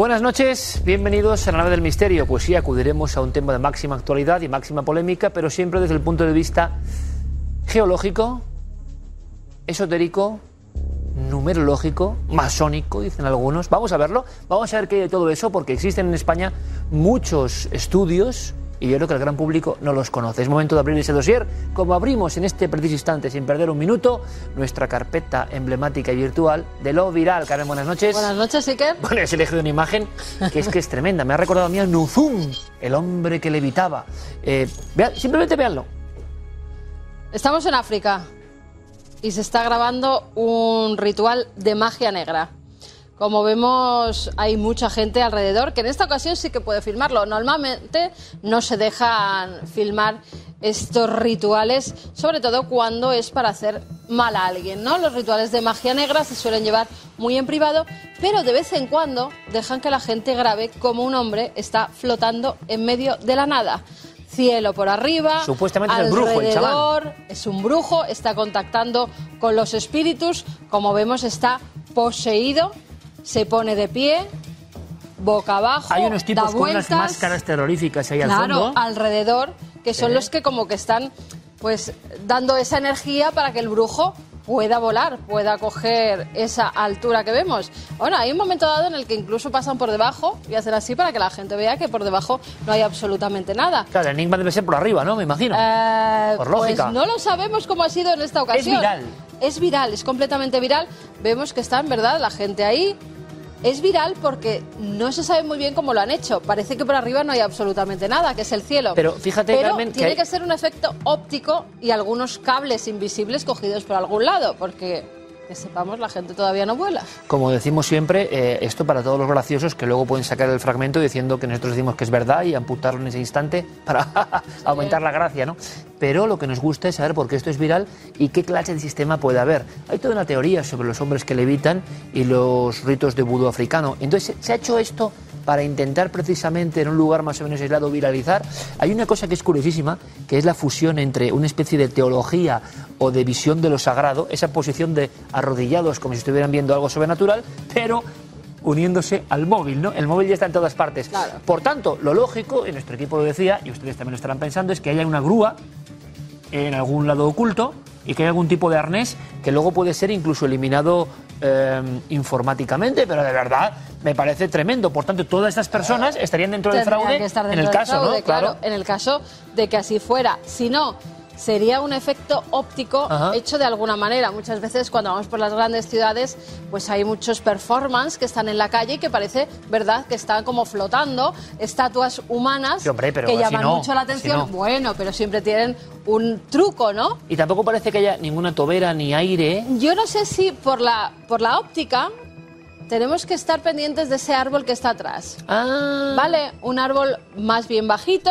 Buenas noches, bienvenidos a la nave del misterio. Pues sí, acudiremos a un tema de máxima actualidad y máxima polémica, pero siempre desde el punto de vista geológico, esotérico, numerológico, masónico, dicen algunos. Vamos a verlo, vamos a ver qué hay de todo eso, porque existen en España muchos estudios y yo creo que el gran público no los conoce. Es momento de abrir ese dossier, como abrimos en este preciso instante, sin perder un minuto, nuestra carpeta emblemática y virtual de lo viral. Karen, buenas noches. Buenas noches, Iker. Bueno, he elegido una imagen que es que es tremenda. Me ha recordado a mí a Nuzum, el hombre que levitaba. Eh, vean, simplemente véanlo. Estamos en África y se está grabando un ritual de magia negra. Como vemos, hay mucha gente alrededor que en esta ocasión sí que puede filmarlo. Normalmente no se dejan filmar estos rituales, sobre todo cuando es para hacer mal a alguien, ¿no? Los rituales de magia negra se suelen llevar muy en privado, pero de vez en cuando dejan que la gente grabe como un hombre está flotando en medio de la nada cielo por arriba. Supuestamente es el brujo, el chaval. alrededor, Es un brujo, está contactando con los espíritus. Como vemos, está poseído, se pone de pie, boca abajo. Hay unos tipos da con unas vueltas, máscaras terroríficas ahí al claro, fondo. alrededor, que son los que como que están pues dando esa energía para que el brujo pueda volar, pueda coger esa altura que vemos. Bueno, hay un momento dado en el que incluso pasan por debajo y hacen así para que la gente vea que por debajo no hay absolutamente nada. Claro, el enigma debe ser por arriba, ¿no? Me imagino. Eh, Por lógica. Pues no lo sabemos cómo ha sido en esta ocasión. viral. Es viral, es completamente viral. Vemos que está en verdad la gente ahí. Es viral porque no se sabe muy bien cómo lo han hecho. Parece que por arriba no hay absolutamente nada, que es el cielo. Pero fíjate, Pero Carmen, que tiene hay- que ser un efecto óptico y algunos cables invisibles cogidos por algún lado, porque que sepamos la gente todavía no vuela. Como decimos siempre, eh, esto para todos los graciosos que luego pueden sacar el fragmento diciendo que nosotros decimos que es verdad y amputarlo en ese instante para aumentar la gracia, ¿no? Pero lo que nos gusta es saber por qué esto es viral y qué clase de sistema puede haber. Hay toda una teoría sobre los hombres que levitan y los ritos de vudú africano. Entonces, se ha hecho esto para intentar precisamente en un lugar más o menos aislado viralizar. Hay una cosa que es curiosísima, que es la fusión entre una especie de teología o de visión de lo sagrado, esa posición de arrodillados como si estuvieran viendo algo sobrenatural, pero uniéndose al móvil, ¿no? El móvil ya está en todas partes. Claro. Por tanto, lo lógico, y nuestro equipo lo decía, y ustedes también lo estarán pensando, es que haya una grúa en algún lado oculto y que haya algún tipo de arnés que luego puede ser incluso eliminado eh, informáticamente, pero de verdad me parece tremendo. Por tanto, todas estas personas estarían dentro del fraude que estar en dentro el del caso, fraude, ¿no? claro, en el caso de que así fuera. Si no, sería un efecto óptico Ajá. hecho de alguna manera. Muchas veces cuando vamos por las grandes ciudades, pues hay muchos performance que están en la calle y que parece, ¿verdad?, que están como flotando, estatuas humanas Sí, hombre, pero que llaman no, mucho la atención. no. Bueno, pero siempre tienen un truco, ¿no? Y tampoco parece que haya ninguna tobera ni aire. Yo no sé si por la, por la óptica tenemos que estar pendientes de ese árbol que está atrás. Ah, ¿Vale? Un árbol más bien bajito.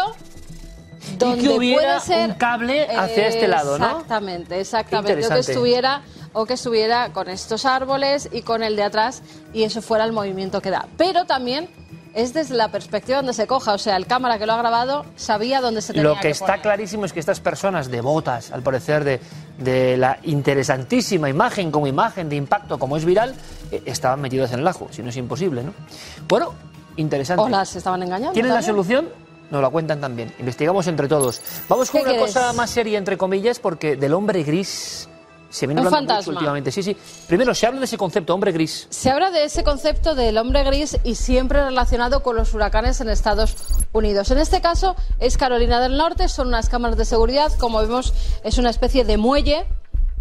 Donde que hubiera ser, un cable hacia este lado, ¿no? Exactamente, exactamente. O que estuviera o que estuviera con estos árboles y con el de atrás y eso fuera el movimiento que da. Pero también es desde la perspectiva donde se coja, o sea, el cámara que lo ha grabado sabía dónde se tenía Lo que está poner. clarísimo es que estas personas devotas, al parecer, de, de la interesantísima imagen como imagen de impacto, como es viral, eh, estaban metidos en el ajo, si no es imposible, ¿no? Bueno, interesante. O las estaban engañando. ¿Tienen la solución? Nos la cuentan también. Investigamos entre todos. Vamos con ¿Qué una quieres? cosa más seria, entre comillas, porque del hombre gris se viene Un hablando mucho fantasma. últimamente. Sí, sí. Primero, se habla de ese concepto, hombre gris. Se habla de ese concepto del hombre gris y siempre relacionado con los huracanes en Estados Unidos. En este caso es Carolina del Norte, son unas cámaras de seguridad, como vemos es una especie de muelle,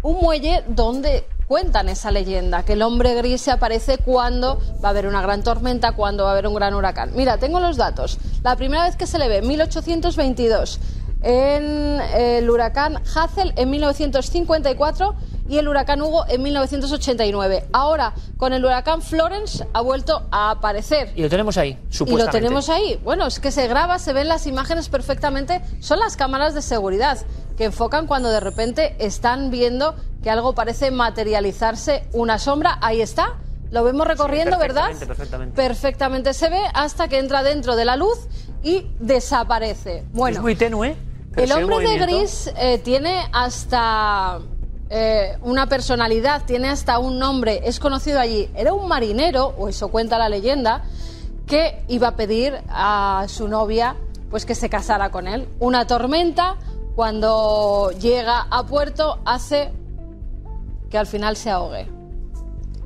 un muelle donde cuentan esa leyenda, que el hombre gris se aparece cuando va a haber una gran tormenta, cuando va a haber un gran huracán. Mira, tengo los datos. La primera vez que se le ve, 1822, en el huracán Hazel en 1954 y el huracán Hugo en 1989. Ahora, con el huracán Florence ha vuelto a aparecer. Y lo tenemos ahí, Y supuestamente. lo tenemos ahí. Bueno, es que se graba, se ven las imágenes perfectamente. Son las cámaras de seguridad que enfocan cuando de repente están viendo que algo parece materializarse, una sombra. Ahí está. Lo vemos recorriendo, ¿verdad? perfectamente, perfectamente. Perfectamente se ve hasta que entra dentro de la luz y desaparece. Bueno, Es muy tenue. El hombre de gris eh, tiene hasta eh, una personalidad, tiene hasta un nombre, es conocido allí. Era un marinero, o eso cuenta la leyenda, que iba a pedir a su novia pues que se casara con él. Una tormenta cuando llega a puerto hace que al final se ahogue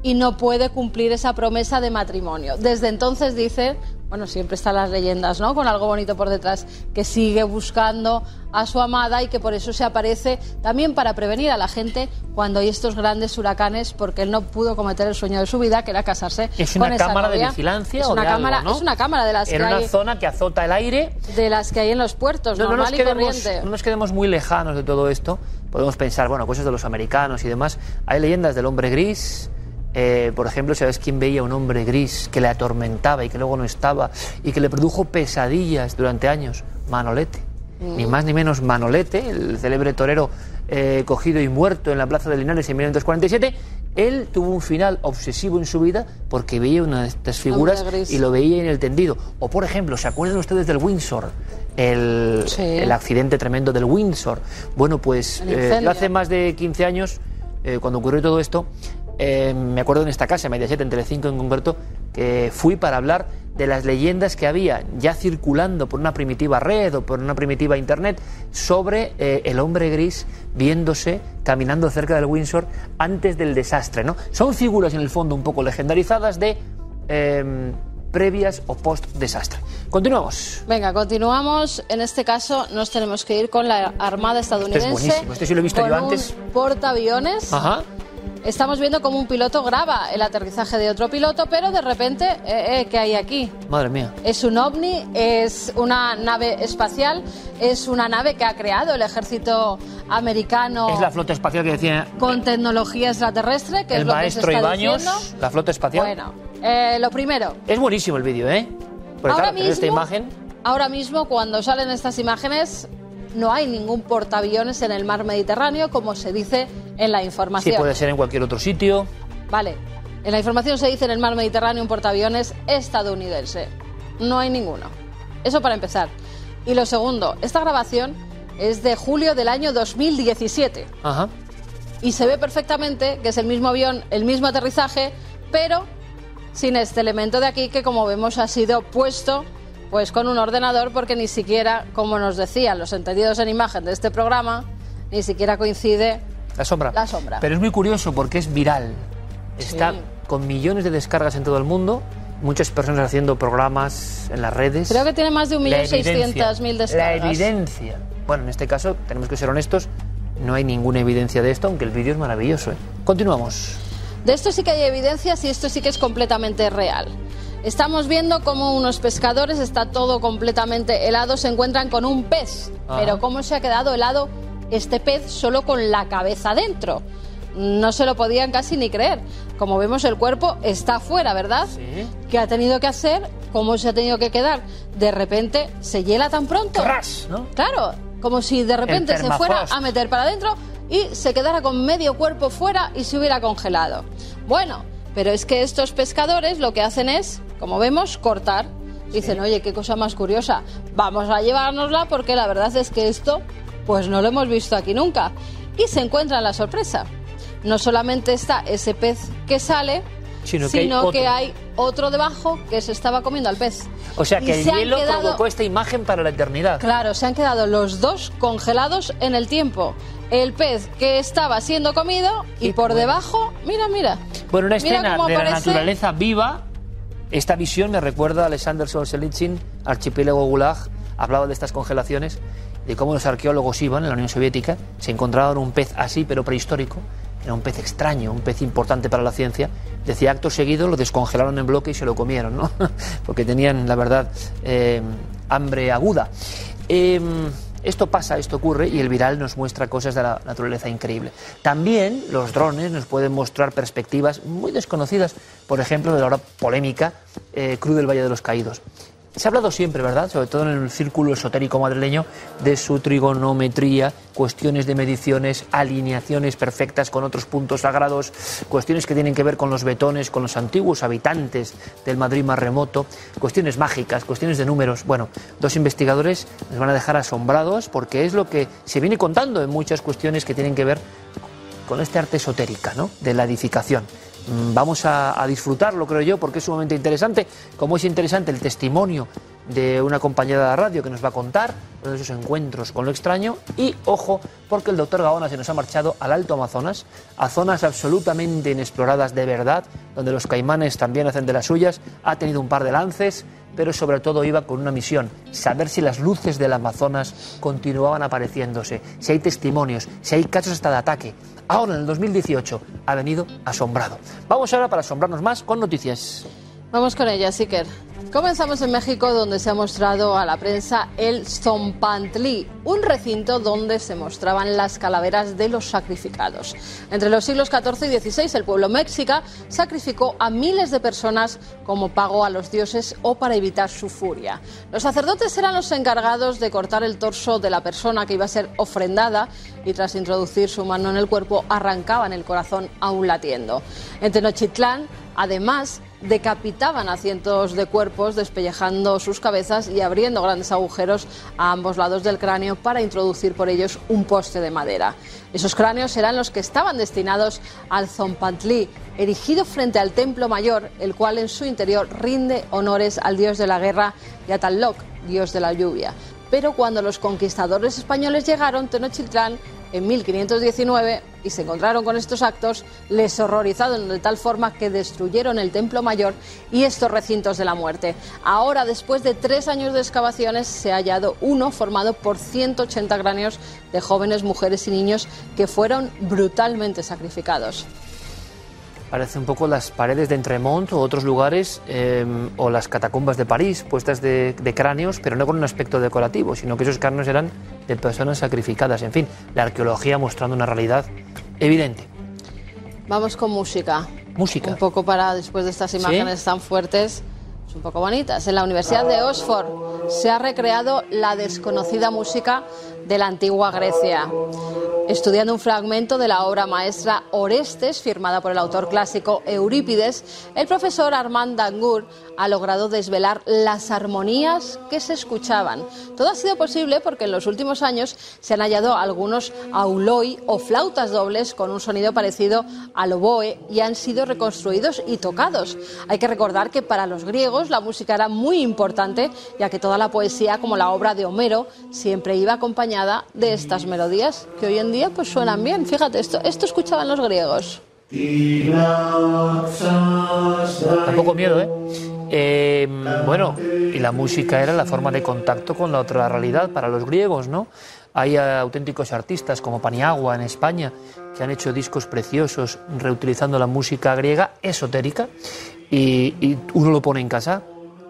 y no puede cumplir esa promesa de matrimonio. Desde entonces dice, bueno, siempre están las leyendas, ¿no? Con algo bonito por detrás, que sigue buscando a su amada y que por eso se aparece también para prevenir a la gente cuando hay estos grandes huracanes, porque él no pudo cometer el sueño de su vida, que era casarse ¿Es una con esa cámara de vigilancia es o una algo, cámara, no? Es una cámara de las En que una hay, zona que azota el aire. de las que hay en los puertos, No, no nos normal y quedemos, corriente. no nos quedemos muy lejanos de todo esto. Podemos pensar, bueno, cosas de los americanos y demás. Hay leyendas del hombre gris. Eh, por ejemplo, ¿sabes quién veía un hombre gris que le atormentaba y que luego no estaba y que le produjo pesadillas durante años? Manolete. Ni más ni menos Manolete, el célebre torero eh, cogido y muerto en la Plaza de Linares en 1947. Él tuvo un final obsesivo en su vida porque veía una de estas figuras y lo veía en el tendido. O, por ejemplo, ¿se acuerdan ustedes del Windsor? El, Sí. el accidente tremendo del Windsor. Bueno, pues eh, hace más de 15 años, cuando ocurrió todo esto, eh, me acuerdo en esta casa, en Mediaset, en Telecinco en concreto, que fui para hablar de las leyendas que había ya circulando por una primitiva red o por una primitiva internet sobre eh, el hombre gris viéndose caminando cerca del Windsor antes del desastre. ¿no? Son figuras en el fondo un poco legendarizadas de eh, previas o post desastre. Continuamos. Venga, continuamos. En este caso nos tenemos que ir con la Armada estadounidense. buenísimo. Este sí lo he visto con yo un antes. portaaviones. Ajá. Estamos viendo cómo un piloto graba el aterrizaje de otro piloto, pero de repente, eh, eh, ¿qué hay aquí? Madre mía. Es un ovni, es una nave espacial, es una nave que ha creado el ejército americano Es la flota espacial que decía con tecnología extraterrestre, que el es lo que se maestro está Ibaños, diciendo. la flota espacial. Bueno, eh, lo primero, Es buenísimo el vídeo, ¿eh? Porque ahora claro, tener esta mismo, imagen. ahora mismo cuando salen estas imágenes no hay ningún portaaviones en el mar Mediterráneo como se dice en la Sí, información. puede ser en cualquier otro sitio. Vale, en la información se dice en el mar Mediterráneo un portaaviones estadounidense. No hay ninguno. Eso para empezar. Y lo segundo, esta grabación es de julio del año 2017 Ajá. y se ve perfectamente que es el mismo avión, el mismo aterrizaje, pero sin este elemento de aquí que como vemos ha sido puesto pues con un ordenador porque ni siquiera, como nos decían los entendidos en imagen de este programa, ni siquiera coincide La sombra. La sombra. Pero es muy curioso porque es viral. Está Sí. con millones de descargas en todo el mundo. Muchas personas haciendo programas en las redes. Creo que tiene más de La evidencia. 1.600.000 La descargas. evidencia. Bueno, en este caso, tenemos que ser honestos, no hay ninguna evidencia de esto, aunque el vídeo es maravilloso. ¿eh? Continuamos. De esto sí que hay evidencias y esto sí que es completamente real. Estamos viendo cómo unos pescadores, está todo completamente helado, se encuentran con un pez. Ajá. Pero ¿cómo se ha quedado helado este pez solo con la cabeza dentro? No se lo podían casi ni creer. Como vemos, el cuerpo está fuera, ¿verdad? Sí. ¿Qué ha tenido que hacer? ¿Cómo se ha tenido que quedar? De repente, ¿se hiela tan pronto? Crash, ¿no? Claro, como si de repente se fuera a meter para adentro y se quedara con medio cuerpo fuera y se hubiera congelado. Bueno, pero es que estos pescadores lo que hacen es, como vemos, cortar. Dicen, oye, qué cosa más curiosa, vamos a llevárnosla porque la verdad es que esto, pues no lo hemos visto aquí nunca. Y se encuentran la sorpresa. No solamente está ese pez que sale, Sino que hay otro. que hay otro debajo que se estaba comiendo al pez. O sea Y que el se hielo quedado- provocó esta imagen para la eternidad. Claro, se han quedado los dos congelados en el tiempo. El pez que estaba siendo comido y Qué por bueno. debajo, mira, mira. Bueno, una Mira escena de la aparece. naturaleza viva. Esta visión me recuerda a Alexander Solzhenitsyn, archipiélago Gulag. Hablaba de estas congelaciones, de cómo los arqueólogos iban en la Unión Soviética, se encontraban un pez así, pero prehistórico. Era un pez extraño, un pez importante para la ciencia. Decía acto seguido, lo descongelaron en bloque y se lo comieron, ¿no? Porque tenían, la verdad, eh, hambre aguda. Eh, esto pasa, esto ocurre y el viral nos muestra cosas de la naturaleza increíble. También los drones nos pueden mostrar perspectivas muy desconocidas, por ejemplo, de la ahora polémica eh, Cruz del Valle de los Caídos. Se ha hablado siempre, ¿verdad? Sobre todo en el círculo esotérico madrileño, de su trigonometría, cuestiones de mediciones, alineaciones perfectas con otros puntos sagrados, cuestiones que tienen que ver con los betones, con los antiguos habitantes del Madrid más remoto, cuestiones mágicas, cuestiones de números. Bueno, dos investigadores nos van a dejar asombrados porque es lo que se viene contando en muchas cuestiones que tienen que ver con este arte esotérica, ¿no? De la edificación. Mm, Vamos a, disfrutarlo, creo yo, porque es sumamente interesante. Como es interesante el testimonio de una compañera de radio que nos va a contar de esos encuentros con lo extraño. Y ojo, porque el doctor Gaona se nos ha marchado al Alto Amazonas, a zonas absolutamente inexploradas de verdad, donde los caimanes también hacen de las suyas. Ha tenido un par de lances, pero sobre todo iba con una misión, saber si las luces del Amazonas continuaban apareciéndose, si hay testimonios, si hay casos hasta de ataque. Ahora, en el 2018, ha venido asombrado. Vamos ahora para asombrarnos más con noticias. Vamos con ella, Siker. Comenzamos en México, donde se ha mostrado a la prensa el Zompantli, un recinto donde se mostraban las calaveras de los sacrificados. Entre los siglos XIV y XVI, el pueblo mexica sacrificó a miles de personas como pago a los dioses o para evitar su furia. Los sacerdotes eran los encargados de cortar el torso de la persona que iba a ser ofrendada y tras introducir su mano en el cuerpo arrancaban el corazón aún latiendo. En Tenochtitlán, además, decapitaban a cientos de cuerpos despellejando sus cabezas y abriendo grandes agujeros a ambos lados del cráneo para introducir por ellos un poste de madera. Esos cráneos eran los que estaban destinados al Zompantli, erigido frente al templo mayor, el cual en su interior rinde honores al dios de la guerra Yatalloc, dios de la lluvia. Pero cuando los conquistadores españoles llegaron, Tenochtitlán en 1519 y se encontraron con estos actos, les horrorizaron de tal forma que destruyeron el Templo Mayor y estos recintos de la muerte. Ahora, después de tres años de excavaciones, se ha hallado uno formado por 180 cráneos de jóvenes, mujeres y niños que fueron brutalmente sacrificados. Parece un poco las paredes de Entremont o otros lugares, eh, o las catacumbas de París, puestas de, de, cráneos, pero no con un aspecto decorativo, sino que esos cráneos eran de personas sacrificadas. En fin, la arqueología mostrando una realidad evidente. Vamos con música. Música. Un poco para, después de estas imágenes ¿Sí? tan fuertes, un poco bonitas. En la Universidad de Oxford se ha recreado la desconocida música de la antigua Grecia. Estudiando un fragmento de la obra maestra Orestes, firmada por el autor clásico Eurípides, el profesor Armand Dangour ha logrado desvelar las armonías que se escuchaban. Todo ha sido posible porque en los últimos años se han hallado algunos auloi o flautas dobles con un sonido parecido al oboe y han sido reconstruidos y tocados. Hay que recordar que para los griegos la música era muy importante, ya que toda la poesía, como la obra de Homero, siempre iba acompañada de estas melodías que hoy en día pues suenan bien. Fíjate, esto, esto escuchaban los griegos. Tampoco miedo, ¿eh? ¿eh? Bueno, y la música era la forma de contacto con la otra realidad para los griegos, ¿no? Hay auténticos artistas como Paniagua en España que han hecho discos preciosos reutilizando la música griega esotérica y, y uno lo pone en casa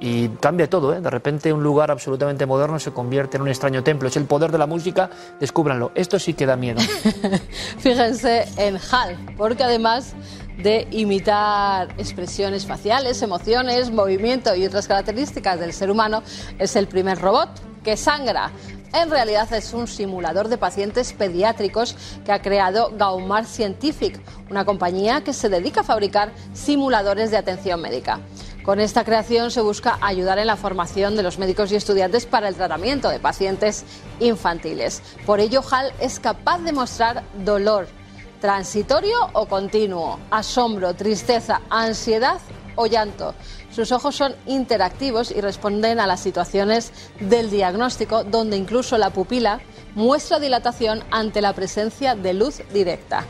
y cambia todo, ¿eh? De repente un lugar absolutamente moderno se convierte en un extraño templo. Es el poder de la música, descúbranlo. Esto sí que da miedo. Fíjense en HAL, porque además de imitar expresiones faciales, emociones, movimiento y otras características del ser humano, es el primer robot que sangra. En realidad es un simulador de pacientes pediátricos que ha creado Gaumar Scientific, una compañía que se dedica a fabricar simuladores de atención médica. Con esta creación se busca ayudar en la formación de los médicos y estudiantes para el tratamiento de pacientes infantiles. Por ello, HAL es capaz de mostrar dolor, transitorio o continuo, asombro, tristeza, ansiedad o llanto. Sus ojos son interactivos y responden a las situaciones del diagnóstico, donde incluso la pupila muestra dilatación ante la presencia de luz directa.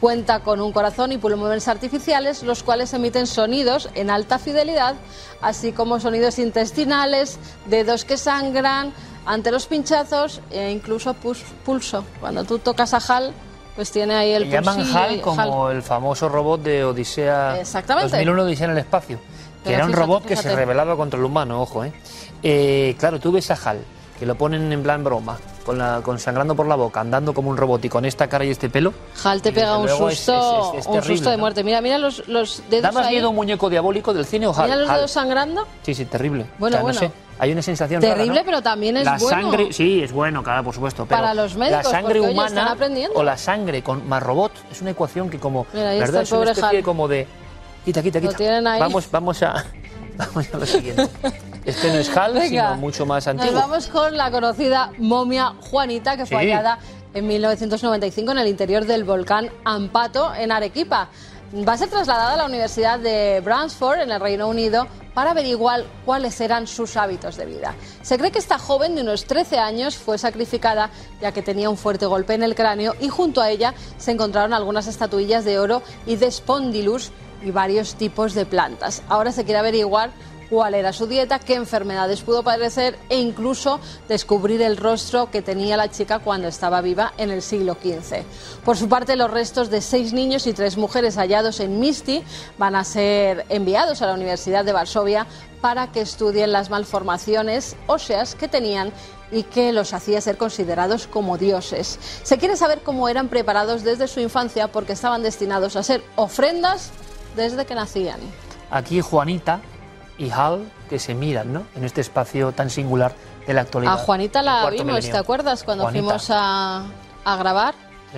Cuenta con un corazón y pulmones artificiales, los cuales emiten sonidos en alta fidelidad, así como sonidos intestinales, dedos que sangran ante los pinchazos e incluso pulso. Cuando tú tocas a HAL, pues tiene ahí el Le llaman HAL como HAL. el famoso robot de Odisea Exactamente. 2001 Odisea en el espacio, que Pero era un fíjate, robot que fíjate. se rebelaba contra el humano, ojo, ¿eh? eh claro, tú ves a HAL, que lo ponen en plan broma, con, la, con sangrando por la boca, andando como un robot y con esta cara y este pelo. Hal te pega un susto, es, es, es, un susto de muerte. Mira, mira los, los dedos. ¿Da más ahí. miedo un muñeco diabólico del cine o Hal? Mira los Hal. dedos sangrando. Sí, sí, terrible. Bueno, o sea, bueno. No sé, hay una sensación terrible, rara, ¿no? pero también es la bueno. sangre, sí, es bueno, claro, por supuesto. Pero Para los médicos, la sangre porque, humana oye, están aprendiendo. o la sangre con más robot es una ecuación que como, Mira, ahí verdad, está el es una especie Hal. como de quita, quita, Lo quita. tienen ahí. Vamos, vamos a, vamos a lo siguiente. Este no es HAL, Venga, sino mucho más Nos antiguo. vamos con la conocida momia Juanita, que fue Sí. hallada en 1995 en el interior del volcán Ampato, en Arequipa. va a ser trasladada a la Universidad de Bransford, en el Reino Unido, para averiguar cuáles eran sus hábitos de vida. Se cree que esta joven de unos 13 años fue sacrificada ya que tenía un fuerte golpe en el cráneo y junto a ella se encontraron algunas estatuillas de oro y de spondylus y varios tipos de plantas. Ahora se quiere averiguar cuál era su dieta, qué enfermedades pudo padecer e incluso descubrir el rostro que tenía la chica cuando estaba viva en el siglo XV. Por su parte, los restos de seis niños y tres mujeres hallados en Misty van a ser enviados a la Universidad de Varsovia para que estudien las malformaciones óseas que tenían y que los hacía ser considerados como dioses. Se quiere saber cómo eran preparados desde su infancia porque estaban destinados a ser ofrendas desde que nacían. Aquí Juanita y Hal que se miran ¿no? en este espacio tan singular de la actualidad. A Juanita la vimos, ¿te acuerdas? Cuando fuimos a, a grabar.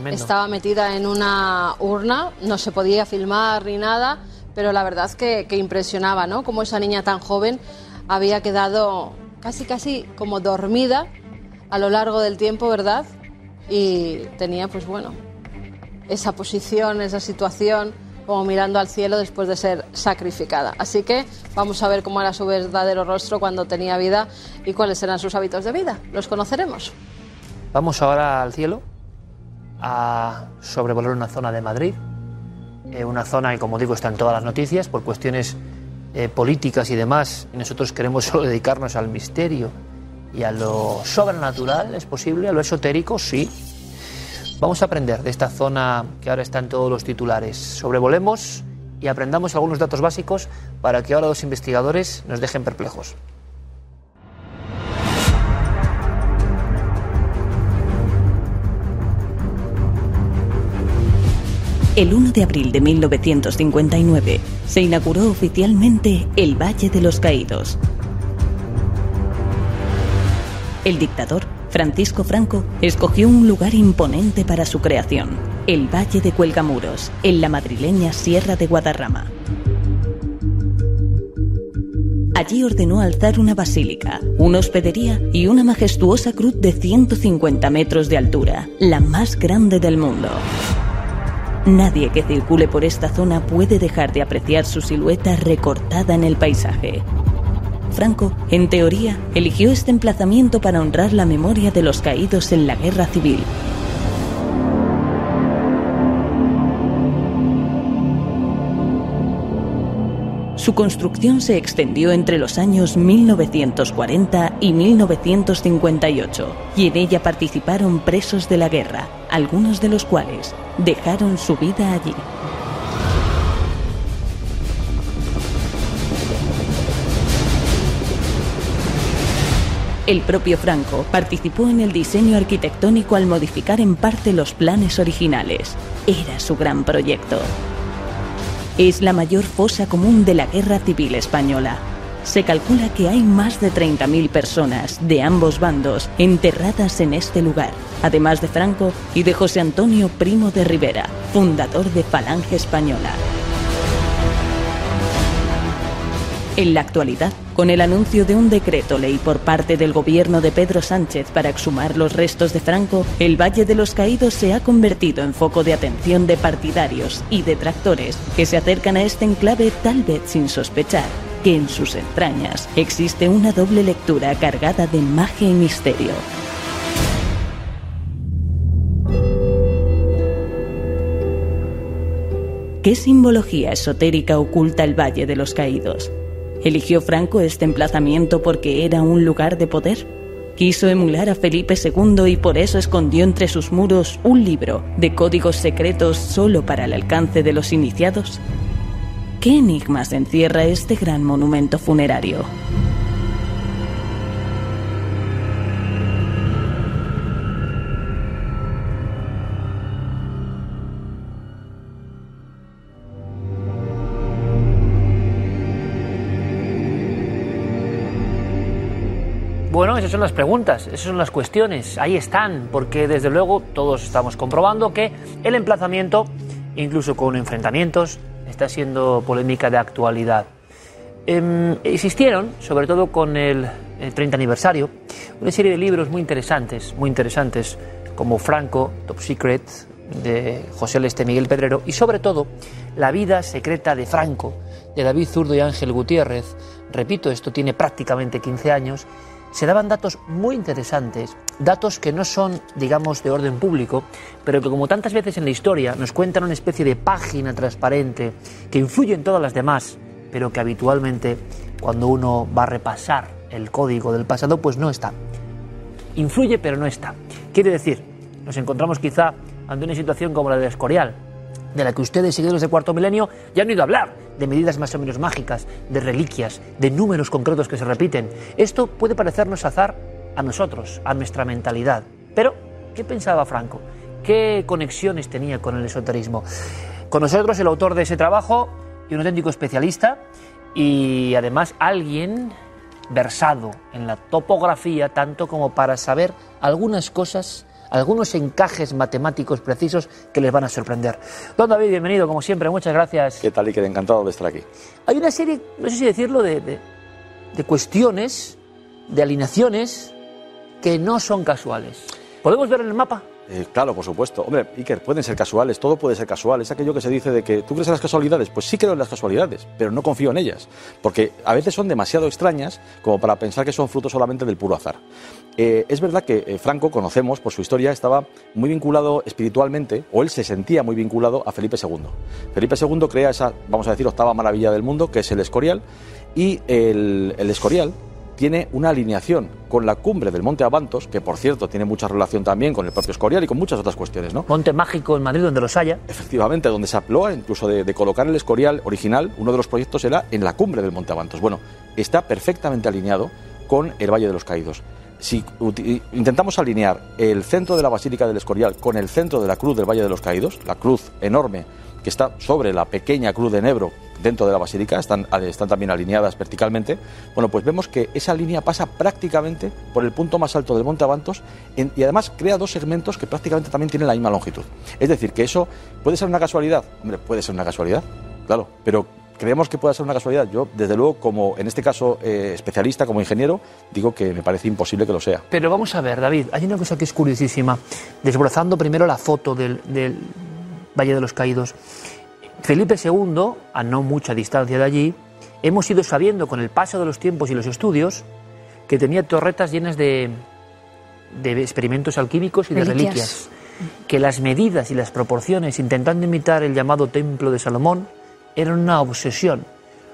Estaba metida en una urna, no se podía filmar ni nada, pero la verdad que, que impresionaba, ¿no? Como esa niña tan joven había quedado casi, casi como dormida a lo largo del tiempo, ¿verdad? Y tenía, pues bueno, esa posición, esa situación como mirando al cielo después de ser sacrificada. Así que vamos a ver cómo era su verdadero rostro cuando tenía vida y cuáles eran sus hábitos de vida. Los conoceremos. Vamos ahora al cielo a sobrevolar una zona de Madrid, eh, una zona que como digo está en todas las noticias por cuestiones eh, políticas y demás. Nosotros queremos solo dedicarnos al misterio y a lo sobrenatural, ¿es posible? ¿A lo esotérico? Sí. Vamos a aprender de esta zona que ahora está en todos los titulares. Sobrevolemos y aprendamos algunos datos básicos para que ahora los investigadores nos dejen perplejos. El 1 de abril de 1959 se inauguró oficialmente el Valle de los Caídos. El dictador Francisco Franco escogió un lugar imponente para su creación, el Valle de Cuelgamuros, en la madrileña Sierra de Guadarrama. Allí ordenó alzar una basílica, una hospedería y una majestuosa cruz de 150 metros de altura, la más grande del mundo. Nadie que circule por esta zona puede dejar de apreciar su silueta recortada en el paisaje, Franco, en teoría, eligió este emplazamiento para honrar la memoria de los caídos en la guerra civil. Su construcción se extendió entre los años 1940 y 1958 y en ella participaron presos de la guerra, algunos de los cuales dejaron su vida allí. El propio Franco participó en el diseño arquitectónico al modificar en parte los planes originales. Era su gran proyecto. Es la mayor fosa común de la Guerra Civil Española. Se calcula que hay más de 30.000 personas de ambos bandos enterradas en este lugar, además de Franco y de José Antonio Primo de Rivera, fundador de Falange Española. En la actualidad, con el anuncio de un decreto ley por parte del gobierno de Pedro Sánchez para exhumar los restos de Franco, el Valle de los Caídos se ha convertido en foco de atención de partidarios y detractores que se acercan a este enclave tal vez sin sospechar que en sus entrañas existe una doble lectura cargada de magia y misterio. ¿Qué simbología esotérica oculta el Valle de los Caídos? ¿Eligió Franco este emplazamiento porque era un lugar de poder? Quiso emular a Felipe II y por eso escondió entre sus muros un libro de códigos secretos solo para el alcance de los iniciados. ¿Qué enigmas encierra este gran monumento funerario? Bueno, esas son las preguntas, esas son las cuestiones, ahí están, porque desde luego todos estamos comprobando que el emplazamiento, incluso con enfrentamientos, está siendo polémica de actualidad. Em, existieron, sobre todo con el, 30 aniversario, una serie de libros muy interesantes, muy interesantes, como Franco, Top Secret, de José Leste Miguel Pedrero y sobre todo la vida secreta de Franco, de David Zurdo y Ángel Gutiérrez. Repito, esto tiene prácticamente 15 años. Se daban datos muy interesantes, datos que no son, digamos, de orden público, pero que como tantas veces en la historia nos cuentan una especie de página transparente que influye en todas las demás, pero que habitualmente cuando uno va a repasar el código del pasado, pues no está. Influye, pero no está. Quiere decir, nos encontramos quizá ante una situación como la de Escorial, de la que ustedes, seguidores del cuarto milenio, ya han oído hablar, de medidas más o menos mágicas, de reliquias, de números concretos que se repiten. Esto puede parecernos azar a nosotros, a nuestra mentalidad. Pero, ¿qué pensaba Franco? ¿Qué conexiones tenía con el esoterismo? Con nosotros el autor de ese trabajo y un auténtico especialista y además alguien versado en la topografía tanto como para saber algunas cosas algunos encajes matemáticos precisos que les van a sorprender. Don David, bienvenido, como siempre, muchas gracias. ¿Qué tal, y qué encantado de estar aquí? Hay una serie, no sé si decirlo, de, de, de cuestiones, de alineaciones que no son casuales. ¿Podemos ver en el mapa? Eh, claro, por supuesto. Hombre, Iker, pueden ser casuales, todo puede ser casual. Es aquello que se dice de que tú crees en las casualidades. Pues sí creo en las casualidades, pero no confío en ellas. Porque a veces son demasiado extrañas como para pensar que son fruto solamente del puro azar. Eh, es verdad que eh, Franco, conocemos por su historia, estaba muy vinculado espiritualmente, o él se sentía muy vinculado a Felipe II. Felipe II crea esa, vamos a decir, octava maravilla del mundo, que es el Escorial, y el, el Escorial tiene una alineación con la cumbre del Monte Avantos, que por cierto tiene mucha relación también con el propio Escorial y con muchas otras cuestiones, ¿no? Monte mágico en Madrid, donde los haya. Efectivamente, donde se habló incluso de, de, colocar el Escorial original, uno de los proyectos era en la cumbre del Monte Avantos. Bueno, está perfectamente alineado con el Valle de los Caídos. Si intentamos alinear el centro de la Basílica del Escorial con el centro de la cruz del Valle de los Caídos, la cruz enorme que está sobre la pequeña cruz de Nebro dentro de la basílica, están, están también alineadas verticalmente, bueno, pues vemos que esa línea pasa prácticamente por el punto más alto del Monte Avantos y además crea dos segmentos que prácticamente también tienen la misma longitud. Es decir, que eso puede ser una casualidad, hombre, puede ser una casualidad, claro, pero creemos que pueda ser una casualidad. Yo, desde luego, como en este caso eh, especialista, como ingeniero, digo que me parece imposible que lo sea. Pero vamos a ver, David, hay una cosa que es curiosísima. Desbrozando primero la foto del, del Valle de los Caídos. Felipe II, a no mucha distancia de allí, hemos ido sabiendo con el paso de los tiempos y los estudios que tenía torretas llenas de, de experimentos alquímicos y de reliquias. reliquias. Que las medidas y las proporciones, intentando imitar el llamado Templo de Salomón, eran una obsesión.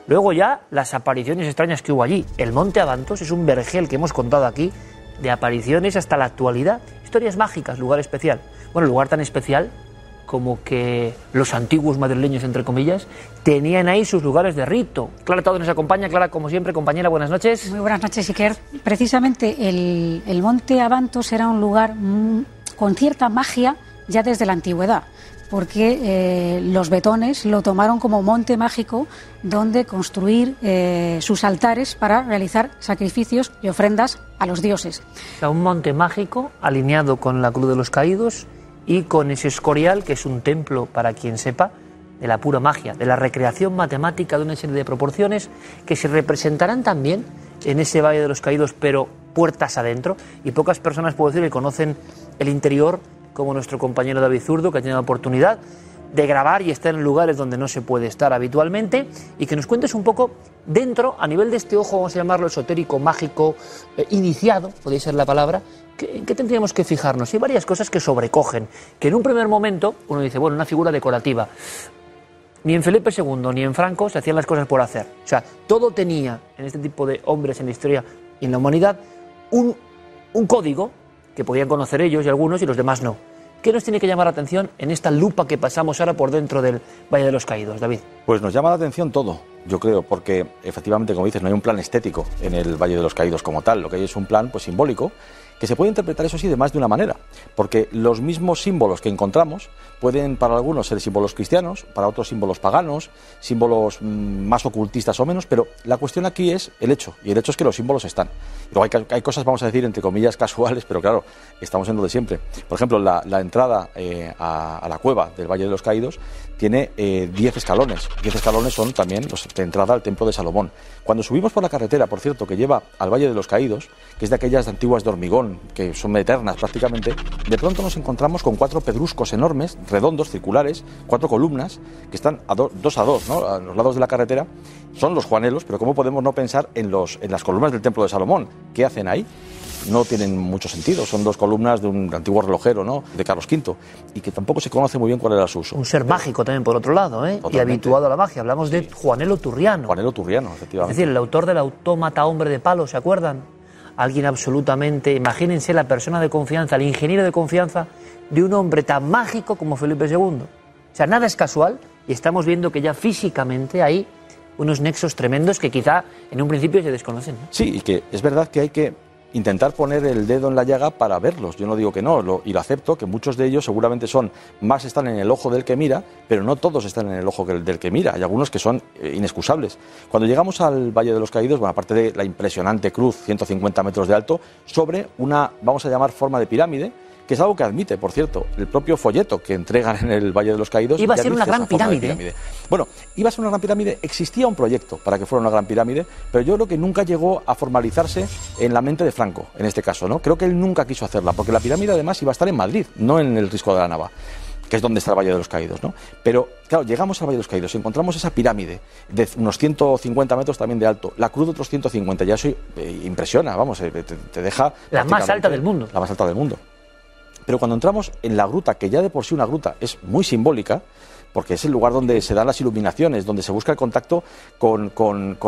Luego ya las apariciones extrañas que hubo allí. El Monte Avantos es un vergel que hemos contado aquí de apariciones hasta la actualidad. Historias mágicas, lugar especial. Bueno, lugar tan especial como que los antiguos madrileños, entre comillas, tenían ahí sus lugares de rito. Clara todo nos acompaña. Clara, como siempre, compañera, buenas noches. Muy buenas noches, Iker. Precisamente el, el Monte Avantos era un lugar mm, con cierta magia ya desde la antigüedad porque eh, los betones lo tomaron como monte mágico donde construir eh, sus altares para realizar sacrificios y ofrendas a los dioses. Un monte mágico alineado con la Cruz de los Caídos y con ese escorial, que es un templo, para quien sepa, de la pura magia, de la recreación matemática de una serie de proporciones que se representarán también en ese Valle de los Caídos, pero puertas adentro. Y pocas personas, puedo decir, que conocen el interior como nuestro compañero David Zurdo, que ha tenido la oportunidad de grabar y estar en lugares donde no se puede estar habitualmente, y que nos cuentes un poco dentro, a nivel de este ojo, vamos a llamarlo esotérico, mágico, eh, iniciado, podría ser la palabra, ¿en qué tendríamos que fijarnos? Hay varias cosas que sobrecogen, que en un primer momento uno dice, bueno, una figura decorativa. Ni en Felipe II ni en Franco se hacían las cosas por hacer. O sea, todo tenía, en este tipo de hombres en la historia y en la humanidad, un, un código que podían conocer ellos y algunos y los demás no. ¿Qué nos tiene que llamar la atención en esta lupa que pasamos ahora por dentro del Valle de los Caídos, David? Pues nos llama la atención todo, yo creo, porque efectivamente, como dices, no hay un plan estético en el Valle de los Caídos como tal, lo que hay es un plan pues simbólico que se puede interpretar eso sí de más de una manera, porque los mismos símbolos que encontramos pueden para algunos ser símbolos cristianos, para otros símbolos paganos, símbolos mmm, más ocultistas o menos, pero la cuestión aquí es el hecho, y el hecho es que los símbolos están. Hay, hay cosas, vamos a decir, entre comillas, casuales, pero claro, estamos en lo de siempre. Por ejemplo, la, entrada eh, a, la cueva del Valle de los Caídos tiene 10 eh, escalones. 10 escalones son también los, de entrada al templo de Salomón. Cuando subimos por la carretera, por cierto, que lleva al Valle de los Caídos, que es de aquellas antiguas de hormigón, que son eternas prácticamente, de pronto nos encontramos con cuatro pedruscos enormes, redondos, circulares, cuatro columnas, que están a dos a dos, ¿no? a los lados de la carretera. Son los juanelos, pero ¿cómo podemos no pensar en, los, en las columnas del templo de Salomón? ¿Qué hacen ahí? No tienen mucho sentido. Son dos columnas de un antiguo relojero, ¿no? De Carlos V, y que tampoco se conoce muy bien cuál era su uso. Un ser mágico también, por otro lado, ¿eh? Y habituado a la magia. Hablamos de Juanelo Turriano. Juanelo Turriano, efectivamente. Es decir, el autor del autómata hombre de palo, ¿se acuerdan? Alguien absolutamente, imagínense la persona de confianza, el ingeniero de confianza de un hombre tan mágico como Felipe II. O sea, nada es casual y estamos viendo que ya físicamente hay unos nexos tremendos que quizá en un principio se desconocen. Sí, y que es verdad que hay que intentar poner el dedo en la llaga para verlos. Yo no digo que no, y lo acepto, que muchos de ellos seguramente son, más están en el ojo del que mira, pero no todos están en el ojo del que mira. Hay algunos que son eh, inexcusables. Cuando llegamos al Valle de los Caídos, bueno, aparte de la impresionante cruz, 150 metros de alto, sobre una, vamos a llamar, forma de pirámide, que es algo que admite, por cierto, el propio folleto que entregan en el Valle de los Caídos. Iba a ser una gran pirámide. Bueno, iba a ser una gran pirámide, existía un proyecto para que fuera una gran pirámide, pero yo creo que nunca llegó a formalizarse en la mente de Franco, en este caso, ¿no? Creo que él nunca quiso hacerla, porque la pirámide además iba a estar en Madrid, no en el Risco de la Nava que es donde está el Valle de los Caídos, ¿no? Pero, claro, llegamos al Valle de los Caídos y encontramos esa pirámide de unos 150 metros también de alto, la cruz de otros 150, ya eso eh, impresiona, vamos, eh, te, te deja... La más alta del mundo. La más alta del mundo. Pero cuando entramos en la gruta, que ya de por sí una gruta es muy simbólica, porque es el lugar donde se dan las iluminaciones, donde se busca el contacto con,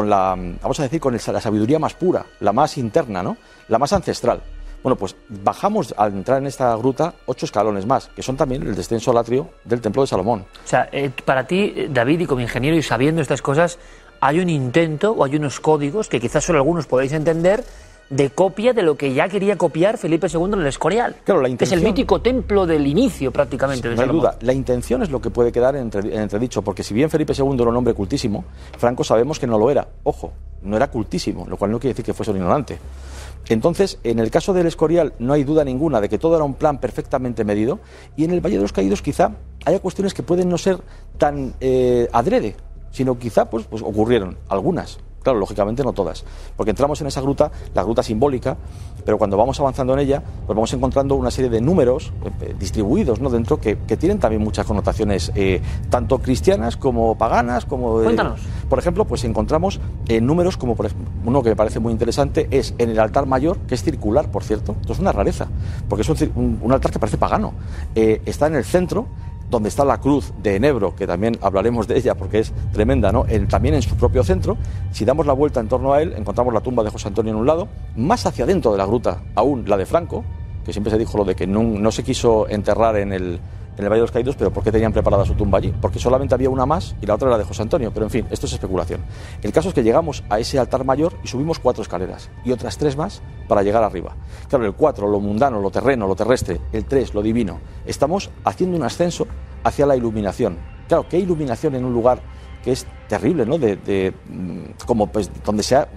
la, vamos a decir, con la sabiduría más pura, la más interna, ¿no? La más ancestral. Bueno, pues bajamos al entrar en esta gruta ocho escalones más, que son también el descenso al atrio del Templo de Salomón. O sea, eh, para ti, David, y como ingeniero y sabiendo estas cosas, hay un intento o hay unos códigos que quizás solo algunos podéis entender de copia de lo que ya quería copiar Felipe II en el Escorial. Claro, la intención... Es el mítico templo del inicio prácticamente. no hay duda. La intención es lo que puede quedar en, entredicho, porque si bien Felipe II era un hombre cultísimo, Franco sabemos que no lo era. Ojo, no era cultísimo, lo cual no quiere decir que fuese un ignorante. Entonces, en el caso del Escorial no hay duda ninguna de que todo era un plan perfectamente medido y en el Valle de los Caídos quizá haya cuestiones que pueden no ser tan eh, adrede, sino quizá pues, pues ocurrieron algunas. Claro, lógicamente no todas, porque entramos en esa gruta, la gruta simbólica, pero cuando vamos avanzando en ella, pues vamos encontrando una serie de números eh, eh, distribuidos ¿no? dentro que, tienen también muchas connotaciones, eh, tanto cristianas como paganas, como... Cuéntanos. Por ejemplo, pues encontramos números como por uno que me parece muy interesante es en el altar mayor, que es circular, por cierto, esto es una rareza, porque es un, un altar que parece pagano. está en el centro, donde está la cruz de Enebro, que también hablaremos de ella porque es tremenda, ¿no? también en su propio centro. Si damos la vuelta en torno a él, encontramos la tumba de José Antonio en un lado, más hacia adentro de la gruta aún la de Franco, que siempre se dijo lo de que no se quiso enterrar en el, en el Valle de los Caídos, pero ¿por qué tenían preparada su tumba allí? Porque solamente había una más y la otra era de José Antonio, pero en fin, esto es especulación. El caso es que llegamos a ese altar mayor y subimos cuatro escaleras y otras tres más para llegar arriba. Claro, el cuatro, lo mundano, lo terreno, lo terrestre, el tres, lo divino. Estamos haciendo un ascenso hacia la iluminación. Claro, ¿qué iluminación en un lugar que es terrible, ¿no? De, mm, como pues donde se ha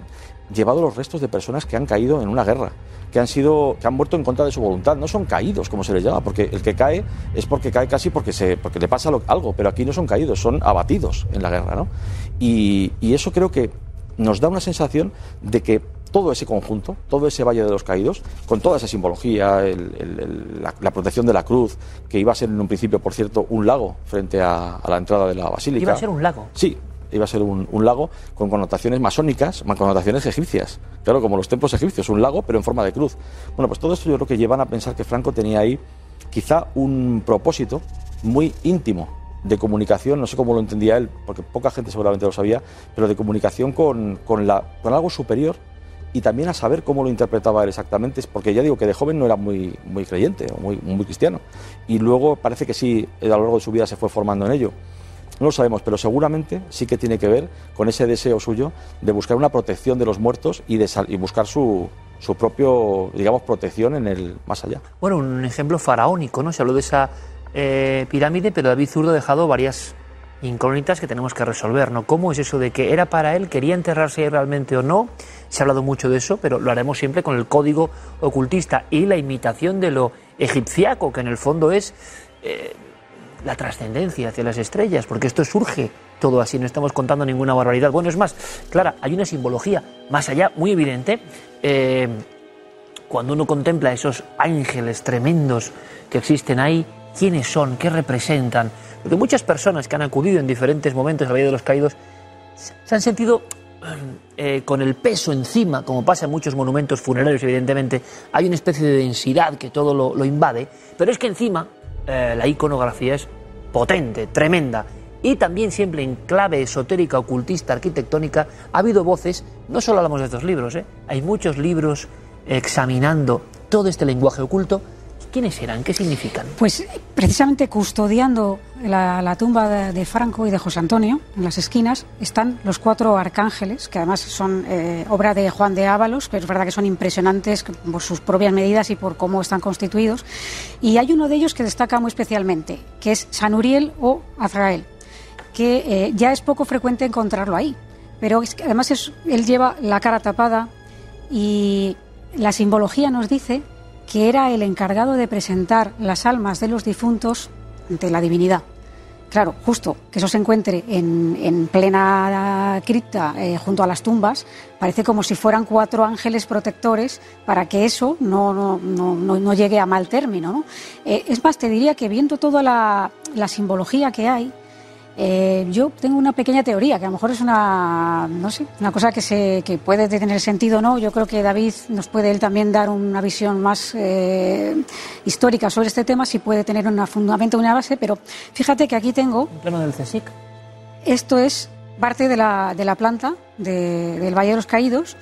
llevado los restos de personas que han caído en una guerra que han sido que han muerto en contra de su voluntad. No son caídos, como se les llama, porque el que cae es porque cae casi porque se porque le pasa algo, pero aquí no son caídos, son abatidos en la guerra, ¿no? Y, eso creo que nos da una sensación de que todo ese conjunto, todo ese Valle de los Caídos, con toda esa simbología, la, protección de la cruz, que iba a ser en un principio, por cierto, un lago frente a, a la entrada de la basílica. Iba a ser un lago. Sí, iba a ser un, lago con connotaciones masónicas, con connotaciones egipcias. Claro, como los templos egipcios, un lago pero en forma de cruz. Bueno, pues todo esto yo creo que llevan a pensar que Franco tenía ahí quizá un propósito muy íntimo de comunicación, no sé cómo lo entendía él, porque poca gente seguramente lo sabía, pero de comunicación con, con, la, con algo superior y también a saber cómo lo interpretaba él exactamente, porque ya digo que de joven no era muy, muy creyente o muy, muy cristiano. Y luego parece que sí, a lo largo de su vida se fue formando en ello. No lo sabemos, pero seguramente sí que tiene que ver con ese deseo suyo de buscar una protección de los muertos y, de y buscar su, su propio, digamos, protección en el más allá. Bueno, un ejemplo faraónico, ¿no? Se habló de esa eh, pirámide, pero David Zurdo ha dejado varias incógnitas que tenemos que resolver, ¿no? ¿Cómo es eso de que era para él, quería enterrarse realmente o no? Se ha hablado mucho de eso, pero lo haremos siempre con el código ocultista y la imitación de lo egipciaco, que en el fondo es... Eh, la trascendencia hacia las estrellas, porque esto surge todo así, no estamos contando ninguna barbaridad. Bueno, es más, Clara, hay una simbología más allá, muy evidente. Eh, cuando uno contempla esos ángeles tremendos que existen ahí, quiénes son, qué representan. Porque muchas personas que han acudido en diferentes momentos al Valle de los Caídos se han sentido eh, con el peso encima, como pasa en muchos monumentos funerarios, evidentemente, hay una especie de densidad que todo lo, invade, pero es que encima eh, la iconografía es potente, tremenda. Y también siempre en clave esotérica, ocultista, arquitectónica, ha habido voces, no solo hablamos de estos libros, ¿eh? hay muchos libros examinando todo este lenguaje oculto ¿Quiénes eran? ¿Qué significan? Pues precisamente custodiando la, tumba de, Franco y de José Antonio, en las esquinas, están los cuatro arcángeles, que además son eh, obra de Juan de Ábalos, pero es verdad que son impresionantes por sus propias medidas y por cómo están constituidos. Y hay uno de ellos que destaca muy especialmente, que es San Uriel o Azrael, que eh, ya es poco frecuente encontrarlo ahí. Pero además él lleva la cara tapada y la simbología nos dice que era el encargado de presentar las almas de los difuntos ante la divinidad. Claro, justo que eso se encuentre en, plena cripta eh, junto a las tumbas, parece como si fueran cuatro ángeles protectores para que eso no, no, no, no llegue a mal término. Eh, es más, te diría que viendo toda la, la simbología que hay, eh, yo tengo una pequeña teoría, que a lo mejor es una, no sé, una cosa que, se, que puede tener sentido o no. Yo creo que David nos puede él también dar una visión más eh, histórica sobre este tema, si puede tener un fundamento, una base, pero fíjate que aquí tengo... Un plano del CSIC. Esto es parte de la, de la planta del Valle de los Caídos.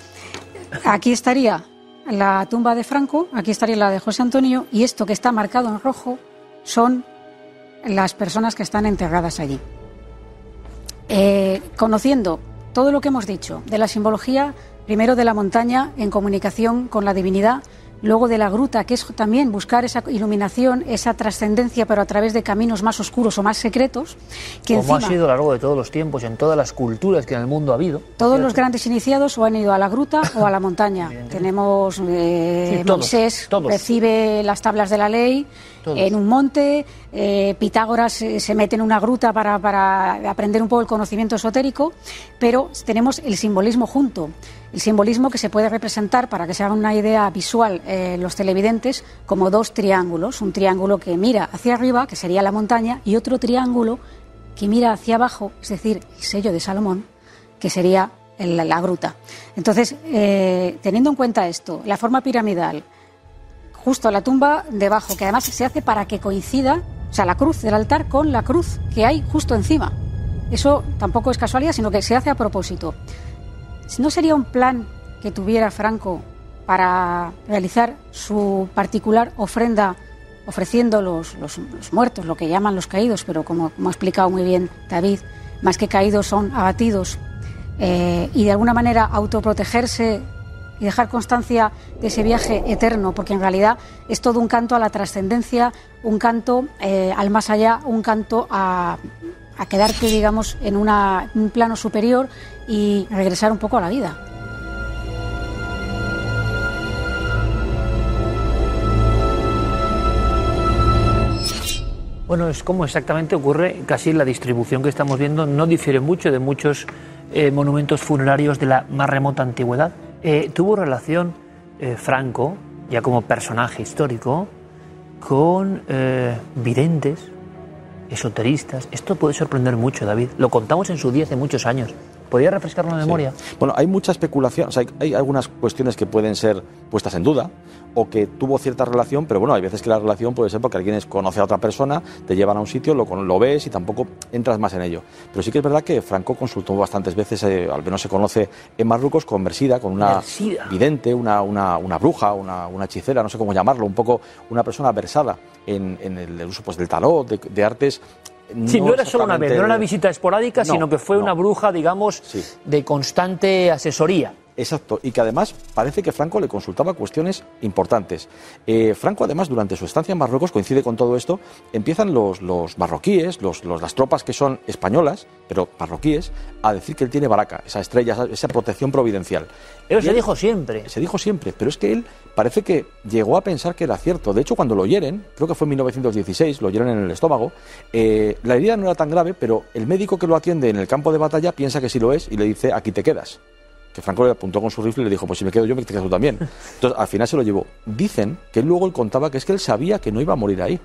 Aquí estaría la tumba de Franco, aquí estaría la de José Antonio, y esto que está marcado en rojo son las personas que están enterradas allí. Eh, conociendo todo lo que hemos dicho de la simbología, primero de la montaña en comunicación con la divinidad, luego de la gruta, que es también buscar esa iluminación, esa trascendencia, pero a través de caminos más oscuros o más secretos. Que Como ha sido a lo largo de todos los tiempos, en todas las culturas que en el mundo ha habido. Todos los grandes iniciados o han ido a la gruta o a la montaña. Tenemos eh, Moisés, recibe las tablas de la ley en un monte, eh, Pitágoras se mete en una gruta para, aprender un poco el conocimiento esotérico, pero tenemos el simbolismo junto el simbolismo que se puede representar, para que se haga una idea visual eh, los televidentes, como dos triángulos. Un triángulo que mira hacia arriba, que sería la montaña, y otro triángulo que mira hacia abajo, es decir, el sello de Salomón, que sería la gruta. Entonces, eh, teniendo en cuenta esto, la forma piramidal, justo la tumba debajo, que además se hace para que coincida, o sea, la cruz del altar con la cruz que hay justo encima. Eso tampoco es casualidad, sino que se hace a propósito. ¿No sería un plan que tuviera Franco para realizar su particular ofrenda ofreciendo los, los, muertos, lo que llaman los caídos, pero como, ha explicado muy bien David, más que caídos son abatidos, eh, y de alguna manera autoprotegerse y dejar constancia de ese viaje eterno, porque en realidad es todo un canto a la trascendencia, un canto eh, al más allá, un canto a, a quedarte, digamos, en un plano superior y regresar un poco a la vida. Bueno, es como exactamente ocurre casi la distribución que estamos viendo, no difiere mucho de muchos eh, monumentos funerarios de la más remota antigüedad. Eh, tuvo relación eh, Franco, ya como personaje histórico, con videntes, esoteristas. Esto puede sorprender mucho, David. Lo contamos en su día hace muchos años. ¿Podría refrescar la memoria? Bueno, hay mucha especulación, hay, algunas cuestiones que pueden ser puestas en duda o que tuvo cierta relación, pero bueno, hay veces que la relación puede ser porque alguien conoce a otra persona, te llevan a un sitio, lo, lo ves y tampoco entras más en ello. Pero sí que es verdad que Franco consultó bastantes veces, eh, al menos se conoce en Marruecos, con Mersida, con una vidente, una, una, bruja, una, hechicera, no sé cómo llamarlo, un poco una persona versada en, el uso pues, del tarot, de artes Sí, no, era solo una vez, no era una visita esporádica, sino que fue una bruja, digamos, de constante asesoría. Exacto, y que además parece que Franco le consultaba cuestiones importantes. Eh, Franco, además, durante su estancia en Marruecos, coincide con todo esto, empiezan los, los marroquíes, los, los- las tropas que son españolas, pero marroquíes, a decir que él tiene baraca, esa estrella, esa, esa protección providencial. Eso Y se él- dijo siempre. Se dijo siempre, pero es que él parece que llegó a pensar que era cierto. De hecho, cuando lo hieren, creo que fue en 1916, lo hieren en el estómago, eh, la herida no era tan grave, pero el médico que lo atiende en el campo de batalla piensa que sí lo es y le dice, aquí te quedas. Que Franco le apuntó con su rifle y le dijo, pues si me quedo yo, me quedas tú también. Entonces, al final se lo llevó. Dicen que luego él contaba que es que él sabía que no iba a morir ahí.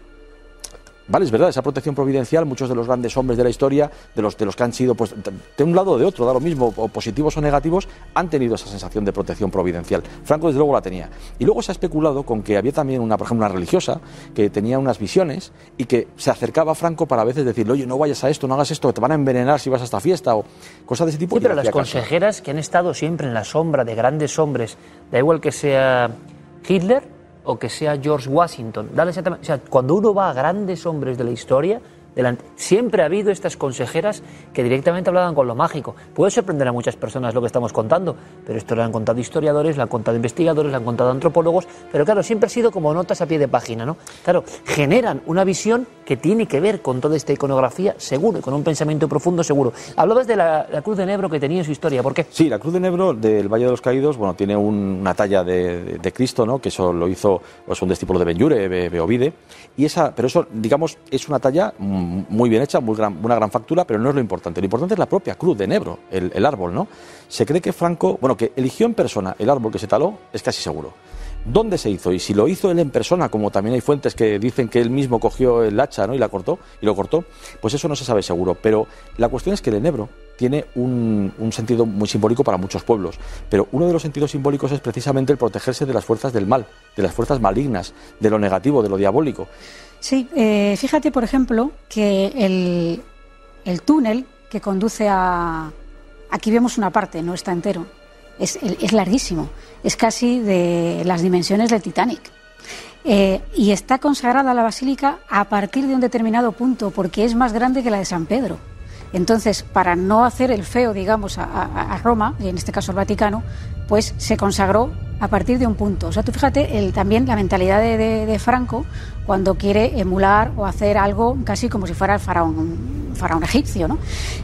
Vale, es verdad, esa protección providencial, muchos de los grandes hombres de la historia, de los, de los que han sido, pues, de un lado o de otro, da lo mismo, o positivos o negativos, han tenido esa sensación de protección providencial. Franco, desde luego, la tenía. Y luego se ha especulado con que había también una, por ejemplo, una religiosa que tenía unas visiones y que se acercaba a Franco para a veces decirle, oye, no vayas a esto, no hagas esto, te van a envenenar si vas a esta fiesta, o cosas de ese tipo. Sí, y pero las consejeras que han estado siempre en la sombra de grandes hombres, da igual que sea Hitler o que sea George Washington, da exactamente- o sea, cuando uno va a grandes hombres de la historia, siempre ha habido estas consejeras que directamente hablaban con lo mágico. Puede sorprender a muchas personas lo que estamos contando, pero esto lo han contado historiadores, lo han contado investigadores, lo han contado antropólogos, pero claro, siempre ha sido como notas a pie de página, ¿no? Claro, generan una visión que tiene que ver con toda esta iconografía seguro y con un pensamiento profundo seguro. Hablabas de la, cruz de Nebro que tenía en su historia, ¿por qué? Sí, la Cruz de Nebro del Valle de los Caídos, bueno, tiene un- una talla de, de- Cristo, ¿no? Que eso lo hizo, pues, un discípulo de Benyure, Be- Beovide, y esa, pero eso, digamos, es una talla mm, muy bien hecha, muy gran, una gran factura, pero no es lo importante. Lo importante es la propia Cruz de Nebro, el, el árbol, ¿no? Se cree que Franco, bueno, que eligió en persona el árbol que se taló, es casi seguro. ¿Dónde se hizo? Y si lo hizo él en persona, como también hay fuentes que dicen que él mismo cogió el hacha ¿no? y la cortó, y lo cortó, pues eso no se sabe seguro. Pero la cuestión es que el enebro tiene un, sentido muy simbólico para muchos pueblos. Pero uno de los sentidos simbólicos es precisamente el protegerse de las fuerzas del mal, de las fuerzas malignas, de lo negativo, de lo diabólico. Sí, eh, fíjate, por ejemplo, que el, el túnel que conduce a... Aquí vemos una parte, no está entero. Es, es larguísimo. Es casi de las dimensiones del Titanic. Eh, y está consagrada la basílica a partir de un determinado punto, porque es más grande que la de San Pedro. Entonces, para no hacer el feo, digamos, a, Roma, y en este caso al Vaticano, pues se consagró a partir de un punto. O sea, tú fíjate el, también la mentalidad de Franco cuando quiere emular o hacer algo casi como si fuera el faraón, faraón egipcio. ¿no?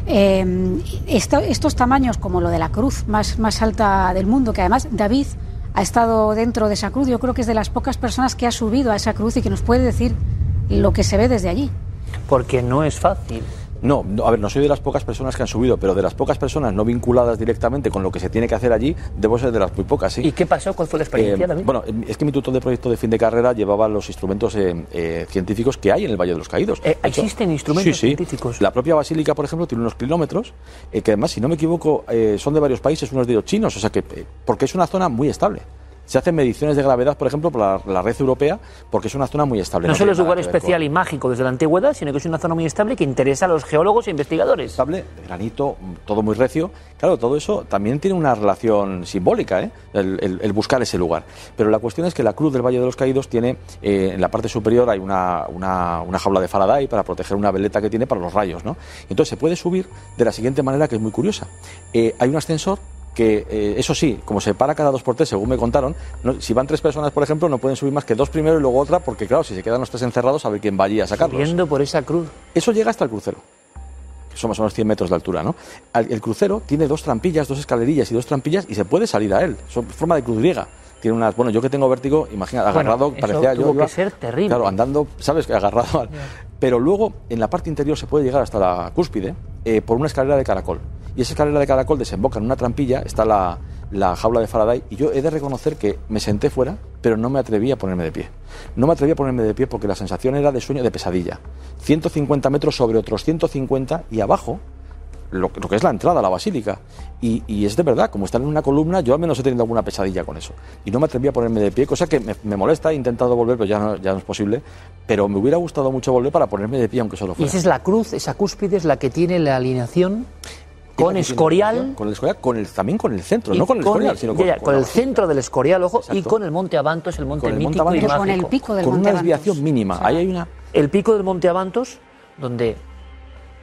Eh, esto- estos tamaños, como lo de la cruz más alta del mundo, que además David ha estado dentro de esa cruz, yo creo que es de las pocas personas que ha subido a esa cruz y que nos puede decir lo que se ve desde allí. Porque no es fácil. No, no, a ver, no soy de las pocas personas que han subido, pero de las pocas personas no vinculadas directamente con lo que se tiene que hacer allí, debo ser de las muy pocas, sí. ¿Y qué pasó? ¿Cuál fue la experiencia, Eh, David? bueno, es que mi tutor de proyecto de fin de carrera llevaba los instrumentos eh, eh, científicos que hay en el Valle de los Caídos. Eh, De hecho, ¿existen instrumentos sí, sí. científicos? La propia basílica, por ejemplo, tiene unos kilómetros eh, que además, si no me equivoco, son de varios países, unos de ellos chinos, o sea que porque es una zona muy estable. Se hacen mediciones de gravedad, por ejemplo, por la, la red europea, porque es una zona muy estable. no solo tiene es lugar especial con- y mágico desde la antigüedad, sino que es una zona muy estable que interesa a los geólogos e investigadores. estable, granito, todo muy recio. Claro, todo eso también tiene una relación simbólica, ¿eh? el, el- el buscar ese lugar. Pero la cuestión es que la cruz del Valle de los Caídos tiene, eh, en la parte superior hay una, una- una jaula de Faraday para proteger una veleta que tiene para los rayos. ¿no? Entonces se puede subir de la siguiente manera que es muy curiosa. Eh, hay un ascensor que, eh, eso sí, como se para cada dos por tres, según me contaron, no- si van tres personas, por ejemplo, no pueden subir más que dos primero y luego otra, porque claro, si se quedan los tres encerrados, a ver quién va allí a sacarlos. Subiendo por esa cruz. Eso llega hasta el crucero, que son más o menos 100 metros de altura, ¿no? El crucero tiene dos trampillas, dos escalerillas y dos trampillas y se puede salir a él. Son forma de cruz griega. Tiene unas, bueno, yo que tengo vértigo, imagina, agarrado, eso parecía yo. tuvo que iba- ser terrible. Claro, andando, ¿sabes? Que Agarrado. al- Pero luego, en la parte interior se puede llegar hasta la cúspide eh, por una escalera de caracol. Y esa escalera de caracol desemboca en una trampilla, está la, la jaula de Faraday, y yo he de reconocer que me senté fuera, pero no me atreví a ponerme de pie. No me atreví a ponerme de pie porque la sensación era de sueño, de pesadilla. 150 metros sobre otros 150 y abajo lo, lo que es la entrada a la basílica. Y, y es de verdad, como están en una columna, yo al menos he tenido alguna pesadilla con eso. Y no me atreví a ponerme de pie, cosa que me, me molesta, he intentado volver, pero ya no, ya no es posible. Pero me hubiera gustado mucho volver para ponerme de pie, aunque solo Y fuera. esa es la cruz, esa cúspide es la que tiene la alineación Y con escorial. Con el escorial, con el, también con el centro, no con el escorial, sino con, ya, con el centro del escorial, ojo, y con el monte Abantos, el monte Con el monte mítico y Abantos. Pero con el pico del Con Monte una Avantos. desviación mínima. O sea, Ahí hay una. El pico del monte Abantos, donde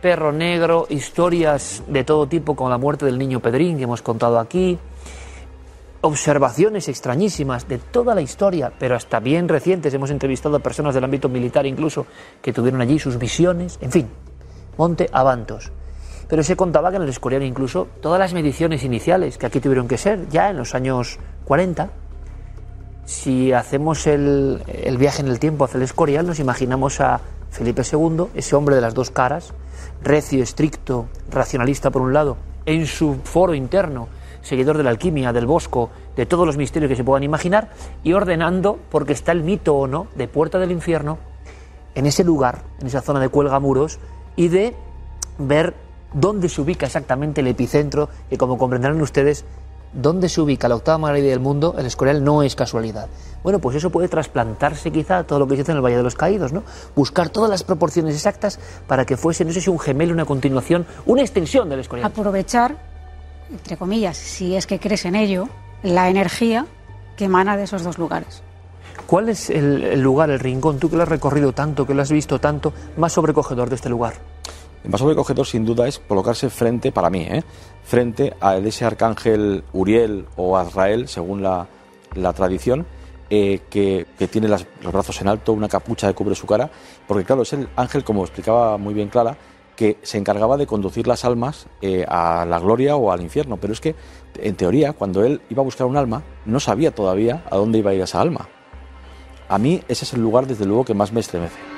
perro negro, historias de todo tipo, como la muerte del niño Pedrín que hemos contado aquí. observaciones extrañísimas de toda la historia, pero hasta bien recientes. Hemos entrevistado a personas del ámbito militar incluso que tuvieron allí sus visiones. En fin, Monte Avantos. Pero se contaba que en el Escorial incluso todas las mediciones iniciales, que aquí tuvieron que ser ya en los años 40, si hacemos el, el viaje en el tiempo hacia el Escorial, nos imaginamos a Felipe II, ese hombre de las dos caras, recio, estricto, racionalista por un lado, en su foro interno, seguidor de la alquimia, del bosco, de todos los misterios que se puedan imaginar, y ordenando, porque está el mito o no, de Puerta del Infierno, en ese lugar, en esa zona de cuelgamuros, y de ver dónde se ubica exactamente el epicentro, que como comprenderán ustedes, dónde se ubica la octava maravilla del mundo, el Escorial no es casualidad. Bueno, pues eso puede trasplantarse quizá a todo lo que se hace en el Valle de los Caídos, ¿no? Buscar todas las proporciones exactas para que fuese, no sé si un gemelo, una continuación, una extensión del Escorial. Aprovechar, entre comillas, si es que crees en ello, la energía que emana de esos dos lugares. ¿Cuál es el, el lugar, el rincón, tú que lo has recorrido tanto, que lo has visto tanto, más sobrecogedor de este lugar? El más sobrecogedor, sin duda, es colocarse frente, para mí, ¿eh? frente a ese arcángel Uriel o Azrael, según la, tradición, eh, que, tiene los brazos en alto, una capucha que cubre su cara, porque claro, es el ángel, como explicaba muy bien Clara, que se encargaba de conducir las almas eh, a la gloria o al infierno. Pero es que, en teoría, cuando él iba a buscar un alma, no sabía todavía a dónde iba a ir esa alma. A mí ese es el lugar, desde luego, que más me estremece.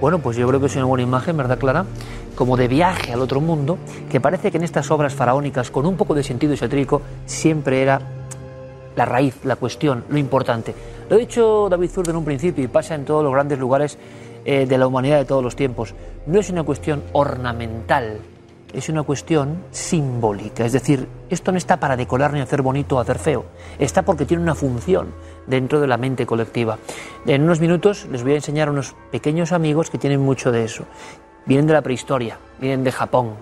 Bueno, pues yo creo que es una buena imagen, ¿verdad, Clara? Como de viaje al otro mundo, que parece que en estas obras faraónicas, con un poco de sentido esotérico, siempre era la raíz, la cuestión, lo importante. Lo ha dicho David Zurdo en un principio y pasa en todos los grandes lugares eh, de la humanidad de todos los tiempos. No es una cuestión ornamental, es una cuestión simbólica. Es decir, esto no está para decorar ni hacer bonito o hacer feo, está porque tiene una función dentro de la mente colectiva. En unos minutos les voy a enseñar a unos pequeños amigos que tienen mucho de eso. Vienen de la prehistoria, vienen de Japón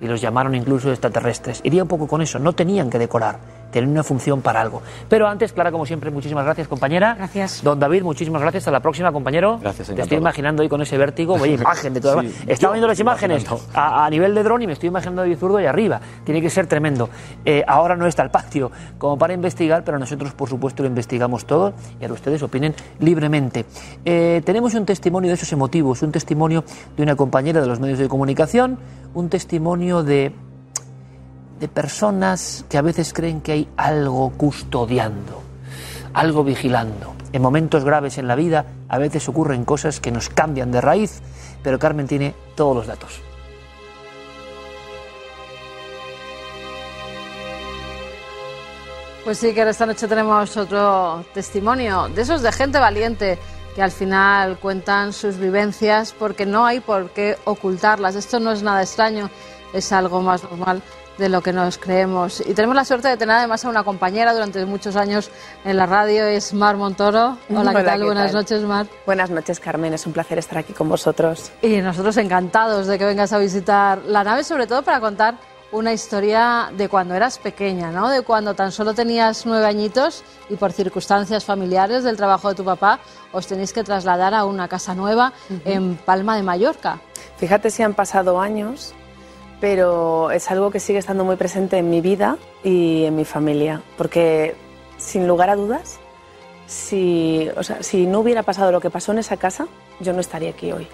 y los llamaron incluso extraterrestres. Iría un poco con eso, no tenían que decorar, tenían una función para algo. Pero antes, Clara, como siempre, muchísimas gracias, compañera. Gracias. Don David, muchísimas gracias. Hasta la próxima, compañero. Gracias, Te estoy imaginando ahí con ese vértigo, vaya imagen de toda Sí, Estaba viendo las imágenes a, a nivel de dron y me estoy imaginando a David Zurdo ahí arriba. Tiene que ser tremendo. Eh, ahora no está el patio como para investigar, pero nosotros, por supuesto, lo investigamos todo y ahora ustedes opinen libremente. Eh, tenemos un testimonio de esos emotivos, un testimonio de una compañera de los medios de comunicación, un testimonio de de personas que a veces creen que hay algo custodiando, algo vigilando. En momentos graves en la vida a veces ocurren cosas que nos cambian de raíz, pero Carmen tiene todos los datos. Pues sí, que esta noche tenemos otro testimonio de esos de gente valiente que al final cuentan sus vivencias porque no hay por qué ocultarlas. Esto no es nada extraño, es algo más normal de lo que nos creemos. Y tenemos la suerte de tener además a una compañera durante muchos años en la radio, es Mar Montoro. Hola, ¿qué tal? ¿qué Buenas tal? noches, Mar. Buenas noches, Carmen. Es un placer estar aquí con vosotros. Y nosotros encantados de que vengas a visitar la nave, sobre todo para contar una historia de cuando eras pequeña, ¿no? De cuando tan solo tenías nueve añitos y por circunstancias familiares del trabajo de tu papá os tenéis que trasladar a una casa nueva en Palma de Mallorca. Fíjate si han pasado años, pero es algo que sigue estando muy presente en mi vida y en mi familia, porque sin lugar a dudas, si, o sea, si no hubiera pasado lo que pasó en esa casa, yo no estaría aquí hoy.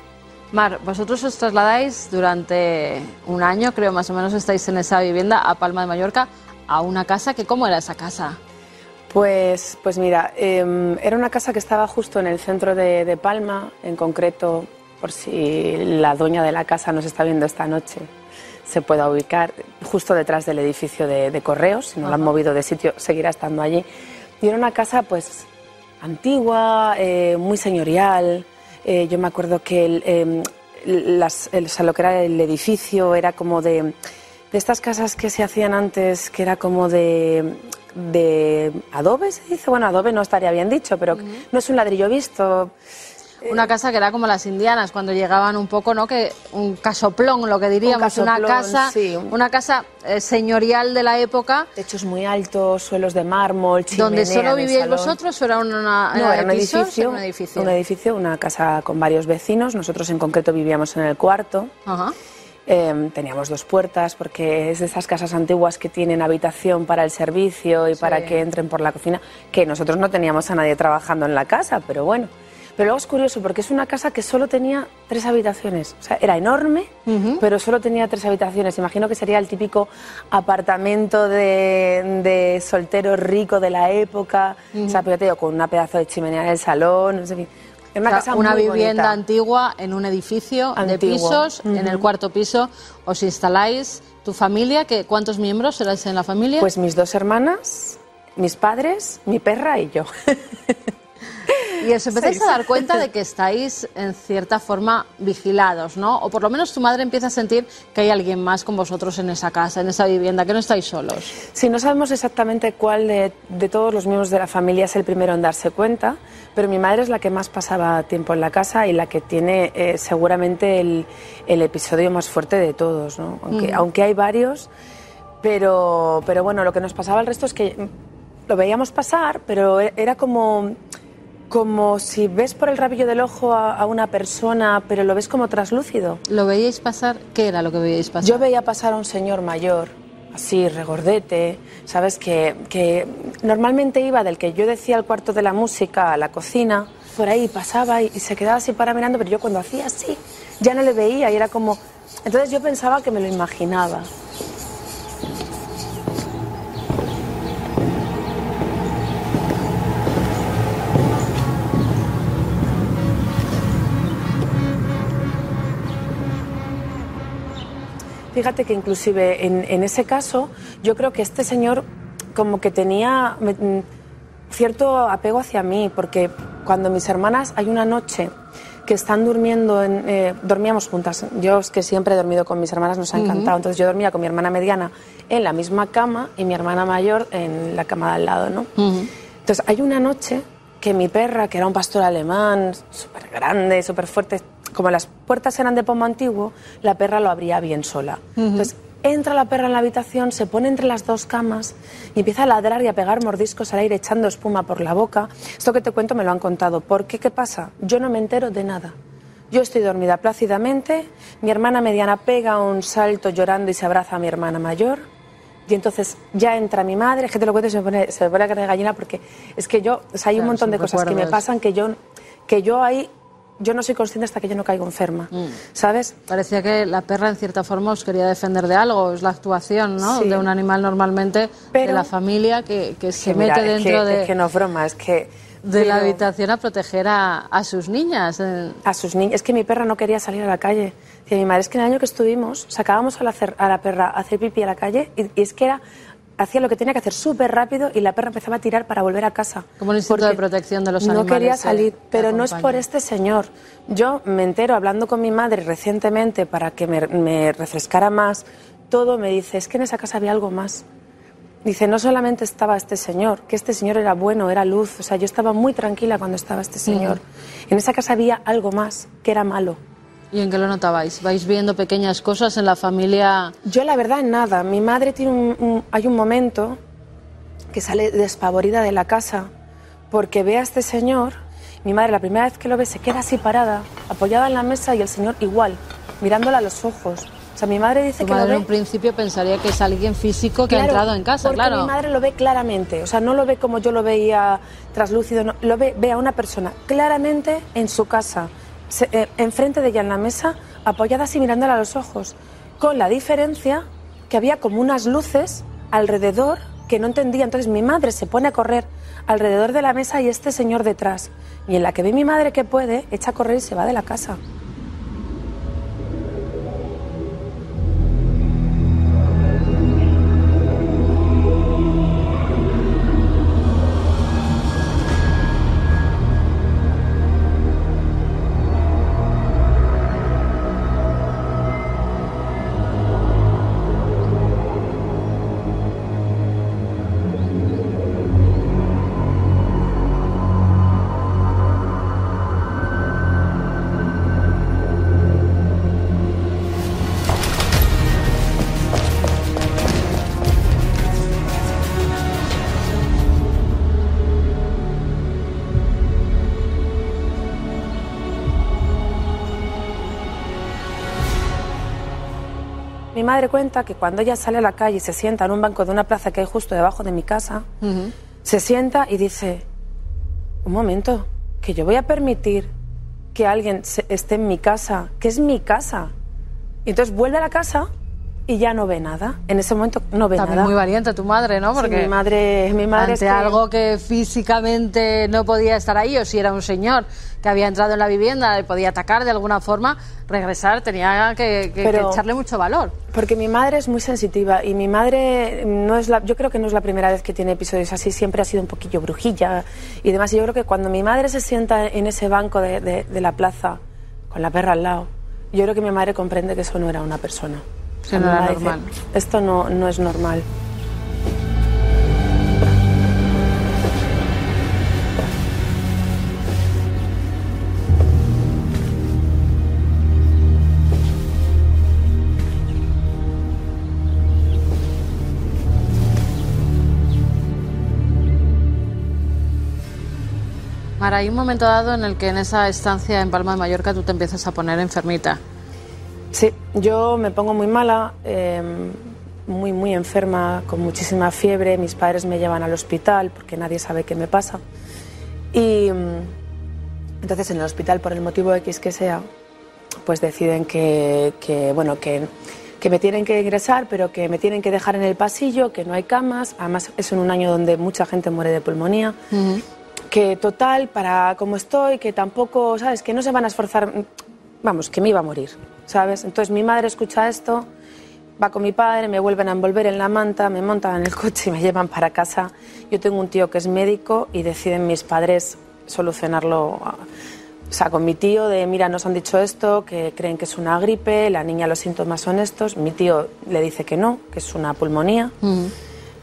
Mar, vosotros os trasladáis durante un año, creo más o menos estáis en esa vivienda a Palma de Mallorca, a una casa que ¿cómo era esa casa? Pues, pues mira, eh, era una casa que estaba justo en el centro de, de Palma, en concreto, por si la dueña de la casa nos está viendo esta noche, se pueda ubicar justo detrás del edificio de, de correos, si no la han movido de sitio, seguirá estando allí. Y era una casa pues antigua, eh, muy señorial. Eh, yo me acuerdo que el, eh, las- el- o sea, lo que era el edificio era como de, de estas casas que se hacían antes, que era como de, de adobe, se dice. Bueno, adobe no estaría bien dicho, pero no es un ladrillo visto. Una casa que era como las indianas, cuando llegaban un poco, ¿no? Que un casoplón, lo que diríamos, una casoplón, casa, sí. una casa eh, señorial de la época, Techos muy altos, suelos de mármol, donde chimenea solo en el vivíais salón. vosotros o era una, No, era un edificio, un edificio. un edificio, una casa con varios vecinos. Nosotros en concreto vivíamos en el cuarto. Ajá. Eh, teníamos dos puertas porque es de esas casas antiguas que tienen habitación para el servicio y para que entren por la cocina, que nosotros no teníamos a nadie trabajando en la casa, pero bueno. Pero luego es curioso porque es una casa que solo tenía tres habitaciones. O sea, era enorme, pero solo tenía tres habitaciones. Imagino que sería el típico apartamento de, de soltero rico de la época. O sea, pero te digo, con una pedazo de chimenea en el salón. no sé qué. Era una O sea, casa una muy vivienda bonita. antigua en un edificio de Antiguo. pisos. En el cuarto piso os instaláis. ¿Tu familia? Que, ¿Cuántos miembros erais en la familia? Pues mis dos hermanas, mis padres, mi perra y yo. y os empezáis a dar cuenta de que estáis en cierta forma vigilados, ¿no? O por lo menos tu madre empieza a sentir que hay alguien más con vosotros en esa casa, en esa vivienda, que no estáis solos. Sí, no sabemos exactamente cuál de, de todos los miembros de la familia es el primero en darse cuenta, pero mi madre es la que más pasaba tiempo en la casa y la que tiene eh, seguramente el, el episodio más fuerte de todos, ¿no? aunque, aunque hay varios, pero, pero bueno, lo que nos pasaba al resto es que mm, lo veíamos pasar, pero e- era como, como si ves por el rabillo del ojo a, a una persona, pero lo ves como traslúcido. ¿Lo veíais pasar? ¿Qué era lo que veíais pasar? Yo veía pasar a un señor mayor, así, regordete, ¿sabes? Que, que normalmente iba del que yo decía el cuarto de la música a la cocina, por ahí pasaba y, y se quedaba así para mirando, pero yo cuando hacía así ya no le veía y era como... Entonces yo pensaba que me lo imaginaba. Fíjate que inclusive en, en ese caso yo creo que este señor como que tenía me- mm, cierto apego hacia mí, porque cuando mis hermanas hay una noche que están durmiendo, en, eh, dormíamos juntas, yo es que siempre he dormido con mis hermanas, nos ha encantado, entonces yo dormía con mi hermana mediana en la misma cama y mi hermana mayor en la cama de al lado, ¿no? Entonces hay una noche que mi perra, que era un pastor alemán, súper grande, súper fuerte, como las puertas eran de pomo antiguo, la perra lo abría bien sola. Entonces entra la perra en la habitación, se pone entre las dos camas y empieza a ladrar y a pegar mordiscos al aire echando espuma por la boca. Esto que te cuento me lo han contado. ¿Por qué? ¿Qué pasa? Yo no me entero de nada. Yo estoy dormida plácidamente, mi hermana mediana pega un salto llorando y se abraza a mi hermana mayor. Y entonces ya entra mi madre, es que te lo cuento y se me pone, se me pone la carne de gallina porque es que yo, o sea, hay un Claro, montón de cosas que me pasan que yo, que yo ahí, yo no soy consciente hasta que yo no caigo enferma, Mm. ¿sabes? Parecía que la perra en cierta forma os quería defender de algo, es la actuación ¿no? Sí. de un animal normalmente de la familia que, que se Que mira, mete es que- dentro de, es que no es broma, es que... de la habitación a proteger a, a sus niñas. eh. A sus niños. Es que mi perra no quería salir a la calle. Decía mi madre, es que en el año que estuvimos, sacábamos a la, a la perra a hacer pipí a la calle y, y es que era... Hacía lo que tenía que hacer súper rápido y la perra empezaba a tirar para volver a casa. Como un instinto Porque de protección de los No animales quería que salir, pero no es por este señor. Yo me entero hablando con mi madre recientemente para que me, me refrescara más. Todo me dice, es que en esa casa había algo más. Dice, no solamente estaba este señor, que este señor era bueno, era luz. O sea, yo estaba muy tranquila cuando estaba este señor. En esa casa había algo más, que era malo. ¿Y en qué lo notabais? ¿Vais viendo pequeñas cosas en la familia? Yo la verdad nada. Mi madre tiene un, un- hay un momento que sale despavorida de la casa porque ve a este señor. Mi madre la primera vez que lo ve se queda así parada, apoyada en la mesa y el señor igual, mirándola a los ojos. O sea, mi madre dice Tu que lo madre ve en un principio pensaría que es alguien físico que ha Claro, entrado en casa, porque claro. mi madre lo ve claramente, o sea, no lo ve como yo lo veía traslúcido, no, lo ve, ve a una persona claramente en su casa, se- eh, enfrente de ella en la mesa, apoyada así mirándola a los ojos, con la diferencia que había como unas luces alrededor que no entendía. Entonces mi madre se pone a correr alrededor de la mesa y este señor detrás. Y en la que ve mi madre que puede, echa a correr y se va de la casa. Madre cuenta que cuando ella sale a la calle y se sienta en un banco de una plaza que hay justo debajo de mi casa, se sienta y dice, un momento, que yo voy a permitir que alguien se- esté en mi casa, que es mi casa. Y entonces vuelve a la casa y ya no ve nada. En ese momento no ve También nada. muy valiente tu madre, ¿no? Sí, Porque mi madre, mi madre es ante que- algo que físicamente no podía estar ahí, o si era un señor que había entrado en la vivienda y podía atacar de alguna forma, regresar tenía que, que- Pero- que echarle mucho valor. Porque mi madre es muy sensitiva y mi madre no es la, yo creo que no es la primera vez que tiene episodios así, siempre ha sido un poquillo brujilla y demás. Y yo creo que cuando mi madre se sienta en ese banco de, de- de la plaza con la perra al lado, yo creo que mi madre comprende que eso no era una persona. Dice. Esto no, no es normal. Mara, hay un momento dado en el que en esa estancia en Palma de Mallorca tú te empiezas a poner enfermita. Sí, yo me pongo muy mala, eh, muy, muy enferma, con muchísima fiebre. Mis padres me llevan al hospital porque nadie sabe qué me pasa. Y mm, entonces en el hospital, por el motivo X que sea, pues deciden que, que, bueno, que, que me tienen que ingresar, pero que me tienen que dejar en el pasillo, que no hay camas. Además, es en un año donde mucha gente muere de pulmonía. Que total, para como estoy, que tampoco, ¿sabes? Que no se van a esforzar. Vamos, que me iba a morir, ¿sabes? Entonces mi madre escucha esto, va con mi padre, me vuelven a envolver en la manta, me montan en el coche y me llevan para casa. Yo tengo un tío que es médico y deciden mis padres solucionarlo. o sea, con mi tío de, mira, nos han dicho esto, que creen que es una gripe, la niña los síntomas son estos, mi tío le dice que no, que es una pulmonía.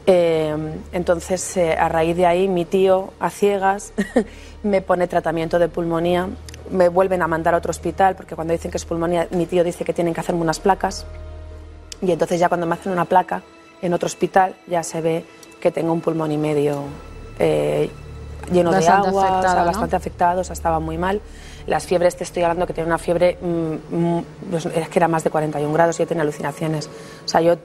Eh, entonces, eh, a raíz de ahí, mi tío, a ciegas, me pone tratamiento de pulmonía. Me vuelven a mandar a otro hospital, porque cuando dicen que es pulmonía, mi tío dice que tienen que hacerme unas placas. Y entonces ya cuando me hacen una placa en otro hospital, ya se ve que tengo un pulmón y medio eh, lleno Bastante de agua, o sea, afectado, ¿no? bastante afectado, o sea, estaba muy mal. Las fiebres, te estoy hablando que tenía una fiebre, mm, mm, pues, es que era más de 41 grados, yo tenía alucinaciones. O sea, yo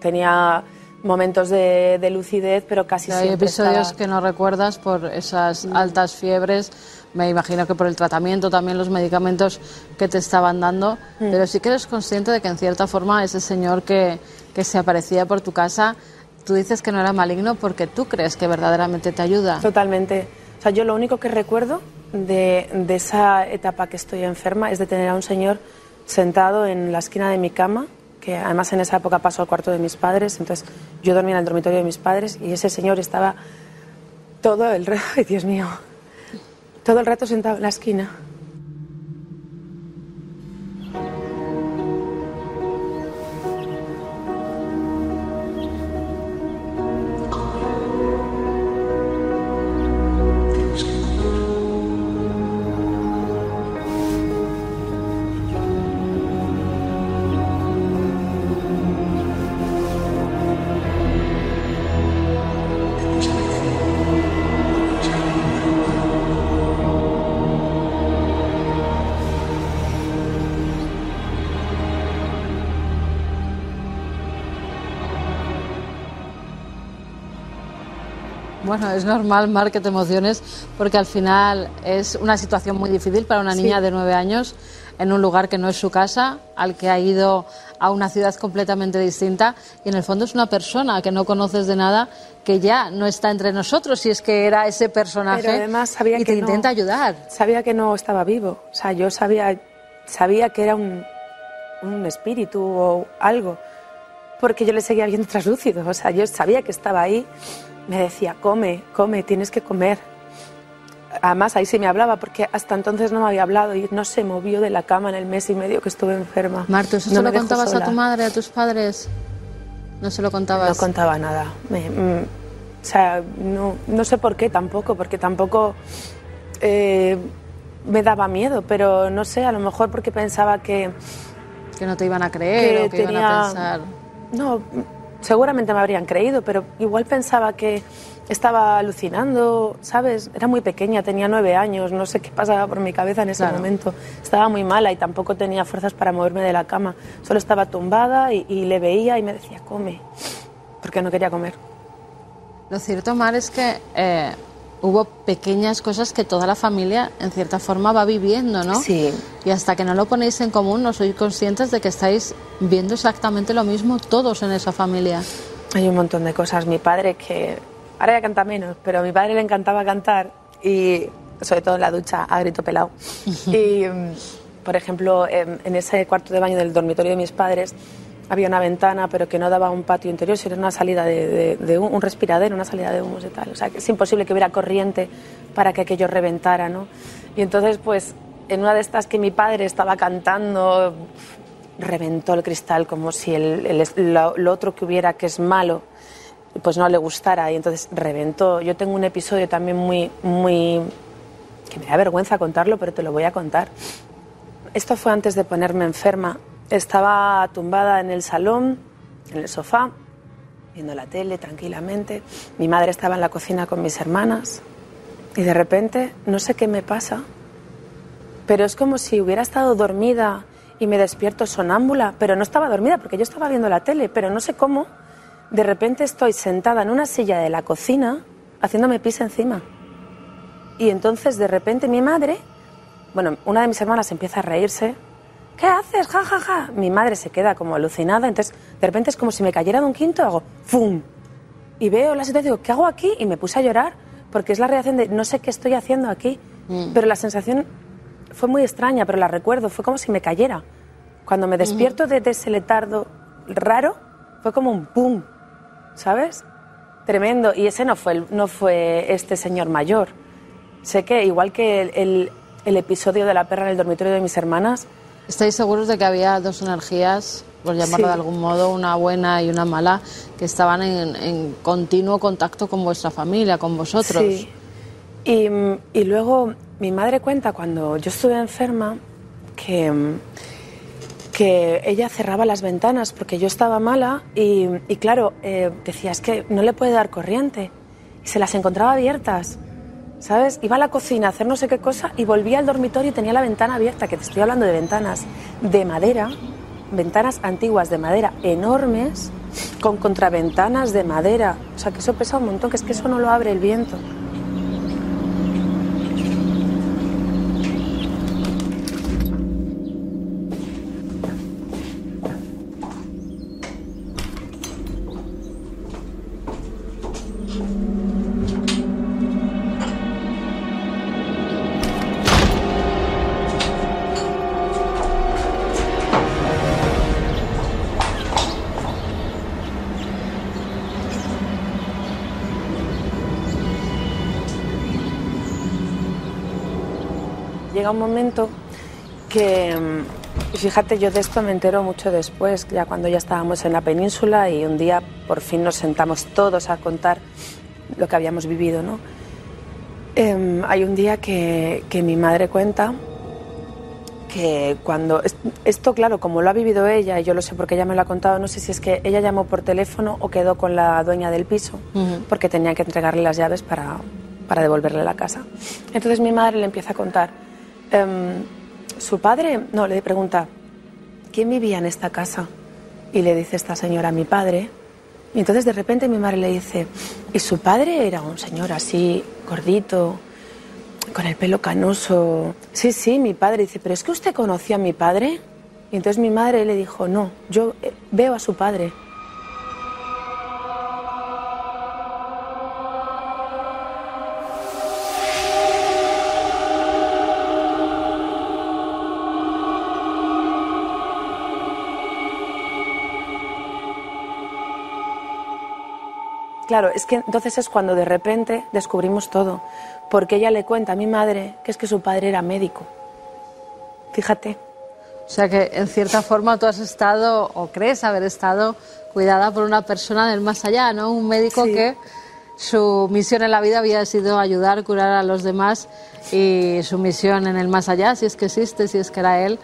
tenía momentos de, de lucidez, pero casi Hay siempre episodios estaba- que no recuerdas por esas altas fiebres. Me imagino que por el tratamiento, también los medicamentos que te estaban dando. Pero sí que eres consciente de que, en cierta forma, ese señor que, que se aparecía por tu casa, tú dices que no era maligno porque tú crees que verdaderamente te ayuda. Totalmente. O sea, yo lo único que recuerdo de, de esa etapa que estoy enferma es de tener a un señor sentado en la esquina de mi cama, que además en esa época pasó al cuarto de mis padres, entonces yo dormía en el dormitorio de mis padres y ese señor estaba todo el rato, ay Dios mío, todo el rato sentado en la esquina. Bueno, es normal, Mar, que te emociones porque al final es una situación muy difícil para una niña de nueve años en un lugar que no es su casa, al que ha ido a una ciudad completamente distinta y en el fondo es una persona que no conoces de nada que ya no está entre nosotros si es que era ese personaje Pero además sabía y que te no- intenta ayudar. Sabía que no estaba vivo, o sea, yo sabía, sabía que era un, un espíritu o algo, porque yo le seguía viendo traslúcido, o sea, yo sabía que estaba ahí, me decía, come, come, tienes que comer. Además, ahí sí me hablaba, porque hasta entonces no me había hablado y no se movió de la cama en el mes y medio que estuve enferma. Marta, ¿eso No se lo contabas a sola. tu madre, a tus padres? No se lo contabas. No contaba nada. Me- mm, o sea, no, no sé por qué tampoco, porque tampoco eh, me daba miedo, pero no sé, a lo mejor porque pensaba que, que no te iban a creer que o que iban a tenía... pensar. No, seguramente me habrían creído, pero igual pensaba que estaba alucinando, ¿sabes? Era muy pequeña, tenía nueve años, no sé qué pasaba por mi cabeza en ese Claro. momento. Estaba muy mala y tampoco tenía fuerzas para moverme de la cama. Solo estaba tumbada y, y le veía y me decía, come, porque no quería comer. Lo cierto, Mar, es que eh, hubo pequeñas cosas que toda la familia, en cierta forma, va viviendo, ¿no? Sí. Y hasta que no lo ponéis en común, no sois conscientes de que estáis viendo exactamente lo mismo todos en esa familia. Hay un montón de cosas. Mi padre que ahora ya canta menos, pero a mi padre le encantaba cantar y sobre todo en la ducha a grito pelado. y mm, por ejemplo, en, en ese cuarto de baño del dormitorio de mis padres había una ventana, pero que no daba a un patio interior, sino una salida de, de- un respiradero, una salida de humos y tal. O sea, que es imposible que hubiera corriente para que aquello reventara, ¿no? Y entonces, pues, en una de estas que mi padre estaba cantando, reventó el cristal como si el, el- lo, lo otro que hubiera que es malo pues no le gustara y entonces reventó. Yo tengo un episodio también muy, muy, que me da vergüenza contarlo, pero te lo voy a contar. Esto fue antes de ponerme enferma. Estaba tumbada en el salón, en el sofá, viendo la tele tranquilamente. Mi madre estaba en la cocina con mis hermanas y de repente, no sé qué me pasa, pero es como si hubiera estado dormida y me despierto sonámbula, pero no estaba dormida porque yo estaba viendo la tele, pero no sé cómo, de repente estoy sentada en una silla de la cocina haciéndome pis encima. Y entonces de repente mi madre, bueno, una de mis hermanas empieza a reírse. ¿Qué haces? Ja, ja, ja. Mi madre se queda como alucinada, entonces de repente es como si me cayera de un quinto, hago ¡fum! Y veo la situación, digo, ¿qué hago aquí? Y me puse a llorar porque es la reacción de no sé qué estoy haciendo aquí. Pero la sensación fue muy extraña, pero la recuerdo, fue como si me cayera. Cuando me despierto de, de ese letardo raro, fue como un pum, ¿sabes? Tremendo. Y ese no fue, no fue este señor mayor. Sé que, igual que el, el- el episodio de la perra en el dormitorio de mis hermanas, ¿Estáis seguros de que había dos energías, por llamarlo Sí. de algún modo, una buena y una mala, que estaban en, en continuo contacto con vuestra familia, con vosotros? Sí. Y, y luego mi madre cuenta cuando yo estuve enferma que, que ella cerraba las ventanas porque yo estaba mala y, y claro, eh, decía, es que no le puede dar corriente. Y se las encontraba abiertas, ¿sabes? Iba a la cocina a hacer no sé qué cosa y volvía al dormitorio y tenía la ventana abierta, que te estoy hablando de ventanas de madera, ventanas antiguas de madera enormes, con contraventanas de madera. O sea, que eso pesa un montón, que es que eso no lo abre el viento. Llega un momento que, mm, fíjate, yo de esto me entero mucho después, ya cuando ya estábamos en la península y un día por fin nos sentamos todos a contar lo que habíamos vivido, ¿no? Em, hay un día que, que mi madre cuenta que cuando es- esto claro como lo ha vivido ella y yo lo sé porque ella me lo ha contado no sé si es que ella llamó por teléfono o quedó con la dueña del piso porque tenía que entregarle las llaves para, para devolverle la casa entonces mi madre le empieza a contar em, su padre no le pregunta quién vivía en esta casa y le dice esta señora mi padre y entonces de repente mi madre le dice y su padre era un señor así gordito con el pelo canoso. Sí, sí, mi padre dice, pero es que usted conoció a mi padre. Y entonces mi madre le dijo, no, yo eh, veo a su padre. Claro, es que entonces es cuando de repente descubrimos todo, porque ella le cuenta a mi madre que es que su padre era médico. Fíjate. O sea que en cierta forma tú has estado o crees haber estado cuidada por una persona del más allá, ¿no? Un médico Sí. que su misión en la vida había sido ayudar, curar a los demás y su misión en el más allá, si es que existe, si es que era él,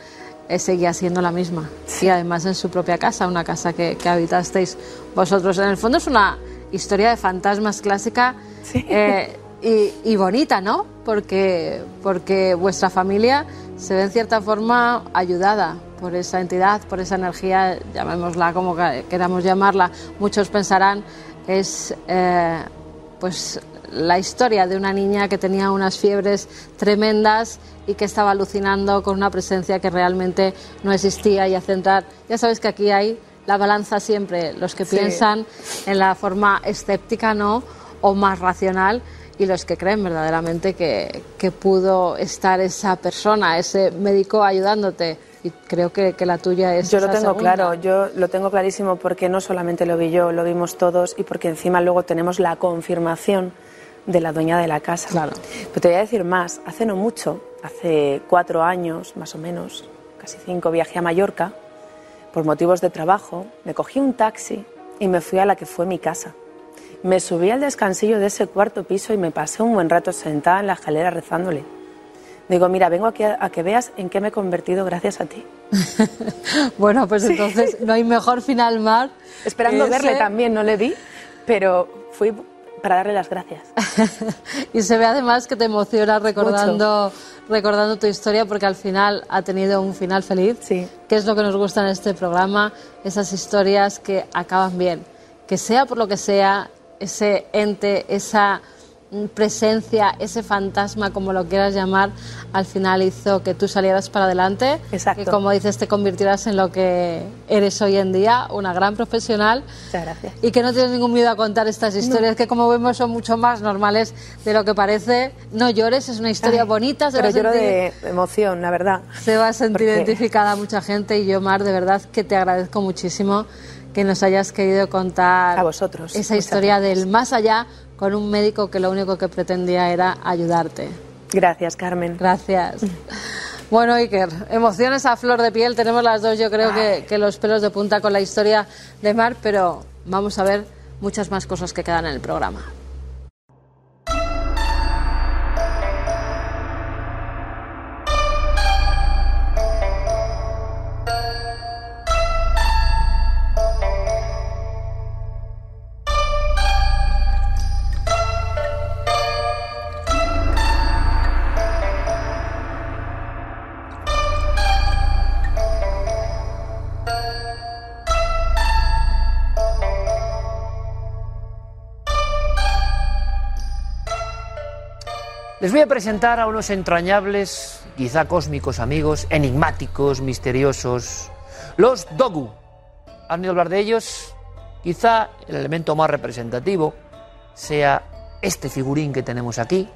eh, seguía siendo la misma. Y además en su propia casa, una casa que, que habitasteis vosotros. En el fondo es una historia de fantasmas clásica eh, y, y bonita, ¿no? Porque, porque vuestra familia se ve en cierta forma ayudada por esa entidad, por esa energía, llamémosla como que- queramos llamarla. Muchos pensarán es eh, pues la historia de una niña que tenía unas fiebres tremendas y que estaba alucinando con una presencia que realmente no existía y a centrar. Ya sabes que aquí hay la balanza siempre, los que Sí. piensan en la forma escéptica, ¿no? O más racional y los que creen verdaderamente que, que pudo estar esa persona, ese médico ayudándote. Y creo que, que la tuya es Yo lo tengo segunda. claro, yo lo tengo clarísimo porque no solamente lo vi yo, lo vimos todos y porque encima luego tenemos la confirmación de la dueña de la casa. Claro. Pero te voy a decir más, hace no mucho, hace cuatro años más o menos, casi cinco, viajé a Mallorca por motivos de trabajo, me cogí un taxi y me fui a la que fue mi casa. Me subí al descansillo de ese cuarto piso y me pasé un buen rato sentada en la escalera rezándole. Digo, mira, vengo aquí a, a que veas en qué me he convertido gracias a ti. Bueno, pues entonces no hay mejor final mar. Esperando verle también, no le vi, pero fui para darle las gracias. y se ve además que te emociona recordando, recordando tu historia porque al final ha tenido un final feliz, Sí. que es lo que nos gusta en este programa, esas historias que acaban bien, que sea por lo que sea, ese ente, esa presencia, ese fantasma, como lo quieras llamar, al final hizo que tú salieras para adelante, Exacto. que como dices te convirtieras en lo que eres hoy en día, una gran profesional Muchas gracias. y que no tienes ningún miedo a contar estas historias que como vemos son mucho más normales de lo que parece. No llores, es una historia Ay, bonita, se Pero va a lloro sentir, de emoción, la verdad. se va a sentir Porque- identificada mucha gente y yo, Mar, de verdad que te agradezco muchísimo que nos hayas querido contar A vosotros, esa historia gracias. del más allá con un médico que lo único que pretendía era ayudarte. Gracias, Carmen. Gracias. Bueno, Iker, emociones a flor de piel. Tenemos las dos, yo creo que, que los pelos de punta con la historia de Mar, pero vamos a ver muchas más cosas que quedan en el programa. Les voy a presentar a unos entrañables, quizá cósmicos amigos, enigmáticos, misteriosos, los Dogu. ¿Han oído hablar de ellos? Quizá el elemento más representativo sea este figurín que tenemos aquí,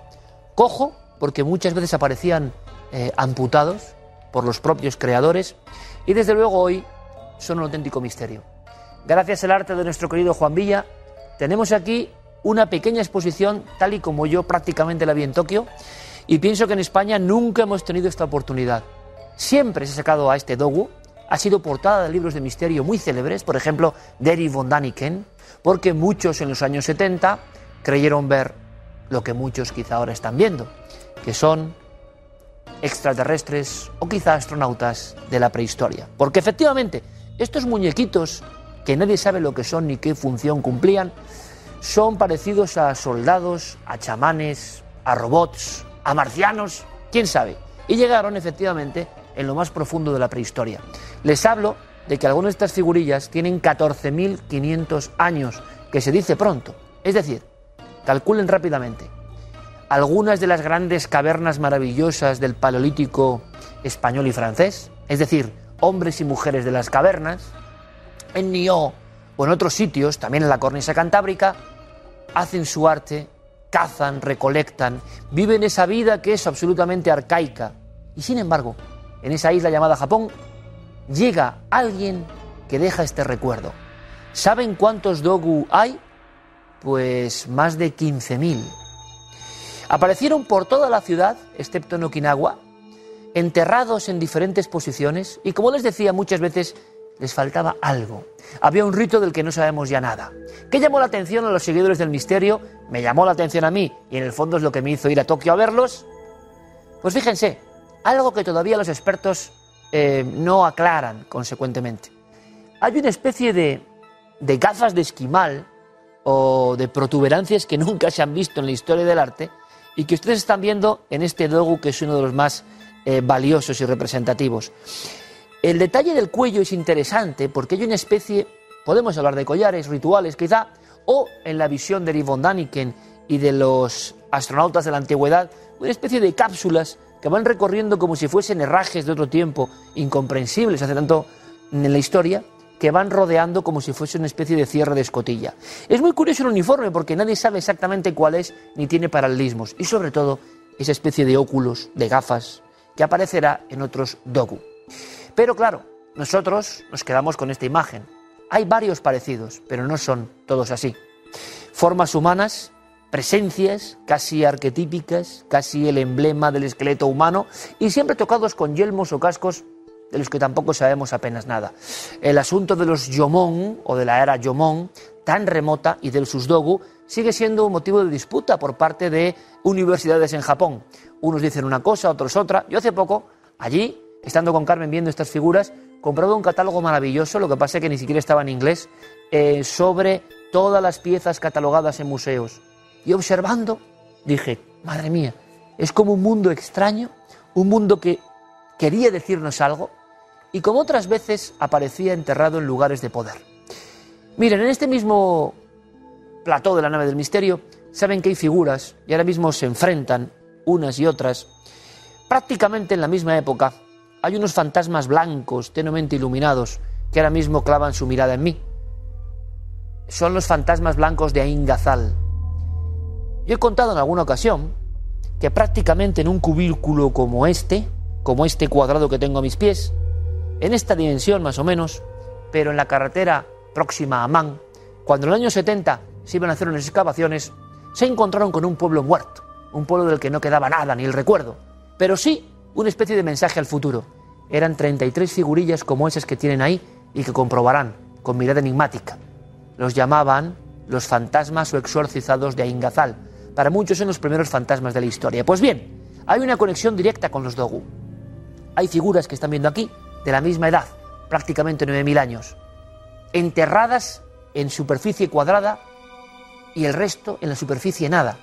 cojo, porque muchas veces aparecían eh, amputados por los propios creadores, y desde luego hoy son un auténtico misterio. Gracias al arte de nuestro querido Juan Villa, tenemos aquí una pequeña exposición, tal y como yo prácticamente la vi en Tokio, y pienso que en España nunca hemos tenido esta oportunidad. Siempre se ha sacado a este Dogu, ha sido portada de libros de misterio muy célebres, por ejemplo, Derry von Daniken, porque muchos en los años 70 creyeron ver lo que muchos quizá ahora están viendo, que son extraterrestres o quizá astronautas de la prehistoria. Porque efectivamente, estos muñequitos, que nadie sabe lo que son ni qué función cumplían, son parecidos a soldados, a chamanes, a robots, a marcianos, quién sabe. Y llegaron efectivamente en lo más profundo de la prehistoria. Les hablo de que algunas de estas figurillas tienen 14.500 años, que se dice pronto. Es decir, calculen rápidamente. Algunas de las grandes cavernas maravillosas del Paleolítico español y francés, es decir, hombres y mujeres de las cavernas, en Nió o en otros sitios, también en la cornisa cantábrica, hacen su arte, cazan, recolectan, viven esa vida que es absolutamente arcaica. Y sin embargo, en esa isla llamada Japón, llega alguien que deja este recuerdo. ¿Saben cuántos dogu hay? Pues más de 15.000. Aparecieron por toda la ciudad, excepto en Okinawa, enterrados en diferentes posiciones y como les decía muchas veces les faltaba algo. Había un rito del que no sabemos ya nada. ¿Qué llamó la atención a los seguidores del misterio? Me llamó la atención a mí y en el fondo es lo que me hizo ir a Tokio a verlos. Pues fíjense, algo que todavía los expertos eh, no aclaran consecuentemente. Hay una especie de, de gafas de esquimal o de protuberancias que nunca se han visto en la historia del arte y que ustedes están viendo en este dogu que es uno de los más eh, valiosos y representativos. El detalle del cuello es interesante porque hay una especie, podemos hablar de collares, rituales quizá, o en la visión de Yvonne Daniken y de los astronautas de la antigüedad, una especie de cápsulas que van recorriendo como si fuesen herrajes de otro tiempo, incomprensibles hace tanto en la historia, que van rodeando como si fuese una especie de cierre de escotilla. Es muy curioso el uniforme porque nadie sabe exactamente cuál es ni tiene paralelismos y sobre todo esa especie de óculos, de gafas, que aparecerá en otros dogu. Pero claro, nosotros nos quedamos con esta imagen. Hay varios parecidos, pero no son todos así. Formas humanas, presencias casi arquetípicas, casi el emblema del esqueleto humano y siempre tocados con yelmos o cascos de los que tampoco sabemos apenas nada. El asunto de los Yomon o de la era Yomon, tan remota, y del Susdogu, sigue siendo un motivo de disputa por parte de universidades en Japón. Unos dicen una cosa, otros otra. Yo hace poco, allí, estando con Carmen viendo estas figuras, compraba un catálogo maravilloso, lo que pasa es que ni siquiera estaba en inglés, eh, sobre todas las piezas catalogadas en museos. Y observando, dije, madre mía, es como un mundo extraño, un mundo que quería decirnos algo y como otras veces aparecía enterrado en lugares de poder. Miren, en este mismo plató de la nave del misterio, saben que hay figuras y ahora mismo se enfrentan unas y otras. Prácticamente en la misma época hay unos fantasmas blancos, tenuemente iluminados, que ahora mismo clavan su mirada en mí. Son los fantasmas blancos de Ain Gazal. Yo he contado en alguna ocasión que prácticamente en un cubículo como este, como este cuadrado que tengo a mis pies, en esta dimensión más o menos, pero en la carretera próxima a Amán, cuando en el año 70 se iban a hacer unas excavaciones, se encontraron con un pueblo muerto, un pueblo del que no quedaba nada, ni el recuerdo, pero sí una especie de mensaje al futuro. Eran 33 figurillas como esas que tienen ahí y que comprobarán con mirada enigmática. Los llamaban los fantasmas o exorcizados de Aingazal. Para muchos son los primeros fantasmas de la historia. Pues bien, hay una conexión directa con los Dogu. Hay figuras que están viendo aquí de la misma edad, prácticamente 9.000 años, enterradas en superficie cuadrada y el resto en la superficie nada,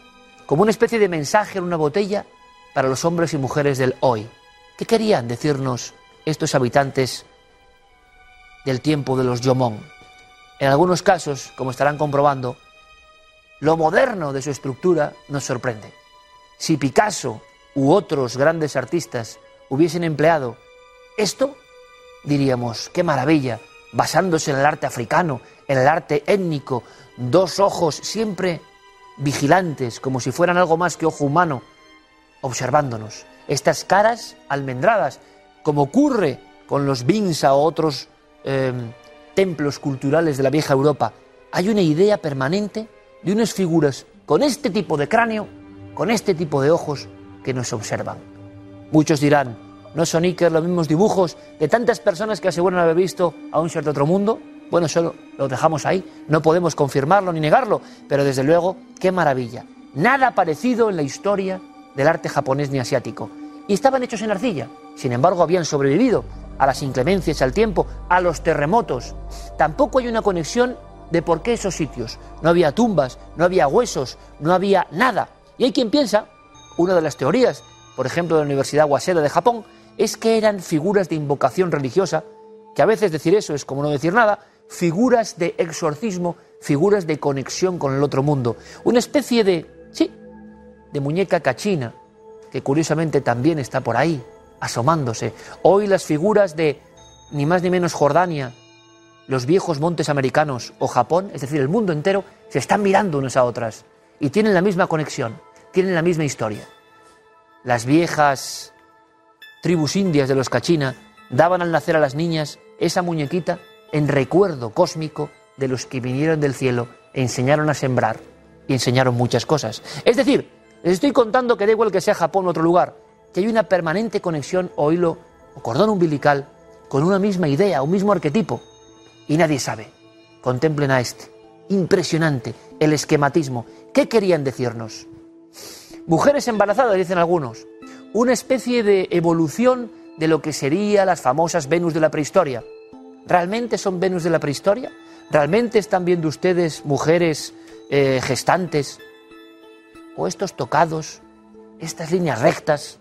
como una especie de mensaje en una botella para los hombres y mujeres del hoy. ¿Qué querían decirnos estos habitantes del tiempo de los Yomón? En algunos casos, como estarán comprobando, lo moderno de su estructura nos sorprende. Si Picasso u otros grandes artistas hubiesen empleado esto, diríamos, qué maravilla, basándose en el arte africano, en el arte étnico, dos ojos siempre vigilantes, como si fueran algo más que ojo humano, observándonos. Estas caras almendradas, como ocurre con los Binsa o otros em, templos culturales de la vieja Europa, hay una idea permanente de unas figuras con este tipo de cráneo, con este tipo de ojos que nos observan. Muchos dirán, ¿no son Iker los mismos dibujos de tantas personas que aseguran haber visto a un ser de otro mundo? Bueno, solo lo dejamos ahí, no podemos confirmarlo ni negarlo, pero desde luego, qué maravilla. Nada parecido en la historia del arte japonés ni asiático. Y estaban hechos en arcilla, sin embargo habían sobrevivido a las inclemencias, al tiempo, a los terremotos. Tampoco hay una conexión de por qué esos sitios. No había tumbas, no había huesos, no había nada. Y hay quien piensa, una de las teorías por ejemplo, de la Universidad Waseda de Japón, es que eran figuras de invocación religiosa, que a veces decir eso es como no decir nada, figuras de exorcismo, figuras de conexión con el otro mundo. Una especie de, de muñeca cachina, que curiosamente también está por ahí, asomándose. Hoy las figuras de ni más ni menos Jordania, los viejos montes americanos o Japón, es decir, el mundo entero, se están mirando unas a otras y tienen la misma conexión, tienen la misma historia. Las viejas tribus indias de los Cachina daban al nacer a las niñas esa muñequita en recuerdo cósmico de los que vinieron del cielo e enseñaron a sembrar y enseñaron muchas cosas. Es decir, les estoy contando que da igual que sea Japón o otro lugar, que hay una permanente conexión o hilo o cordón umbilical con una misma idea, un mismo arquetipo. Y nadie sabe. Contemplen a este. Impresionante el esquematismo. ¿Qué querían decirnos? Mujeres embarazadas, dicen algunos. Una especie de evolución de lo que serían las famosas Venus de la prehistoria. ¿Realmente son Venus de la prehistoria? ¿Realmente están viendo ustedes mujeres eh, gestantes? ¿O estos tocados? ¿Estas líneas rectas?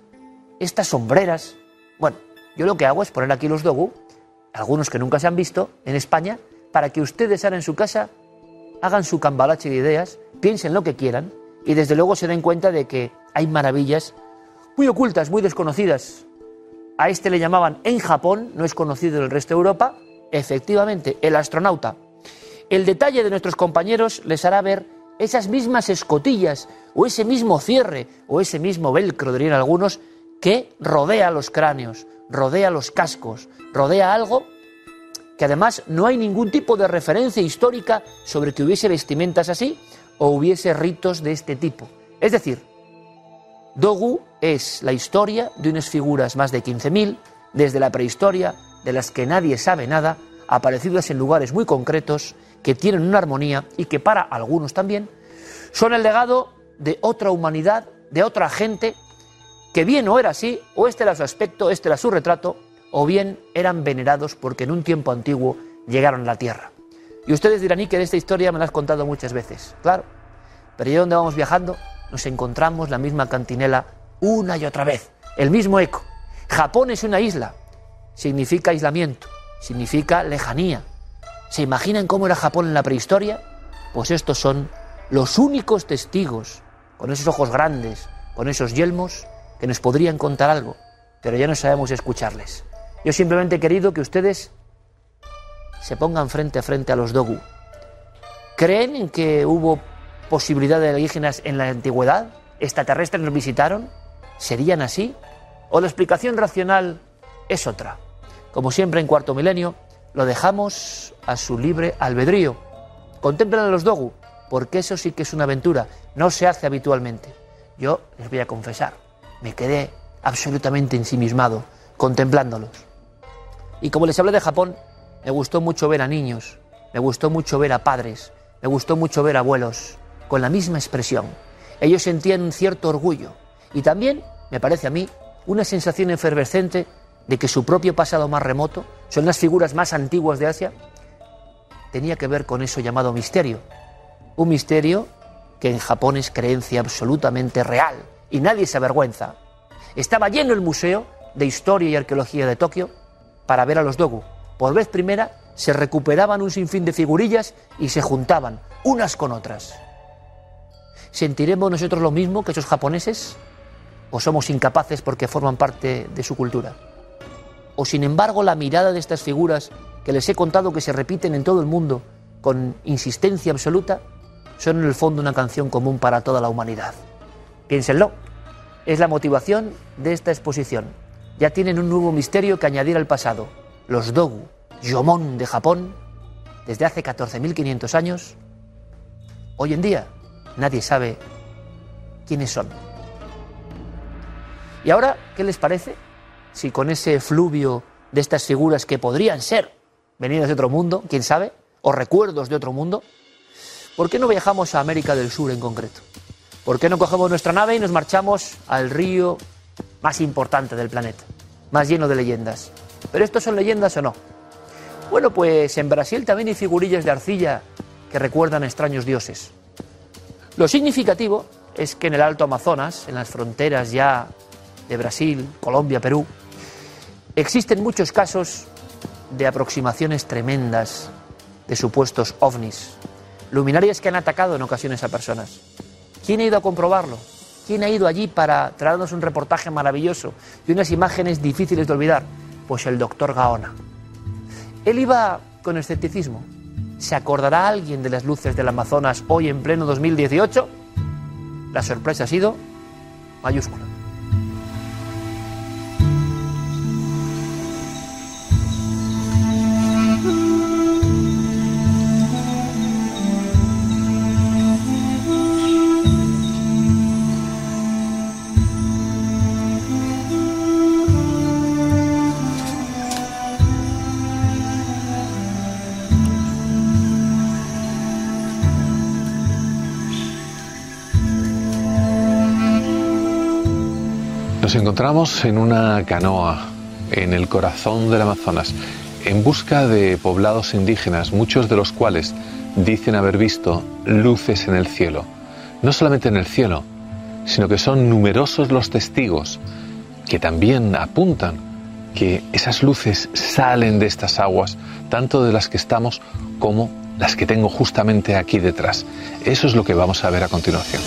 ¿Estas sombreras? Bueno, yo lo que hago es poner aquí los dogu, algunos que nunca se han visto en España, para que ustedes ahora en su casa hagan su cambalache de ideas, piensen lo que quieran y desde luego se den cuenta de que hay maravillas muy ocultas, muy desconocidas. A este le llamaban en Japón, no es conocido en el resto de Europa, efectivamente, el astronauta. El detalle de nuestros compañeros les hará ver esas mismas escotillas o ese mismo cierre o ese mismo velcro, dirían algunos, que rodea los cráneos, rodea los cascos, rodea algo que además no hay ningún tipo de referencia histórica sobre que hubiese vestimentas así o hubiese ritos de este tipo. Es decir, Dogu es la historia de unas figuras más de 15.000, desde la prehistoria, de las que nadie sabe nada, aparecidas en lugares muy concretos, que tienen una armonía y que para algunos también son el legado de otra humanidad, de otra gente, que bien o era así, o este era su aspecto, este era su retrato, o bien eran venerados porque en un tiempo antiguo llegaron a la tierra. Y ustedes dirán, y que de esta historia me la has contado muchas veces. Claro, pero allí donde vamos viajando nos encontramos la misma cantinela una y otra vez, el mismo eco. Japón es una isla, significa aislamiento, significa lejanía. ¿Se imaginan cómo era Japón en la prehistoria? Pues estos son los únicos testigos, con esos ojos grandes, con esos yelmos, que nos podrían contar algo, pero ya no sabemos escucharles. Yo simplemente he querido que ustedes se pongan frente a frente a los Dogu. ¿Creen en que hubo posibilidad de alienígenas en la antigüedad? ¿Extraterrestres nos visitaron? ¿Serían así? ¿O la explicación racional es otra? Como siempre en cuarto milenio, lo dejamos a su libre albedrío. Contemplen a los Dogu, porque eso sí que es una aventura, no se hace habitualmente. Yo les voy a confesar, me quedé absolutamente ensimismado contemplándolos. Y como les hablé de Japón, me gustó mucho ver a niños, me gustó mucho ver a padres, me gustó mucho ver a abuelos, con la misma expresión. Ellos sentían un cierto orgullo y también, me parece a mí, una sensación efervescente de que su propio pasado más remoto, son las figuras más antiguas de Asia, tenía que ver con eso llamado misterio. Un misterio que en Japón es creencia absolutamente real y nadie se avergüenza. Estaba lleno el Museo de Historia y Arqueología de Tokio para ver a los Dogu. Por vez primera se recuperaban un sinfín de figurillas y se juntaban unas con otras. ¿Sentiremos nosotros lo mismo que esos japoneses? ¿O somos incapaces porque forman parte de su cultura? ¿O sin embargo la mirada de estas figuras que les he contado que se repiten en todo el mundo con insistencia absoluta son en el fondo una canción común para toda la humanidad? Piénsenlo. Es la motivación de esta exposición. Ya tienen un nuevo misterio que añadir al pasado. Los Dogu, Yomon de Japón, desde hace 14.500 años, hoy en día nadie sabe quiénes son. ¿Y ahora qué les parece si con ese fluvio de estas figuras que podrían ser venidas de otro mundo, quién sabe, o recuerdos de otro mundo, ¿por qué no viajamos a América del Sur en concreto? ¿Por qué no cogemos nuestra nave y nos marchamos al río más importante del planeta, más lleno de leyendas? ¿Pero estos son leyendas o no? Bueno, pues en Brasil también hay figurillas de arcilla que recuerdan a extraños dioses. Lo significativo es que en el Alto Amazonas, en las fronteras ya de Brasil, Colombia, Perú, existen muchos casos de aproximaciones tremendas de supuestos ovnis, luminarias que han atacado en ocasiones a personas. ¿Quién ha ido a comprobarlo? ¿Quién ha ido allí para traernos un reportaje maravilloso y unas imágenes difíciles de olvidar? Pues el doctor Gaona. Él iba con escepticismo, ¿Se acordará alguien de las luces del Amazonas hoy en pleno 2018? La sorpresa ha sido mayúscula. Nos encontramos en una canoa en el corazón del Amazonas, en busca de poblados indígenas, muchos de los cuales dicen haber visto luces en el cielo. No solamente en el cielo, sino que son numerosos los testigos que también apuntan que esas luces salen de estas aguas, tanto de las que estamos como las que tengo justamente aquí detrás. Eso es lo que vamos a ver a continuación.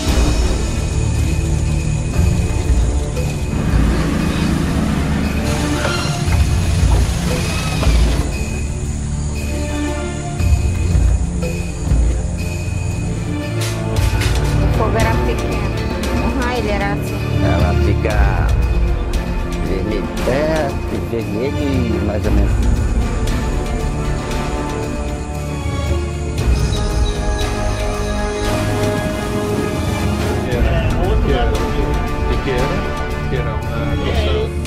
Ela fica vermelha, é, vermelha e mais ou menos Pequena, pequena, pequena, pequena, pequena,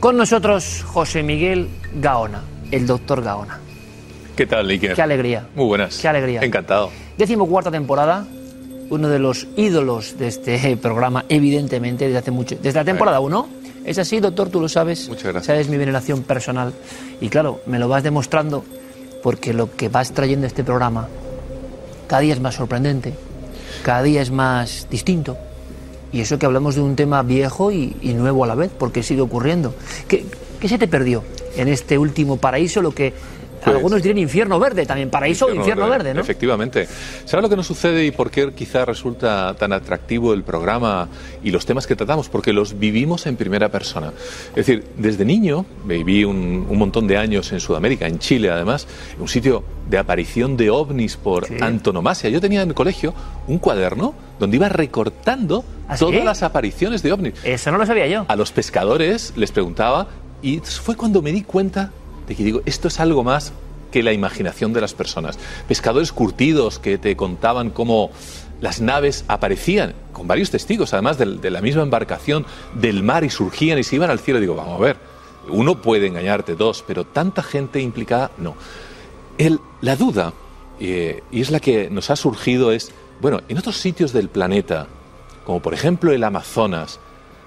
Con nosotros José Miguel Gaona, el doctor Gaona. ¿Qué tal, Iker? Qué alegría. Muy buenas. Qué alegría. Encantado. Décimo cuarta temporada, uno de los ídolos de este programa, evidentemente, desde hace mucho. Desde la temporada 1. Es así, doctor, tú lo sabes. Muchas gracias. Sabes mi veneración personal. Y claro, me lo vas demostrando porque lo que vas trayendo este programa cada día es más sorprendente, cada día es más distinto. Y eso que hablamos de un tema viejo y, y nuevo a la vez, porque sigue ocurriendo. ¿Qué, qué se te perdió en este último paraíso, lo que Pues- algunos dirían infierno verde también, paraíso o infierno verde, ¿no? Efectivamente. ¿Sabes lo que nos sucede y por qué quizá resulta tan atractivo el programa y los temas que tratamos? Porque los vivimos en primera persona. Es decir, desde niño viví un, un montón de años en Sudamérica, en Chile además, un sitio de aparición de ovnis por Sí. antonomasia. Yo tenía en el colegio un cuaderno donde iba recortando ¿Ah, sí? todas las apariciones de ovnis. Eso no lo sabía yo. A los pescadores les preguntaba y fue cuando me di cuenta de que digo, esto es algo más que la imaginación de las personas. Pescadores curtidos que te contaban cómo las naves aparecían, con varios testigos, además de, la misma embarcación del mar y surgían y se iban al cielo. Digo, vamos a ver, uno puede engañarte, dos, pero tanta gente implicada, no. El- la duda, eh, y es la que nos ha surgido, es, bueno, en otros sitios del planeta, como por ejemplo el Amazonas,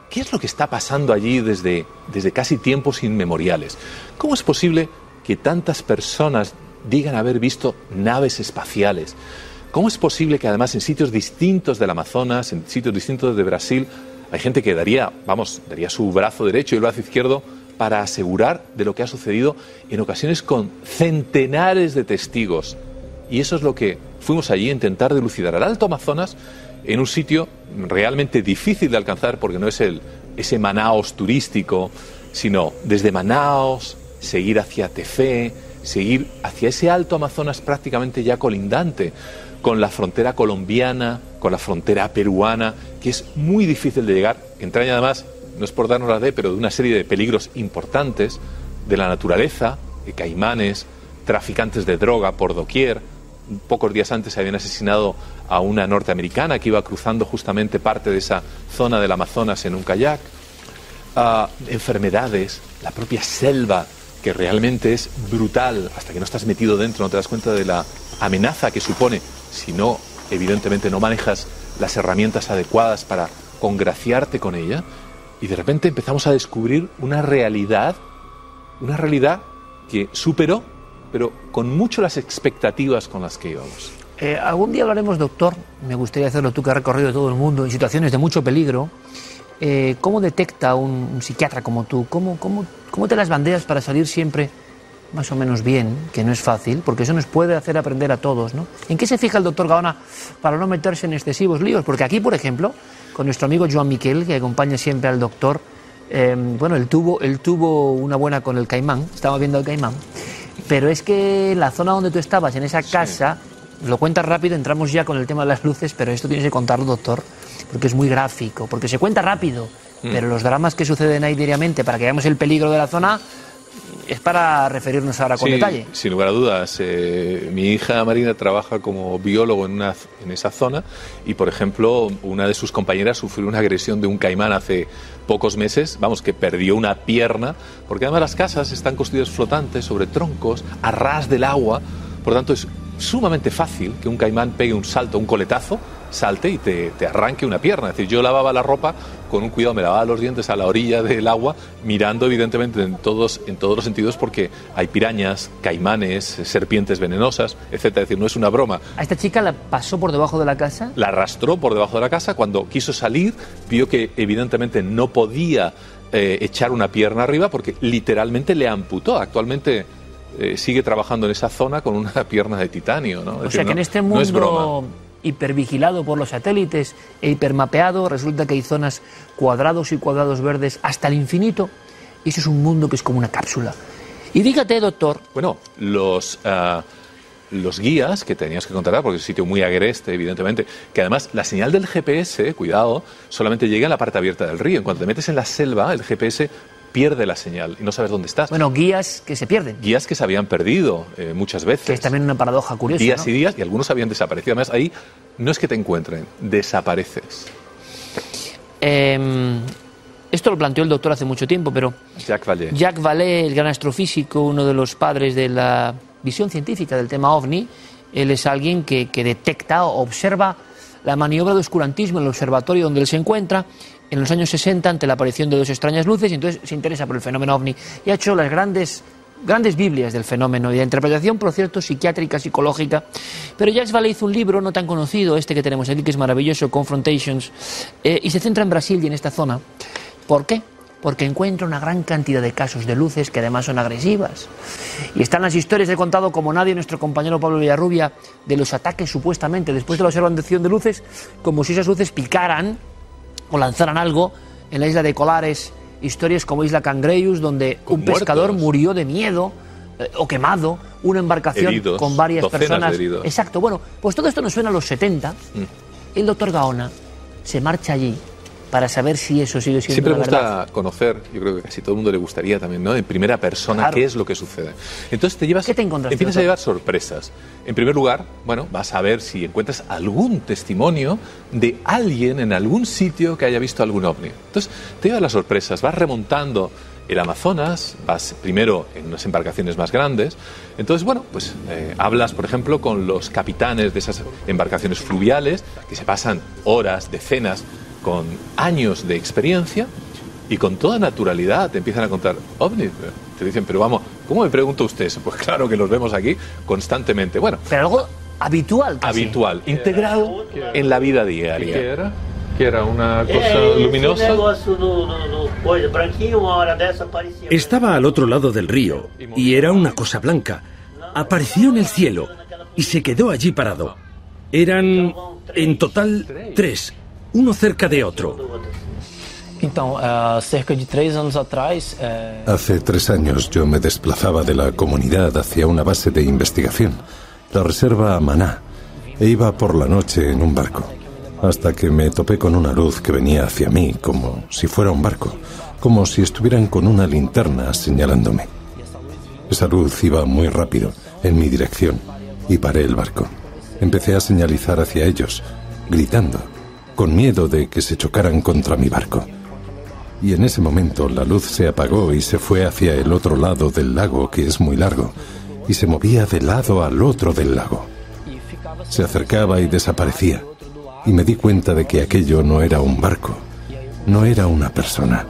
¿qué es lo que está pasando allí desde, desde casi tiempos inmemoriales? ¿Cómo es posible que tantas personas digan haber visto naves espaciales? ¿Cómo es posible que además en sitios distintos del Amazonas, en sitios distintos de Brasil, hay gente que daría, vamos, daría su brazo derecho y el brazo izquierdo para asegurar de lo que ha sucedido en ocasiones con centenares de testigos? Y eso es lo que fuimos allí a intentar dilucidar al Alto Amazonas en un sitio realmente difícil de alcanzar porque no es el, ese Manaos turístico, sino desde Manaos, seguir hacia Tefé, seguir hacia ese Alto Amazonas prácticamente ya colindante con la frontera colombiana, con la frontera peruana, que es muy difícil de llegar, que entraña además, no es por darnos la de, pero de una serie de peligros importantes de la naturaleza, de caimanes, traficantes de droga por doquier. Pocos días antes se habían asesinado a una norteamericana que iba cruzando justamente parte de esa zona del Amazonas en un kayak. Ah, enfermedades, la propia selva, que realmente es brutal. Hasta que no estás metido dentro no te das cuenta de la amenaza que supone si no, evidentemente, no manejas las herramientas adecuadas para congraciarte con ella. Y de repente empezamos a descubrir una realidad, una realidad que superó, pero con mucho las expectativas con las que íbamos. Eh, algún día hablaremos, doctor, me gustaría hacerlo tú que has recorrido todo el mundo en situaciones de mucho peligro. Eh, ¿Cómo detecta un, un psiquiatra como tú? ¿Cómo, cómo, ¿Cómo te las bandeas para salir siempre más o menos bien? Que no es fácil, porque eso nos puede hacer aprender a todos, ¿no? ¿En qué se fija el doctor Gaona para no meterse en excesivos líos? Porque aquí, por ejemplo, con nuestro amigo Joan Miquel, que acompaña siempre al doctor, eh, bueno, él tuvo, él tuvo una buena con el caimán, estaba viendo el caimán, pero es que la zona donde tú estabas, en esa casa, lo cuentas rápido, entramos ya con el tema de las luces, pero esto tienes que contarlo, doctor, porque es muy gráfico, porque se cuenta rápido, Mm. pero los dramas que suceden ahí diariamente, para que veamos el peligro de la zona, es para referirnos ahora con Sí, detalle. Sin lugar a dudas. eh, mi hija Marina trabaja como biólogo en, una, en esa zona y, por ejemplo, una de sus compañeras sufrió una agresión de un caimán hace pocos meses, vamos, que perdió una pierna, porque además las casas están construidas flotantes sobre troncos, a ras del agua, por lo tanto es sumamente fácil que un caimán pegue un salto, un coletazo, salte y te, te arranque una pierna. Es decir, yo lavaba la ropa con un cuidado, me lavaba los dientes a la orilla del agua, mirando evidentemente en todos, en todos los sentidos porque hay pirañas, caimanes, serpientes venenosas, etcétera. Es decir, no es una broma. A esta chica la pasó por debajo de la casa. La arrastró por debajo de la casa. Cuando quiso salir, vio que evidentemente no podía eh, echar una pierna arriba porque literalmente le amputó. Actualmente eh, sigue trabajando en esa zona con una pierna de titanio. ¿no? Es O decir, sea que no- en este no es broma. Hipervigilado por los satélites e hipermapeado, resulta que hay zonas cuadrados y cuadrados verdes hasta el infinito. Eso es un mundo que es como una cápsula. Y dígate, doctor, Bueno, los, ah, los guías que tenías que contratar, porque es un sitio muy agreste, evidentemente, que además la señal del GPS, cuidado, solamente llega en la parte abierta del río. En cuanto te metes en la selva, el GPS pierde la señal y no sabes dónde estás. bueno, guías que se pierden, Guías que se habían perdido eh, muchas veces. que es también una paradoja curiosa. días ¿no? y días y algunos habían desaparecido. Además, ahí no es que te encuentren, desapareces. Eh, esto lo planteó el doctor hace mucho tiempo, pero Jacques Vallée. Jacques Vallée, el gran astrofísico, uno de los padres de la visión científica del tema ovni, él es alguien que, que detecta o observa la maniobra de oscurantismo en el observatorio donde él se encuentra en los años 60 ante la aparición de dos extrañas luces y entonces se interesa por el fenómeno ovni y ha hecho las grandes grandes Biblias del fenómeno y de interpretación, por cierto, psiquiátrica, psicológica. Pero Jacques Vallée hizo un libro no tan conocido, este que tenemos aquí, que es maravilloso, Confrontations, eh, y se centra en Brasil y en esta zona. ¿Por qué? Porque encuentra una gran cantidad de casos de luces que además son agresivas. Y están las historias, he contado como nadie nuestro compañero Pablo Villarrubia, de los ataques supuestamente después de la observación de luces, como si esas luces picaran o lanzaran algo en la isla de Colares, historias como Isla Cangreus, donde Con un pescador muertos. murió de miedo eh, o quemado, una embarcación Heridos, con varias personas. Exacto, bueno, pues todo esto nos suena a los 70. Mm. El doctor Gaona se marcha allí para saber si eso sigue siendo Siempre me gusta verdad. conocer, yo creo que casi todo el mundo le gustaría también, ¿no? En primera persona, Claro. qué es lo que sucede. Entonces te llevas, ¿Qué te encontraste, empiezas a llevar sorpresas. En primer lugar, bueno, vas a ver si encuentras algún testimonio de alguien en algún sitio que haya visto algún ovni. Entonces te llevas las sorpresas, vas remontando el Amazonas, vas primero en unas embarcaciones más grandes. Entonces, bueno, pues eh, hablas, por ejemplo, con los capitanes de esas embarcaciones fluviales que se pasan horas, decenas, con años de experiencia y con toda naturalidad te empiezan a contar ovnis. Te dicen, pero vamos, ¿cómo me pregunta usted eso? Pues claro que los vemos aquí constantemente. Bueno, Pero algo habitual casi. habitual, integrado en la vida diaria. era? Que era una cosa esse luminosa. aparecia. Estaba al otro lado del río y era una cosa blanca. Apareció en el cielo y se quedó allí parado. Eran en total tres, uno cerca de otro. Anos atrás, eh, Hace tres años yo me desplazaba de la comunidad hacia una base de investigación, la reserva Maná, e iba por la noche en un barco, hasta que me topé con una luz que venía hacia mí como si fuera un barco, como si estuvieran con una linterna señalándome. Esa luz iba muy rápido, en mi dirección, y paré el barco. Empecé a señalizar hacia ellos, gritando, con miedo de que se chocaran contra mi barco. Y en ese momento la luz se apagó y se fue hacia el otro lado del lago, que es muy largo, y se movía de lado al otro del lago. Se acercaba y desaparecía, y me di cuenta de que aquello no era un barco, no era una persona.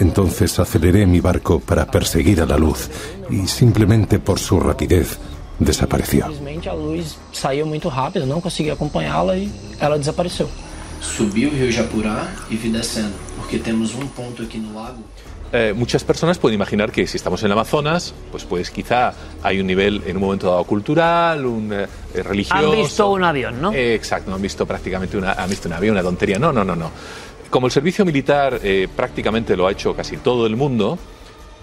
Entonces aceleré mi barco para perseguir a la luz, y simplemente por su rapidez desapareció. simplesmente a luz saiu muito rápido, não consegui acompanhá-la e ela desapareceu. Subi o rio Japurá e vi descendo, porque temos um ponto aqui no lago Eh, muchas personas pueden imaginar que si estamos en el Amazonas, pues, pues quizá hay un nivel en un momento dado cultural, un eh, religioso. Han visto un avión, ¿no? Eh, exacto, han visto prácticamente una, han visto un avión, una tontería. No, no, no, no. Como el servicio militar eh, prácticamente lo ha hecho casi todo el mundo,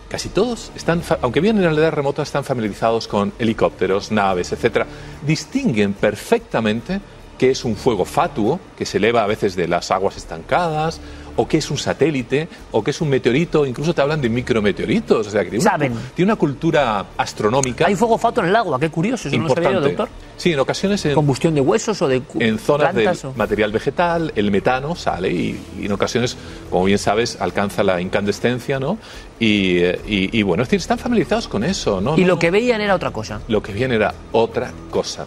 casi todos están, aunque vienen en realidad remota, están familiarizados con helicópteros, naves, etcétera. Distinguen perfectamente que es un fuego fatuo que se eleva a veces de las aguas estancadas o qué es un satélite, o qué es un meteorito, incluso te hablan de micrometeoritos. O sea, que tiene, Saben. Una, tiene una cultura astronómica. Hay fuego fato en el agua, qué curioso, eso no lo sabía importante. doctor. Sí, en ocasiones en, Combustión de huesos o de en zonas del plantas o- material vegetal, el metano sale y, y en ocasiones, como bien sabes, alcanza la incandescencia, ¿no? Y, eh, y- y, bueno, es decir, están familiarizados con eso, ¿no? Y No, lo que veían era otra cosa. lo que viene era otra cosa.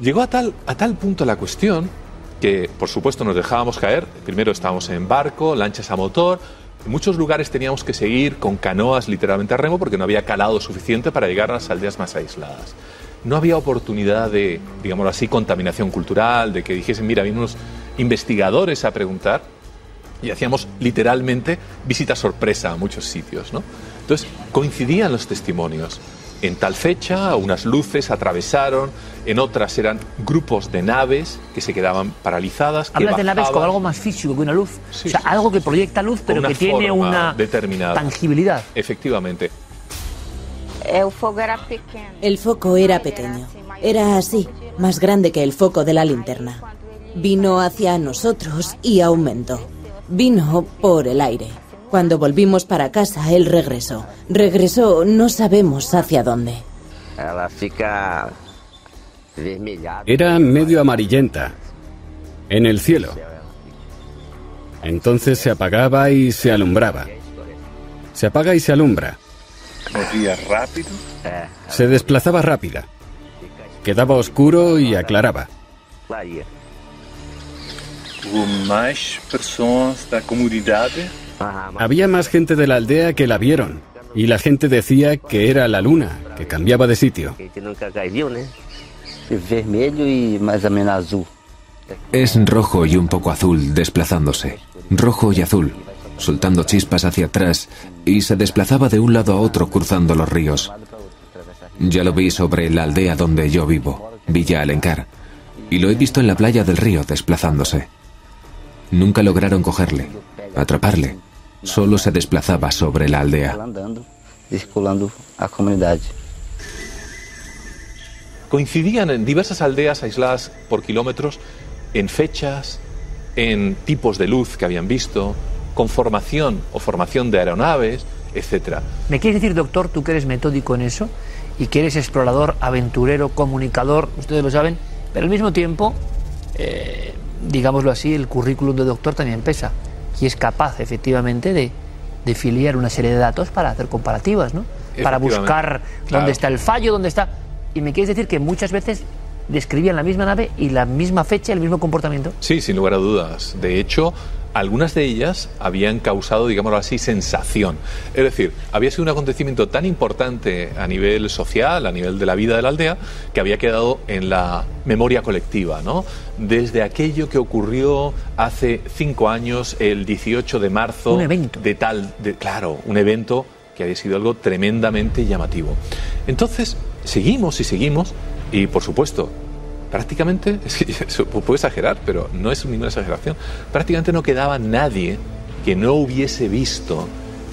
Llegó a tal, a tal punto la cuestión que, por supuesto, nos dejábamos caer. Primero estábamos en barco, lanchas a motor. En muchos lugares teníamos que seguir con canoas literalmente a remo porque no había calado suficiente para llegar a las aldeas más aisladas. No había oportunidad de, digamos así, contaminación cultural, de que dijesen, mira, vienen unos investigadores a preguntar y hacíamos literalmente visita sorpresa a muchos sitios. ¿no? Entonces coincidían los testimonios. En tal fecha unas luces atravesaron, en otras eran grupos de naves que se quedaban paralizadas. que Hablas de naves con algo más físico que una luz. Sí, o sea, sí, algo que proyecta luz, pero que tiene una determinada. tangibilidad. Efectivamente. El fogo era pequeño. El foco era pequeño. Era así, más grande que el foco de la linterna. Vino hacia nosotros y aumentó. Vino por el aire. Cuando volvimos para casa, él regresó. Regresó, no sabemos hacia dónde. Era medio amarillenta. En el cielo. Entonces se apagaba y se alumbraba. Se apaga y se alumbra. Movía rápido. Se desplazaba rápida. Quedaba oscuro y aclaraba. Mais pessoas da comunidade. Había más gente de la aldea que la vieron. Y la gente decía que era la luna, que cambiaba de sitio. Es rojo y un poco azul desplazándose. Rojo y azul, soltando chispas hacia atrás y se desplazaba de un lado a otro cruzando los ríos. Ya lo vi sobre la aldea donde yo vivo, Villa Alencar, y lo he visto en la playa del río desplazándose. Nunca lograron cogerle, atraparle. Solo se desplazaba sobre la aldea. Ela andando, circulando a comunidade. coincidían en diversas aldeas aisladas por kilómetros en fechas, en tipos de luz que habían visto, con formación o formación de aeronaves, etcétera. ¿Me quieres decir, doctor, tú que eres metódico en eso y que eres explorador, aventurero, comunicador, ustedes lo saben, pero al mismo tiempo, eh, digámoslo así, el currículum de doctor también pesa y es capaz efectivamente de, de filiar una serie de datos para hacer comparativas, ¿no? Para buscar claro. dónde está el fallo, dónde está... Y me quieres decir que muchas veces describían la misma nave y la misma fecha, el mismo comportamiento. Sí, sin lugar a dudas. De hecho, algunas de ellas habían causado, digámoslo así, sensación. Es decir, había sido un acontecimiento tan importante a nivel social, a nivel de la vida de la aldea, que había quedado en la memoria colectiva, ¿no? Desde aquello que ocurrió hace cinco años, el 18 de marzo. Un evento. De tal, de, claro, un evento que había sido algo tremendamente llamativo. Entonces, seguimos y seguimos, y por supuesto, prácticamente, es que puedo exagerar, pero no es ninguna exageración, prácticamente no quedaba nadie que no hubiese visto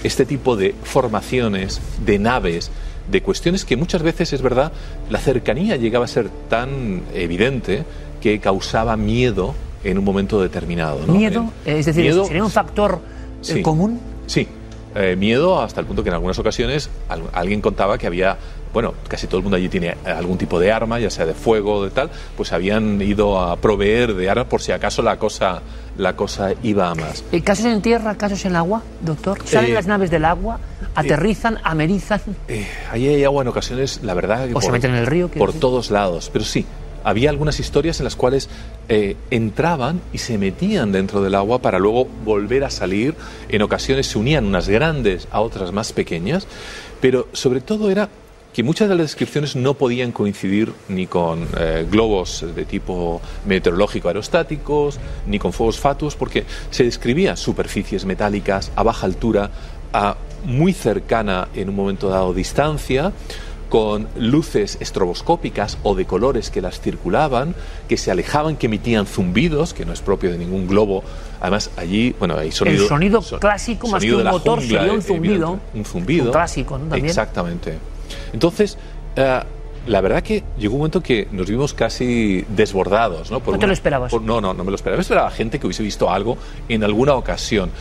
este tipo de formaciones, de naves, de cuestiones que muchas veces es verdad, la cercanía llegaba a ser tan evidente que causaba miedo en un momento determinado. ¿no? Miedo, es decir, miedo- ¿sería un factor eh, Sí. común? Sí, eh, miedo hasta el punto que en algunas ocasiones al- alguien contaba que había, bueno, casi todo el mundo allí tiene algún tipo de arma, ya sea de fuego o de tal, pues habían ido a proveer de armas por si acaso la cosa, la cosa iba a más. Eh, ¿Casos en tierra, casos en agua, doctor? ¿Salen Eh, las naves del agua? ¿Aterrizan, amerizan? Eh, ahí hay agua en ocasiones, la verdad, que ¿O se meten en el río, por decir? todos lados. Pero sí, había algunas historias en las cuales eh, entraban y se metían dentro del agua para luego volver a salir. En ocasiones se unían unas grandes a otras más pequeñas, pero sobre todo era que muchas de las descripciones no podían coincidir ni con eh, globos de tipo meteorológico aerostáticos, ni con fuegos fatuos, porque se describían superficies metálicas a baja altura, a muy cercana en un momento dado distancia, con luces estroboscópicas o de colores que las circulaban, que se alejaban, que emitían zumbidos, que no es propio de ningún globo. Además, allí, bueno, hay sonido. el sonido son- clásico más que un motor jungla, sería un zumbido. Un zumbido. Un clásico, ¿no? También. Exactamente. Entonces, eh, la verdad que llegó un momento que nos vimos casi desbordados, ¿no? Por ¿No te lo esperabas? por- no, no, no me lo esperaba. Me esperaba gente que hubiese visto algo en alguna ocasión,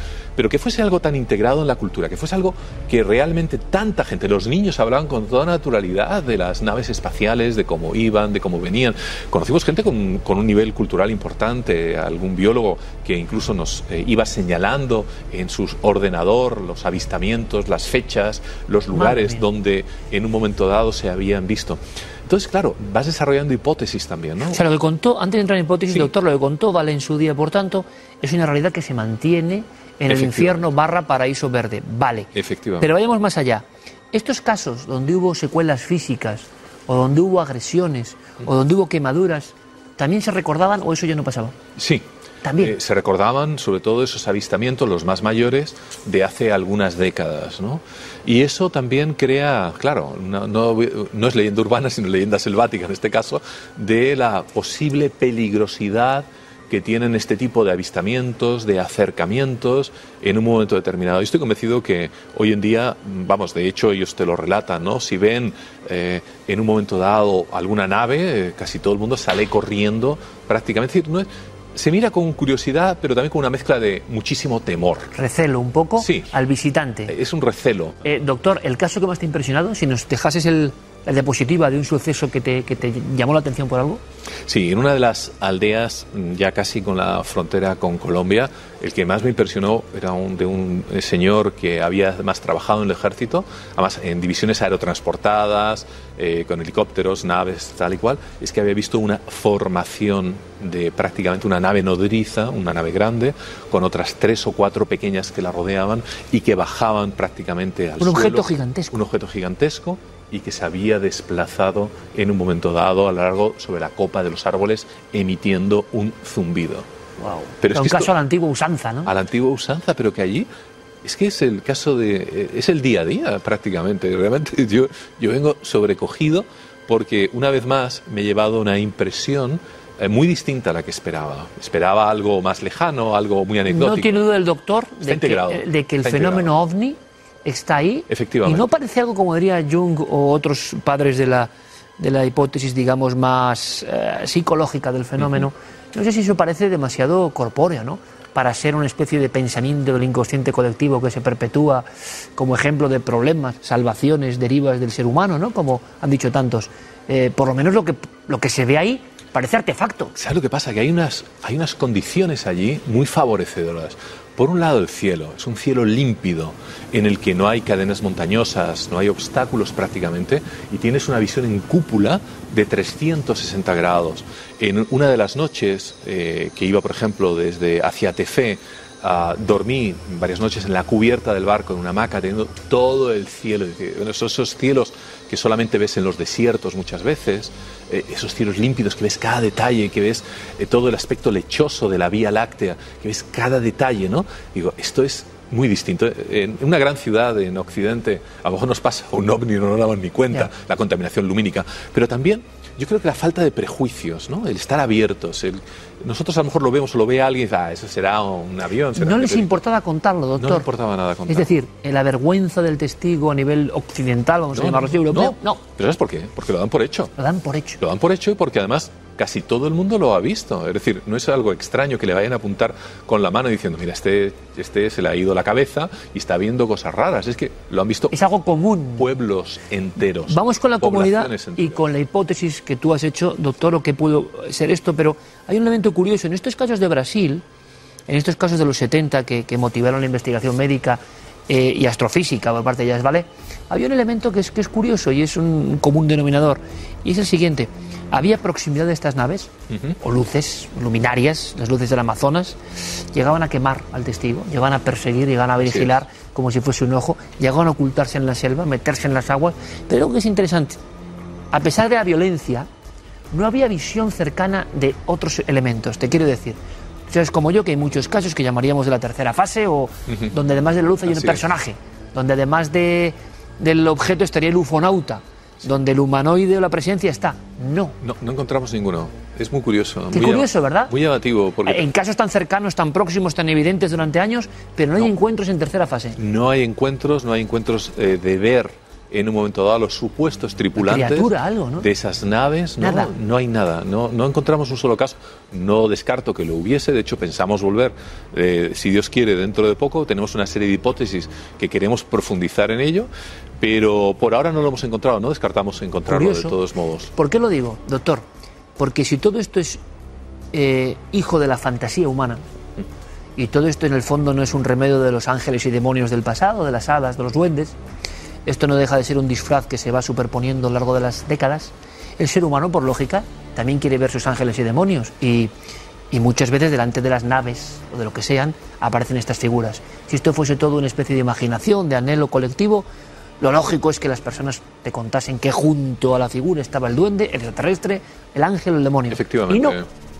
pero que fuese algo tan integrado en la cultura, que fuese algo que realmente tanta gente, los niños hablaban con toda naturalidad de las naves espaciales, de cómo iban, de cómo venían. Conocimos gente con, con un nivel cultural importante, algún biólogo que incluso nos eh, iba señalando en su ordenador los avistamientos, las fechas, los lugares donde en un momento dado se habían visto. Entonces, claro, vas desarrollando hipótesis también, ¿no? O sea, lo que contó, antes de entrar en hipótesis, doctor, lo que contó Vale en su día, por tanto, es una realidad que se mantiene en el infierno barra paraíso verde. Vale. Efectivamente. Pero vayamos más allá. Estos casos donde hubo secuelas físicas, o donde hubo agresiones, o donde hubo quemaduras, ¿también se recordaban o eso ya no pasaba? Sí. También. Eh, se recordaban sobre todo esos avistamientos, los más mayores, de hace algunas décadas, ¿no? Y eso también crea, claro, no, no- no es leyenda urbana, sino leyenda selvática en este caso, de la posible peligrosidad que tienen este tipo de avistamientos, de acercamientos en un momento determinado. Y estoy convencido que hoy en día, vamos, de hecho ellos te lo relatan, ¿no? Si ven eh, en un momento dado alguna nave, eh, casi todo el mundo sale corriendo prácticamente. Es decir, no es- se mira con curiosidad, pero también con una mezcla de muchísimo temor. Recelo un poco Sí. al visitante. Es un recelo. Eh, doctor, el caso que más te ha impresionado, si nos dejases el, la diapositiva de un suceso que te, que te llamó la atención por algo. Sí, en una de las aldeas, mm, ya casi con la frontera con Colombia, el que más me impresionó era un, de un eh, señor que había además trabajado en el ejército, además en divisiones aerotransportadas, eh, con helicópteros, naves, tal y cual, es que había visto una formación de prácticamente una nave nodriza, una nave grande, con otras tres o cuatro pequeñas que la rodeaban y que bajaban prácticamente al Un objeto suelo. gigantesco. Un objeto gigantesco y que se había desplazado en un momento dado a lo largo sobre la copa de los árboles emitiendo un zumbido. Wow. Pero es un que esto- caso a la antigua usanza, ¿no? a la antigua usanza, pero que allí es que es el caso de es el día a día prácticamente. Realmente yo yo vengo sobrecogido porque una vez más me he llevado una impresión eh, muy distinta a la que esperaba. Esperaba algo más lejano, algo muy anecdótico. No tiene duda el doctor Está de que, integrado, eh, de que el está fenómeno ovni está ahí. Efectivamente. Y no parece algo como diría Jung o otros padres de la, de la hipótesis, digamos, más eh, psicológica del fenómeno. No sé si eso parece demasiado corpóreo, ¿no? Para ser una especie de pensamiento del inconsciente colectivo que se perpetúa como ejemplo de problemas, salvaciones, derivas del ser humano, ¿no? Como han dicho tantos. Eh, por lo menos lo que, lo que se ve ahí parece artefacto. ¿Sabes lo que pasa? Que hay unas, hay unas condiciones allí muy favorecedoras. Por un lado, el cielo. Es un cielo límpido en el que no hay cadenas montañosas, no hay obstáculos prácticamente, y tienes una visión en cúpula de 360 grados. En una de las noches eh, que iba, por ejemplo, desde hacia Tefé, ah, dormí varias noches en la cubierta del barco, en una hamaca, teniendo todo el cielo. Esos cielos que solamente ves en los desiertos muchas veces, eh, esos cielos límpidos que ves cada detalle, que ves eh, todo el aspecto lechoso de la Vía Láctea, que ves cada detalle, ¿no? Digo, esto es muy distinto. En una gran ciudad en Occidente, a lo mejor nos pasa un ovni, no nos damos ni cuenta, la contaminación lumínica, pero también yo creo que la falta de prejuicios, ¿no? El estar abiertos, el... nosotros a lo mejor lo vemos o lo ve alguien y dice, ah, eso será un avión. será No les meteorito". importaba contarlo, doctor. No le importaba nada contar. Es decir, la vergüenza del testigo a nivel occidental, vamos a No, llamarlo así, europeo, no. ¿Pero sabes por qué? Porque lo dan por hecho. Lo dan por hecho. Lo dan por hecho y porque además casi todo el mundo lo ha visto. Es decir, no es algo extraño que le vayan a apuntar con la mano diciendo, mira, este, este se le ha ido la cabeza y está viendo cosas raras. Es que lo han visto. Es algo común. Pueblos enteros. Vamos con la comunidad y con la hipótesis que tú has hecho, doctor, o que pudo ser esto, pero hay un elemento curioso. En estos casos de Brasil, en estos casos de los 70 que, que motivaron la investigación médica eh, y astrofísica por parte de Jazz Vallée, había un elemento que es, que es curioso y es un común denominador, y es el siguiente. Había proximidad de estas naves, o luces, luminarias, las luces del Amazonas, llegaban a quemar al testigo, llegaban a perseguir, llegaban a vigilar como si fuese un ojo, llegaban a ocultarse en la selva, meterse en las aguas. Pero lo que es interesante, a pesar de la violencia, no había visión cercana de otros elementos. Te quiero decir, sabes como yo que hay muchos casos que llamaríamos de la tercera fase o donde además de la luz hay Así un es. personaje, donde además de, del objeto estaría el ufonauta, donde el humanoide o la presencia está. No. No, no encontramos ninguno. Es muy curioso. Qué muy curioso, ¿verdad? Muy llamativo, porque En casos tan cercanos, tan próximos, tan evidentes durante años, pero no hay encuentros en tercera fase. no hay encuentros, no hay encuentros eh, de ver en un momento dado a los supuestos tripulantes criatura, algo, ¿no? de esas naves. No, Nada. no hay nada, no, no encontramos un solo caso. No descarto que lo hubiese, de hecho pensamos volver, eh, si Dios quiere, dentro de poco. Tenemos una serie de hipótesis que queremos profundizar en ello, pero por ahora no lo hemos encontrado, no descartamos encontrarlo Curioso. de todos modos. ¿Por qué lo digo, doctor? Porque si todo esto es eh, hijo de la fantasía humana, y todo esto en el fondo no es un remedio de los ángeles y demonios del pasado, de las hadas, de los duendes, esto no deja de ser un disfraz que se va superponiendo a lo largo de las décadas, el ser humano, por lógica, también quiere ver sus ángeles y demonios, y, y muchas veces delante de las naves o de lo que sean aparecen estas figuras. Si esto fuese todo una especie de imaginación, de anhelo colectivo, lo lógico es que las personas te contasen que junto a la figura estaba el duende, el extraterrestre, el ángel o el demonio. Efectivamente. Y no,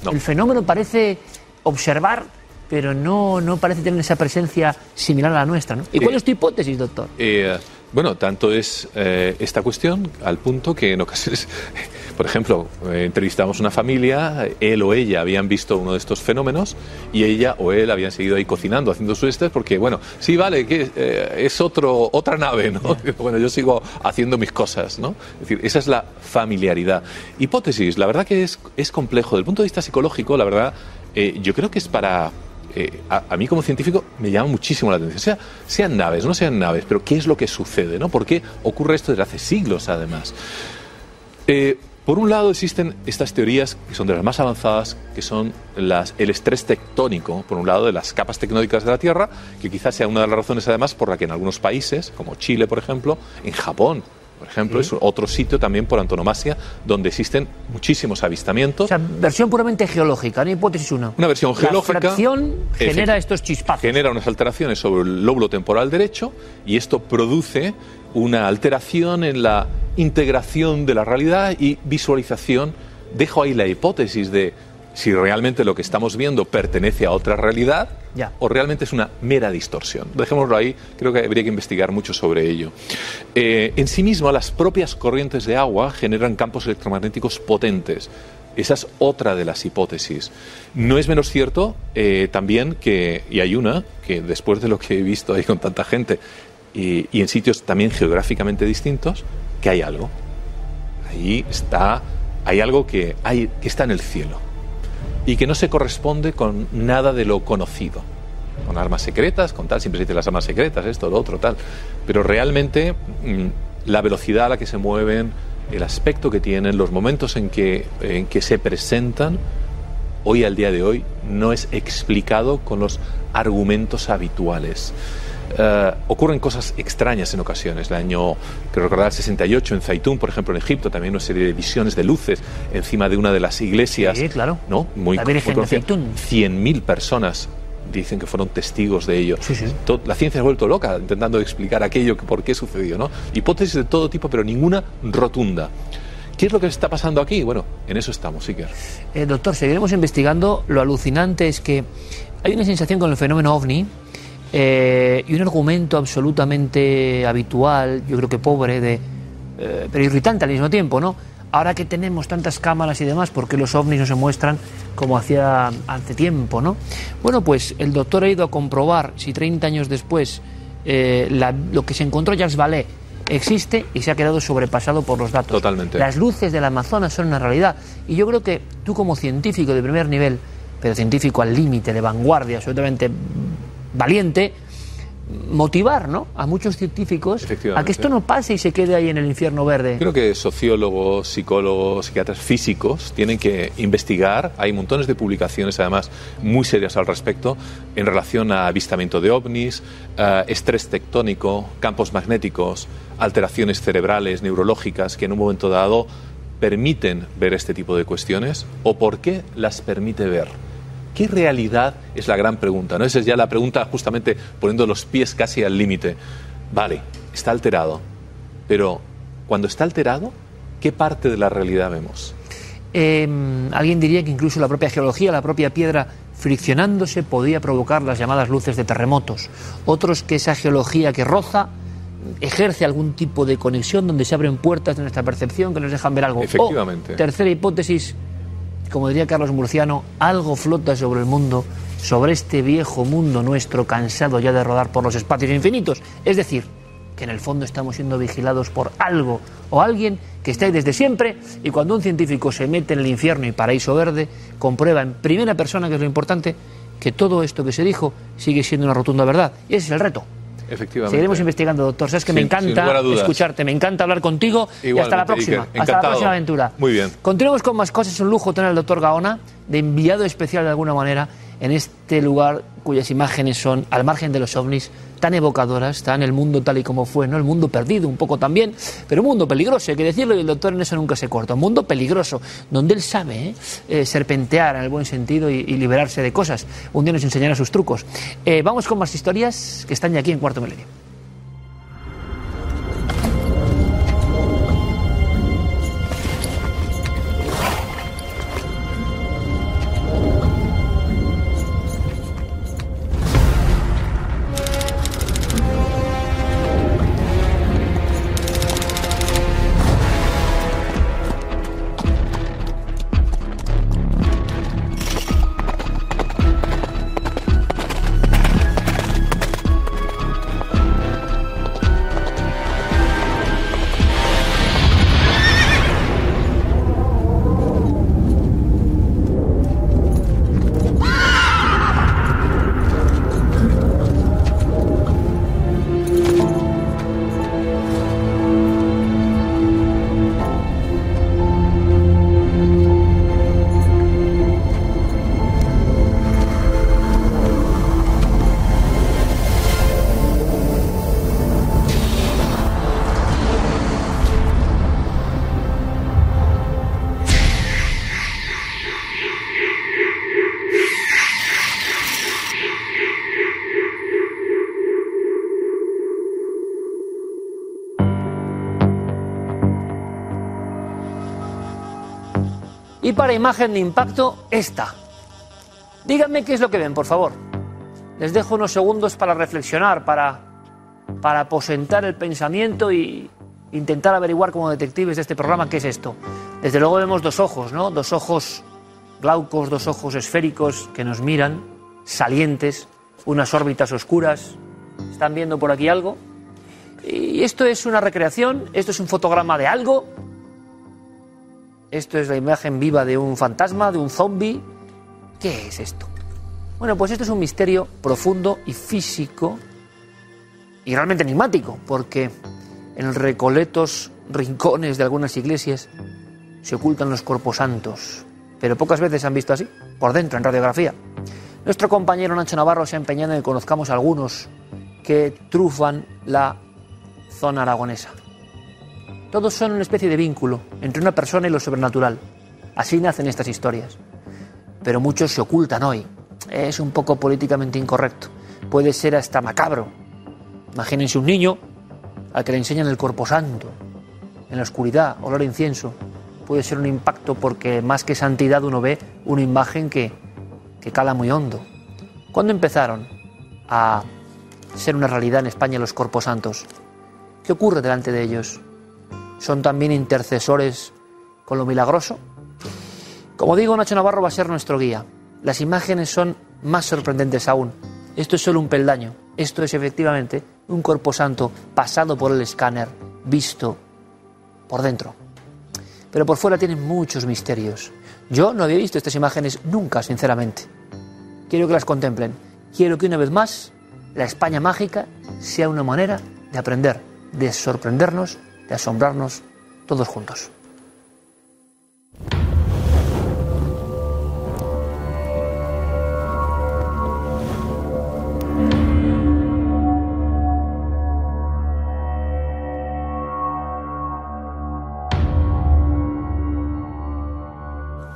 no. el fenómeno parece observar, pero no, no parece tener esa presencia similar a la nuestra. ¿no? ¿Y cuál Eh, es tu hipótesis, doctor? Eh, bueno, tanto es eh, esta cuestión al punto que en ocasiones, por ejemplo, eh, entrevistamos una familia, él o ella habían visto uno de estos fenómenos y ella o él habían seguido ahí cocinando, haciendo sus estés, porque bueno, sí, vale, que eh, es otro, otra nave, ¿no? Bueno, yo sigo haciendo mis cosas, ¿no? Es decir, esa es la familiaridad. Hipótesis, la verdad que es, es complejo. Desde el punto de vista psicológico, la verdad, eh, yo creo que es para eh, a, mí como científico me llama muchísimo la atención. Sea, sean naves, no sean naves, pero ¿qué es lo que sucede? ¿no? ¿Por qué ocurre esto desde hace siglos además? Eh, por un lado existen estas teorías que son de las más avanzadas, que son las, el estrés tectónico, por un lado, de las capas tectónicas de la Tierra, que quizás sea una de las razones además por la que en algunos países, como Chile, por ejemplo, en Japón, por ejemplo, Sí. es otro sitio también por antonomasia donde existen muchísimos avistamientos. O sea, versión puramente geológica, una hipótesis uno. Una versión geológica. La fracción genera estos chispazos. Genera unas alteraciones sobre el lóbulo temporal derecho y esto produce una alteración en la integración de la realidad y visualización. Dejo ahí la hipótesis de si realmente lo que estamos viendo pertenece a otra realidad O realmente es una mera distorsión. Dejémoslo ahí, creo que habría que investigar mucho sobre ello. Eh, en sí mismo, las propias corrientes de agua generan campos electromagnéticos potentes. Esa es otra de las hipótesis. No es menos cierto eh, también que, y hay una, que después de lo que he visto ahí con tanta gente y, y en sitios también geográficamente distintos, que hay algo. Ahí está, hay algo que, hay, que está en el cielo y que no se corresponde con nada de lo conocido. Con armas secretas, con tal, siempre se dice las armas secretas, esto, lo otro, tal. Pero realmente mm, la velocidad a la que se mueven, el aspecto que tienen, los momentos en que, en que se presentan, hoy al día de hoy no es explicado con los argumentos habituales. Eh, ocurren cosas extrañas en ocasiones. El año, que recordar, el 68 en Zaitún, por ejemplo, en Egipto, también una serie de visiones de luces encima de una de las iglesias. Sí, claro. ¿no? Muy, La Virgen muy de conocida. 100.000 personas dicen que fueron testigos de ello. La ciencia se ha vuelto loca intentando explicar aquello, que por qué sucedió. ¿no? Hipótesis de todo tipo, pero ninguna rotunda. ¿Qué es lo que está pasando aquí? Bueno, en eso estamos, Iker. Eh, doctor, seguiremos investigando. Lo alucinante es que hay una sensación con el fenómeno ovni eh, y un argumento absolutamente habitual, yo creo que pobre, de, eh, pero irritante al mismo tiempo, ¿no? Ahora que tenemos tantas cámaras y demás, ¿por qué los ovnis no se muestran como hacía hace tiempo, ¿no? Bueno, pues el doctor ha ido a comprobar si 30 años después eh, la- lo que se encontró Jacques Vallée existe y se ha quedado sobrepasado por los datos. Totalmente. Las luces del Amazonas son una realidad. Y yo creo que tú como científico de primer nivel, pero científico al límite, de vanguardia, absolutamente valiente, motivar ¿no? a muchos científicos a que esto no pase y se quede ahí en el infierno verde. Creo que sociólogos, psicólogos, psiquiatras físicos tienen que investigar. Hay montones de publicaciones, además, muy serias al respecto, en relación a avistamiento de ovnis, eh, estrés tectónico, campos magnéticos, alteraciones cerebrales, neurológicas, que en un momento dado permiten ver este tipo de cuestiones, o por qué las permite ver. ¿Qué realidad es la gran pregunta? ¿no? Esa es ya la pregunta justamente poniendo los pies casi al límite. Vale, está alterado, pero cuando está alterado, ¿qué parte de la realidad vemos? Eh, alguien diría que incluso la propia geología, la propia piedra friccionándose podía provocar las llamadas luces de terremotos. Otros que esa geología que roza ejerce algún tipo de conexión donde se abren puertas de nuestra percepción que nos dejan ver algo. Efectivamente. O, tercera hipótesis, como diría Carlos Murciano, algo flota sobre el mundo, sobre este viejo mundo nuestro cansado ya de rodar por los espacios infinitos. Es decir, que en el fondo estamos siendo vigilados por algo o alguien que está ahí desde siempre y cuando un científico se mete en el infierno y paraíso verde, comprueba en primera persona, que es lo importante, que todo esto que se dijo sigue siendo una rotunda verdad. Y ese es el reto. Efectivamente. Seguiremos investigando, doctor. Sabes que me Sin- encanta escucharte, me encanta hablar contigo y hasta la próxima. Hasta la próxima aventura. Muy bien. Continuemos con más cosas. Es un lujo tener al doctor Gaona de enviado especial de alguna manera en este lugar cuyas imágenes son, al margen de los ovnis, tan evocadoras, tan el mundo tal y como fue, ¿no? El mundo perdido un poco también, pero un mundo peligroso, hay que decirlo, y el doctor en eso nunca se corta. Un mundo peligroso, donde él sabe ¿eh? Eh, serpentear en el buen sentido y, liberarse de cosas. Un día nos enseñará sus trucos. Eh, vamos con más historias que están ya aquí en Cuarto Milenio. Imagen de impacto, esta. Díganme qué es lo que ven, por favor. Les dejo unos segundos para reflexionar, para, para aposentar el pensamiento y intentar averiguar como detectives de este programa qué es esto. Desde luego vemos dos ojos, ¿no? Dos ojos glaucos, dos ojos esféricos que nos miran, salientes, unas órbitas oscuras. ¿Están viendo por aquí algo? Y esto es una recreación, esto es un fotograma de algo, esto es la imagen viva de un fantasma, de un zombie. ¿Qué es esto? Bueno, pues esto es un misterio profundo y físico y realmente enigmático, porque en recoletos rincones de algunas iglesias se ocultan los cuerpos santos, pero pocas veces se han visto así, por dentro, en radiografía. Nuestro compañero Nacho Navarro se ha empeñado en que conozcamos algunos que trufan la zona aragonesa. Todos son una especie de vínculo entre una persona y lo sobrenatural. Así nacen estas historias. Pero muchos se ocultan hoy. Es un poco políticamente incorrecto. Puede ser hasta macabro. Imagínense un niño al que le enseñan el cuerpo santo, en la oscuridad, olor a incienso. Puede ser un impacto porque más que santidad uno ve una imagen que, que cala muy hondo. ¿Cuándo empezaron a ser una realidad en España los cuerpos santos? ¿Qué ocurre delante de ellos? ¿Son también intercesores con lo milagroso? Como digo, Nacho Navarro va a ser nuestro guía. Las imágenes son más sorprendentes aún. Esto es solo un peldaño. Esto es efectivamente un cuerpo santo pasado por el escáner, visto por dentro. Pero por fuera tienen muchos misterios. Yo no había visto estas imágenes nunca, sinceramente. Quiero que las contemplen. Quiero que una vez más la España mágica sea una manera de aprender, de sorprendernos, de asombrarnos todos juntos.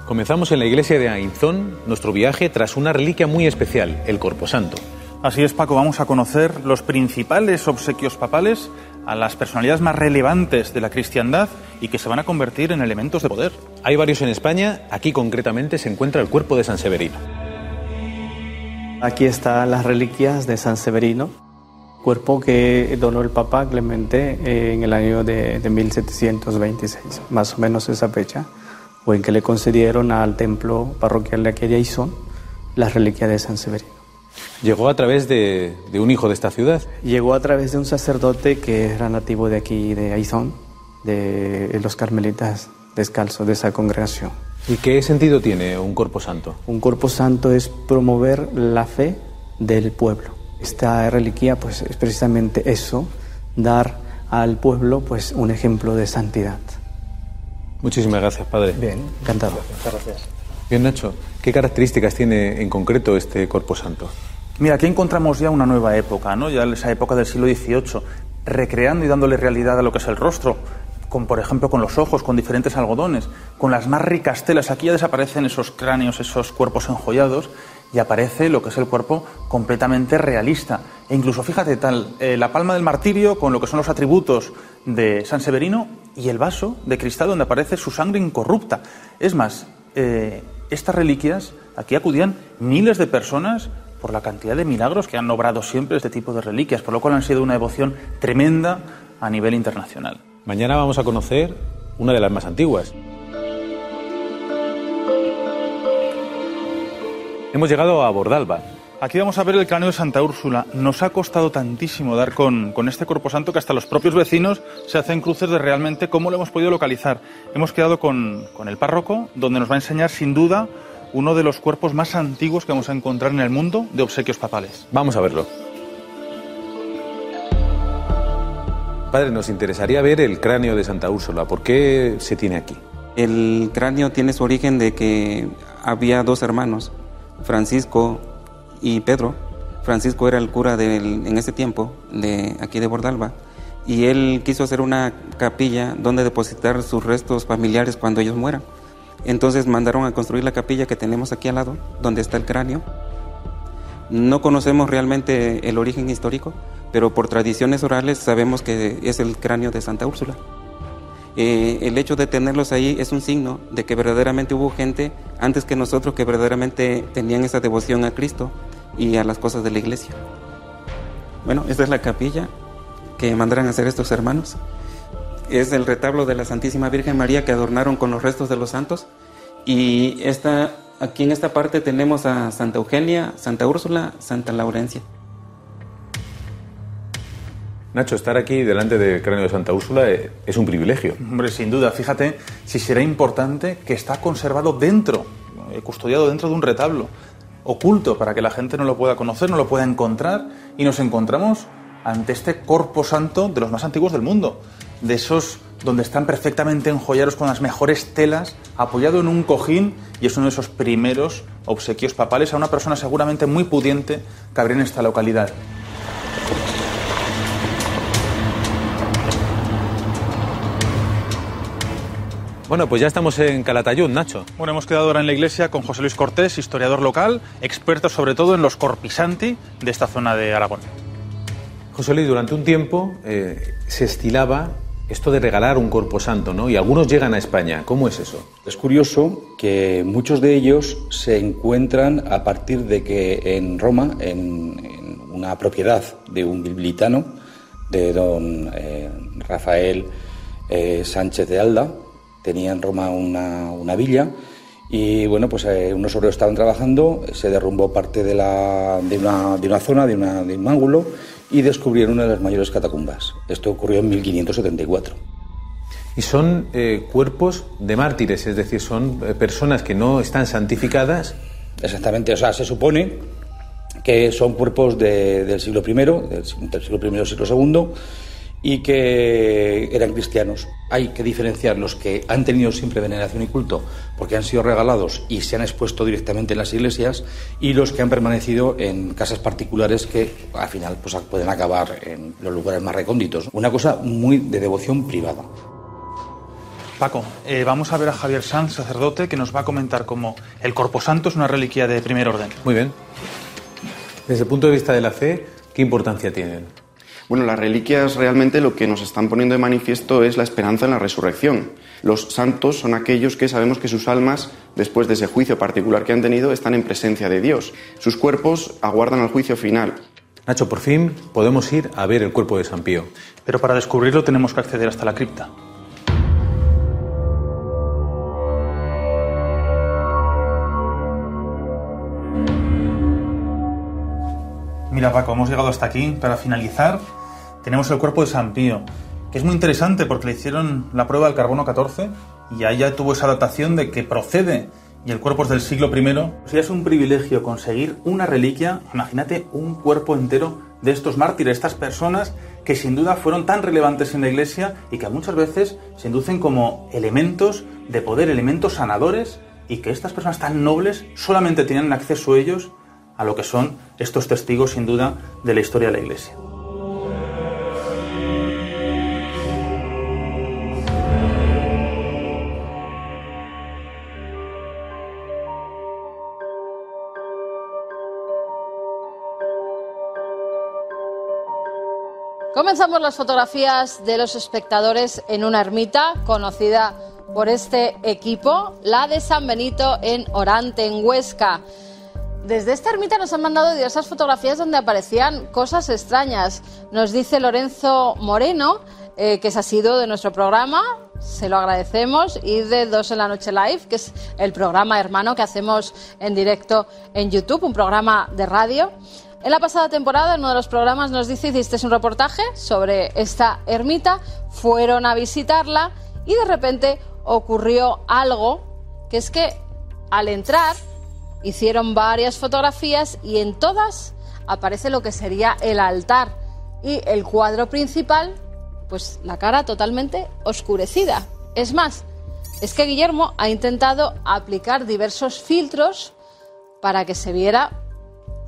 Comenzamos en la iglesia de Ainzón nuestro viaje tras una reliquia muy especial, el Corpo Santo. Así es, Paco, vamos a conocer los principales obsequios papales a las personalidades más relevantes de la cristiandad y que se van a convertir en elementos de poder. Hay varios en España, aquí concretamente se encuentra el cuerpo de San Severino. Aquí están las reliquias de San Severino, cuerpo que donó el Papa Clemente eh, en el año de, de 1726, más o menos esa fecha, o en que le concedieron al templo parroquial de aquella Izón las reliquias de San Severino. Llegó a través de, de un hijo de esta ciudad. Llegó a través de un sacerdote que era nativo de aquí, de Aizón, de los carmelitas descalzos de esa congregación. ¿Y qué sentido tiene un cuerpo santo? Un cuerpo santo es promover la fe del pueblo. Esta reliquia pues es precisamente eso, dar al pueblo pues un ejemplo de santidad. Muchísimas gracias, padre. Bien, encantado. Muchas gracias. Bien, Nacho, ¿qué características tiene en concreto este cuerpo santo? Mira, aquí encontramos ya una nueva época, ¿no? Ya esa época del siglo XVIII, recreando y dándole realidad a lo que es el rostro, con, por ejemplo, con los ojos, con diferentes algodones, con las más ricas telas. Aquí ya desaparecen esos cráneos, esos cuerpos enjollados, y aparece lo que es el cuerpo completamente realista. E incluso, fíjate, tal, eh, la palma del martirio con lo que son los atributos de San Severino y el vaso de cristal donde aparece su sangre incorrupta. Es más, eh, estas reliquias, aquí acudían miles de personas por la cantidad de milagros que han obrado siempre este tipo de reliquias, por lo cual han sido una devoción tremenda a nivel internacional. Mañana vamos a conocer una de las más antiguas. Hemos llegado a Bordalba. Aquí vamos a ver el cráneo de Santa Úrsula. Nos ha costado tantísimo dar con, con, este cuerpo santo que hasta los propios vecinos se hacen cruces de realmente cómo lo hemos podido localizar. Hemos quedado con, con el párroco, donde nos va a enseñar sin duda uno de los cuerpos más antiguos que vamos a encontrar en el mundo de obsequios papales. Vamos a verlo. Padre, nos interesaría ver el cráneo de Santa Úrsula. ¿Por qué se tiene aquí? El cráneo tiene su origen de que había dos hermanos, Francisco y Pedro. Francisco era el cura del, en ese tiempo de aquí de Bordalba y él quiso hacer una capilla donde depositar sus restos familiares cuando ellos mueran. Entonces mandaron a construir la capilla que tenemos aquí al lado, donde está el cráneo. No conocemos realmente el origen histórico, pero por tradiciones orales sabemos que es el cráneo de Santa Úrsula. Eh, el hecho de tenerlos ahí es un signo de que verdaderamente hubo gente antes que nosotros que verdaderamente tenían esa devoción a Cristo y a las cosas de la iglesia. Bueno, esta es la capilla que mandarán a hacer estos hermanos. Es el retablo de la Santísima Virgen María que adornaron con los restos de los santos. Y esta, aquí en esta parte tenemos a Santa Eugenia, Santa Úrsula, Santa Laurencia. Nacho, estar aquí delante del cráneo de Santa Úrsula eh, es un privilegio. Hombre, sin duda. Fíjate si será importante que está conservado dentro, eh, custodiado dentro de un retablo, oculto, para que la gente no lo pueda conocer, no lo pueda encontrar. Y nos encontramos ante este corpo santo de los más antiguos del mundo. De esos donde están perfectamente enjollados con las mejores telas, apoyado en un cojín, y es uno de esos primeros obsequios papales a una persona seguramente muy pudiente que habría en esta localidad. Bueno, pues ya estamos en Calatayud, Nacho. Bueno, hemos quedado ahora en la iglesia con José Luis Cortés, historiador local, experto sobre todo en los corpisanti de esta zona de Aragón. José Luis, durante un tiempo eh, se estilaba esto de regalar un cuerpo santo, ¿no? Y algunos llegan a España. ¿Cómo es eso? Es curioso que muchos de ellos se encuentran a partir de que en Roma, en, en una propiedad de un biblitano, de don eh, Rafael eh, Sánchez de Alda, tenía en Roma una, una villa y bueno, pues eh, unos obreros estaban trabajando, se derrumbó parte de, la, de, una, de una zona, de, una, de un ángulo y descubrieron una de las mayores catacumbas. Esto ocurrió en 1574. Y son eh, cuerpos de mártires, es decir, son eh, personas que no están santificadas. Exactamente, o sea, se supone que son cuerpos de, del siglo I, del, del siglo I siglo II, y que eran cristianos. Hay que diferenciar los que han tenido siempre veneración y culto porque han sido regalados y se han expuesto directamente en las iglesias y los que han permanecido en casas particulares que al final pues, pueden acabar en los lugares más recónditos. Una cosa muy de devoción privada. Paco, eh, vamos a ver a Javier Sanz, sacerdote, que nos va a comentar cómo el Corpo Santo es una reliquia de primer orden. Muy bien. Desde el punto de vista de la fe, ¿qué importancia tienen? Bueno, las reliquias realmente lo que nos están poniendo de manifiesto es la esperanza en la resurrección. Los santos son aquellos que sabemos que sus almas, después de ese juicio particular que han tenido, están en presencia de Dios. Sus cuerpos aguardan al juicio final. Nacho, por fin podemos ir a ver el cuerpo de San Pío. Pero para descubrirlo tenemos que acceder hasta la cripta. Mira Paco, hemos llegado hasta aquí. Para finalizar, tenemos el cuerpo de San Pío, que es muy interesante porque le hicieron la prueba del carbono 14 y ahí ya tuvo esa datación de que procede y el cuerpo es del siglo I. Si es un privilegio conseguir una reliquia, imagínate un cuerpo entero de estos mártires, estas personas que sin duda fueron tan relevantes en la iglesia y que muchas veces se inducen como elementos de poder, elementos sanadores y que estas personas tan nobles solamente tienen acceso ellos a lo que son estos testigos sin duda de la historia de la iglesia. Comenzamos las fotografías de los espectadores en una ermita conocida por este equipo, la de San Benito en Orante, en Huesca. Desde esta ermita nos han mandado diversas fotografías donde aparecían cosas extrañas. Nos dice Lorenzo Moreno, eh, que es sido de nuestro programa, se lo agradecemos, y de Dos en la Noche Live, que es el programa hermano que hacemos en directo en YouTube, un programa de radio. En la pasada temporada, en uno de los programas, nos dice, hiciste un reportaje sobre esta ermita, fueron a visitarla y de repente ocurrió algo, que es que al entrar hicieron varias fotografías y en todas aparece lo que sería el altar y el cuadro principal, pues la cara totalmente oscurecida. Es más, es que Guillermo ha intentado aplicar diversos filtros para que se viera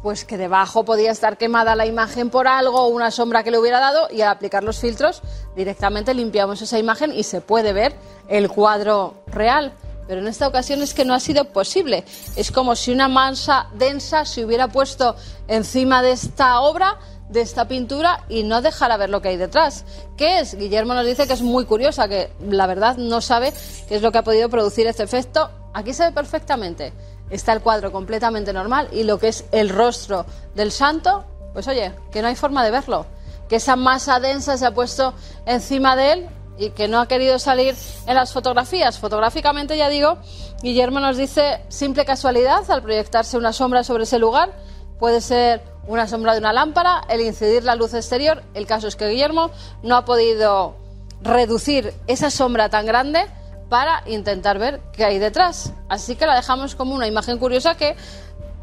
pues que debajo podía estar quemada la imagen por algo o una sombra que le hubiera dado y al aplicar los filtros directamente limpiamos esa imagen y se puede ver el cuadro real. Pero en esta ocasión es que no ha sido posible. Es como si una masa densa se hubiera puesto encima de esta obra, de esta pintura, y no dejara ver lo que hay detrás. ¿Qué es? Guillermo nos dice que es muy curiosa, que la verdad no sabe qué es lo que ha podido producir este efecto. Aquí se ve perfectamente está el cuadro completamente normal y lo que es el rostro del santo, pues oye, que no hay forma de verlo, que esa masa densa se ha puesto encima de él y que no ha querido salir en las fotografías. Fotográficamente, ya digo, Guillermo nos dice simple casualidad al proyectarse una sombra sobre ese lugar. Puede ser una sombra de una lámpara, el incidir la luz exterior. El caso es que Guillermo no ha podido reducir esa sombra tan grande para intentar ver qué hay detrás. Así que la dejamos como una imagen curiosa que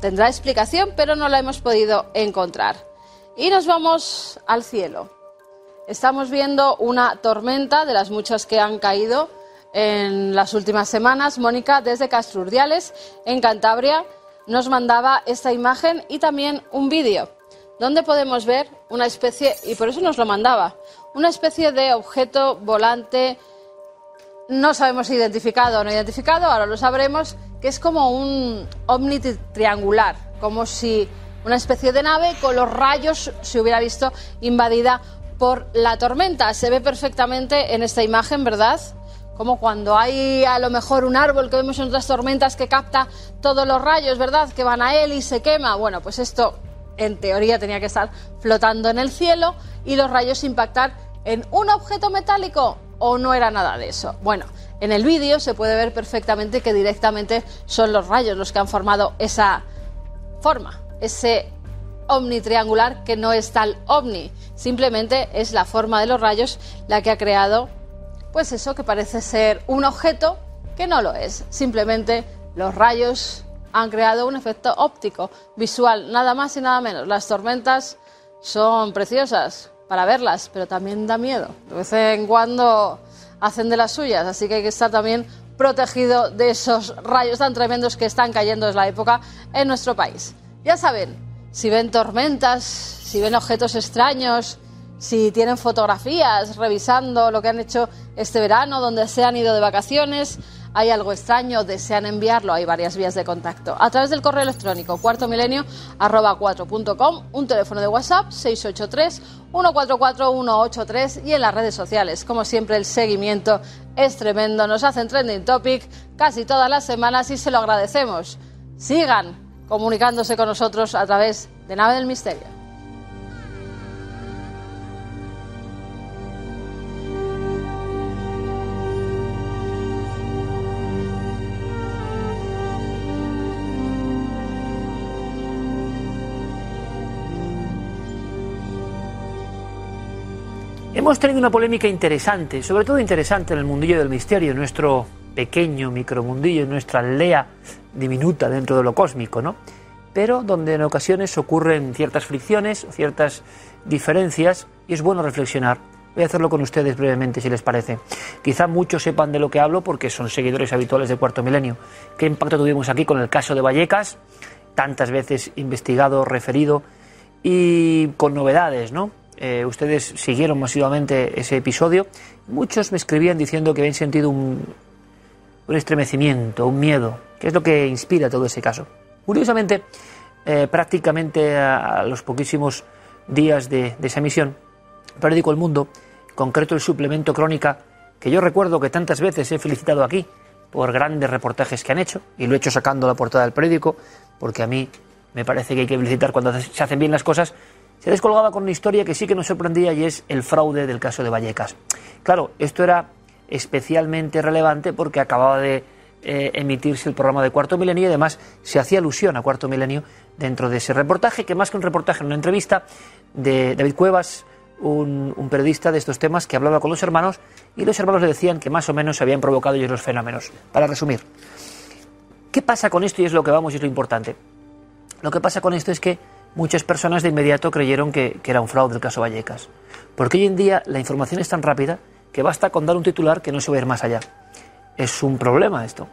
tendrá explicación, pero no la hemos podido encontrar. Y nos vamos al cielo. Estamos viendo una tormenta de las muchas que han caído en las últimas semanas. Mónica, desde Castrurdiales, en Cantabria, nos mandaba esta imagen y también un vídeo donde podemos ver una especie, y por eso nos lo mandaba, una especie de objeto volante no sabemos si identificado o no identificado, ahora lo sabremos, que es como un ovni triangular, como si una especie de nave con los rayos se hubiera visto invadida por la tormenta. Se ve perfectamente en esta imagen, ¿verdad? Como cuando hay a lo mejor un árbol que vemos en otras tormentas que capta todos los rayos, ¿verdad? Que van a él y se quema. Bueno, pues esto en teoría tenía que estar flotando en el cielo y los rayos impactar en un objeto metálico o no era nada de eso. Bueno, en el vídeo se puede ver perfectamente que directamente son los rayos los que han formado esa forma, ese ovni triangular que no es tal ovni, simplemente es la forma de los rayos la que ha creado pues eso que parece ser un objeto que no lo es, simplemente los rayos han creado un efecto óptico, visual, nada más y nada menos. Las tormentas son preciosas, para verlas, pero también da miedo. De vez en cuando hacen de las suyas, así que hay que estar también protegido de esos rayos tan tremendos que están cayendo en la época en nuestro país. Ya saben, si ven tormentas, si ven objetos extraños, si tienen fotografías revisando lo que han hecho este verano, donde se han ido de vacaciones, hay algo extraño, desean enviarlo, hay varias vías de contacto. A través del correo electrónico cuarto milenio arroba 4.com, un teléfono de WhatsApp 683 144 183 y en las redes sociales. Como siempre, el seguimiento es tremendo. Nos hacen trending topic casi todas las semanas y se lo agradecemos. Sigan comunicándose con nosotros a través de Nave del Misterio. Hemos tenido una polémica interesante, sobre todo interesante en el mundillo del misterio, en nuestro pequeño micromundillo, en nuestra aldea diminuta dentro de lo cósmico, ¿no? Pero donde en ocasiones ocurren ciertas fricciones, ciertas diferencias, y es bueno reflexionar. Voy a hacerlo con ustedes brevemente, si les parece. Quizá muchos sepan de lo que hablo porque son seguidores habituales de Cuarto Milenio. ¿Qué impacto tuvimos aquí con el caso de Vallecas? Tantas veces investigado, referido y con novedades, ¿no? Eh, ustedes siguieron masivamente ese episodio. Muchos me escribían diciendo que habían sentido un, un estremecimiento, un miedo, que es lo que inspira todo ese caso. Curiosamente, eh, prácticamente a, los poquísimos días de, esa emisión, el periódico El Mundo, en concreto el suplemento Crónica, que yo recuerdo que tantas veces he felicitado aquí por grandes reportajes que han hecho, y lo he hecho sacando la portada del periódico, porque a mí me parece que hay que felicitar cuando se hacen bien las cosas, se descolgaba con una historia que sí que nos sorprendía y es el fraude del caso de Vallecas. Claro, esto era especialmente relevante porque acababa de eh, emitirse el programa de Cuarto Milenio y además se hacía alusión a Cuarto Milenio dentro de ese reportaje, que más que un reportaje, una entrevista de David Cuevas, un, periodista de estos temas que hablaba con los hermanos y los hermanos le decían que más o menos habían provocado ellos los fenómenos. Para resumir, ¿qué pasa con esto y es lo que vamos y es lo importante? Lo que pasa con esto es que muchas personas de inmediato creyeron que, era un fraude el caso Vallecas. Porque hoy en día la información es tan rápida que basta con dar un titular que no se va a ir más allá. Es un problema esto.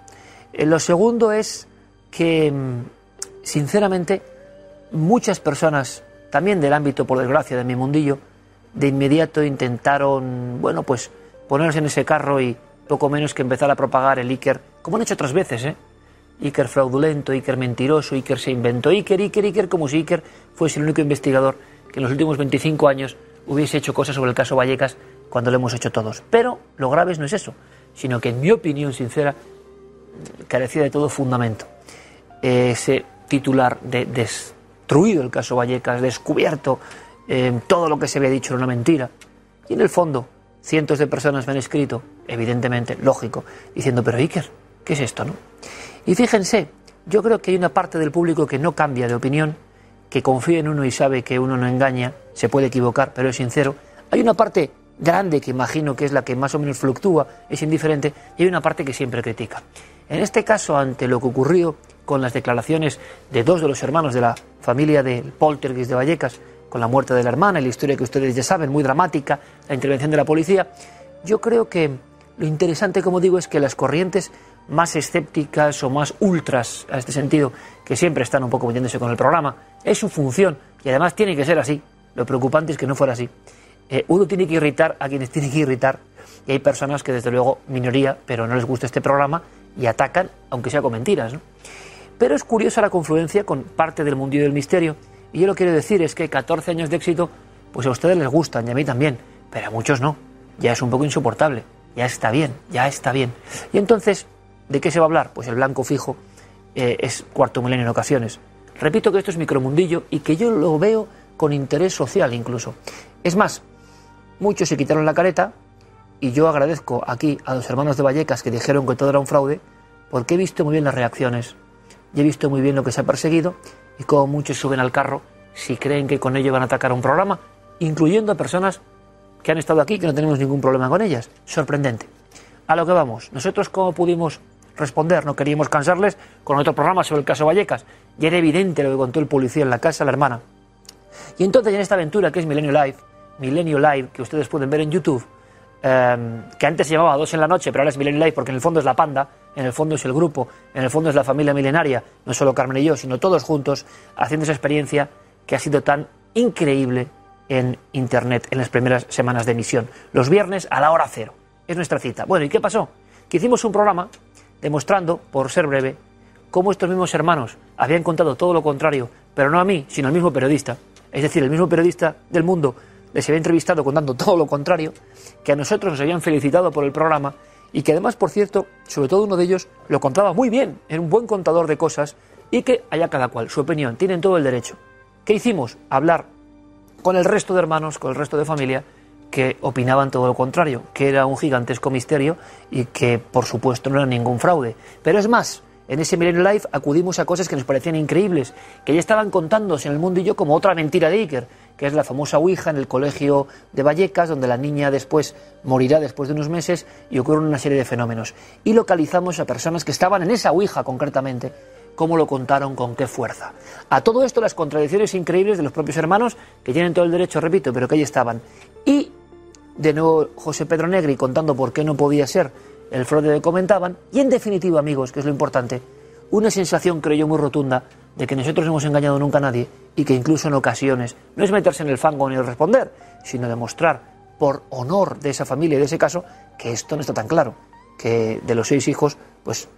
Eh, lo segundo es que, mm, sinceramente, muchas personas, también del ámbito, por desgracia, de mi mundillo, de inmediato intentaron, bueno, pues ponerse en ese carro y poco menos que empezar a propagar el Iker, como han hecho otras veces, ¿eh? Iker fraudulento, Iker mentiroso, Iker se inventó Iker, Iker, Iker, como si Iker fuese el único investigador que en los últimos 25 años hubiese hecho cosas sobre el caso Vallecas cuando lo hemos hecho todos. Pero lo grave no es eso, sino que en mi opinión sincera carecía de todo fundamento. Ese titular de destruido el caso Vallecas, descubierto, eh, todo lo que se había dicho era una mentira. Y en el fondo, cientos de personas me han escrito, evidentemente, lógico, diciendo, pero Iker, ¿qué es esto, no? Y fíjense, yo creo que hay una parte del público que no cambia de opinión, que confía en uno y sabe que uno no engaña, se puede equivocar, pero es sincero. Hay una parte grande que imagino que es la que más o menos fluctúa, es indiferente, y hay una parte que siempre critica. En este caso, ante lo que ocurrió con las declaraciones de dos de los hermanos de la familia del Poltergeist de Vallecas, con la muerte de la hermana y la historia que ustedes ya saben, muy dramática, la intervención de la policía, yo creo que lo interesante, como digo, es que las corrientes más escépticas o más ultras a este sentido, que siempre están un poco metiéndose con el programa, es su función y además tiene que ser así. Lo preocupante es que no fuera así. Eh, uno tiene que irritar a quienes tiene que irritar y hay personas que desde luego, minoría, pero no les gusta este programa y atacan, aunque sea con mentiras. ¿no? Pero es curiosa la confluencia con parte del mundillo del misterio y yo lo quiero decir es que 14 años de éxito, pues a ustedes les gustan y a mí también, pero a muchos no. Ya es un poco insoportable, ya está bien, ya está bien. Y entonces ¿De qué se va a hablar? Pues el blanco fijo eh, es cuarto milenio en ocasiones. Repito que esto es micromundillo y que yo lo veo con interés social incluso. Es más, muchos se quitaron la careta y yo agradezco aquí a los hermanos de Vallecas que dijeron que todo era un fraude porque he visto muy bien las reacciones y he visto muy bien lo que se ha perseguido y cómo muchos suben al carro si creen que con ello van a atacar a un programa, incluyendo a personas que han estado aquí que no tenemos ningún problema con ellas. Sorprendente. A lo que vamos. Nosotros cómo pudimos responder, no queríamos cansarles con otro programa sobre el caso Vallecas. Y era evidente lo que contó el policía en la casa, la hermana. Y entonces en esta aventura que es Milenio Live, Milenio Live, que ustedes pueden ver en YouTube, em, que antes se llamaba Dos en la Noche, pero ahora es Milenio Live porque en el fondo es la panda, en el fondo es el grupo, en el fondo es la familia milenaria, no solo Carmen y yo, sino todos juntos, haciendo esa experiencia que ha sido tan increíble en Internet en las primeras semanas de emisión. Los viernes a la hora cero. Es nuestra cita. Bueno, ¿y qué pasó? Que hicimos un programa demostrando, por ser breve, cómo estos mismos hermanos habían contado todo lo contrario, pero no a mí, sino al mismo periodista, es decir, el mismo periodista del mundo les había entrevistado contando todo lo contrario, que a nosotros nos habían felicitado por el programa y que además, por cierto, sobre todo uno de ellos lo contaba muy bien, era un buen contador de cosas y que haya cada cual su opinión, tienen todo el derecho. ¿Qué hicimos? Hablar con el resto de hermanos, con el resto de familia que opinaban todo lo contrario, que era un gigantesco misterio y que por supuesto no era ningún fraude. Pero es más, en ese Milenio Live acudimos a cosas que nos parecían increíbles, que ya estaban contándose en el mundillo como otra mentira de Iker, que es la famosa Ouija en el colegio de Vallecas, donde la niña después morirá después de unos meses y ocurren una serie de fenómenos. Y localizamos a personas que estaban en esa Ouija concretamente, cómo lo contaron, con qué fuerza. A todo esto las contradicciones increíbles de los propios hermanos, que tienen todo el derecho, repito, pero que ahí estaban. Y de nuevo José Pedro Negri contando por qué no podía ser el fraude que comentaban. Y en definitiva, amigos, que es lo importante, una sensación, creo yo, muy rotunda de que nosotros no hemos engañado nunca a nadie y que incluso en ocasiones no es meterse en el fango ni responder, sino demostrar por honor de esa familia y de ese caso que esto no está tan claro, que de los seis hijos, pues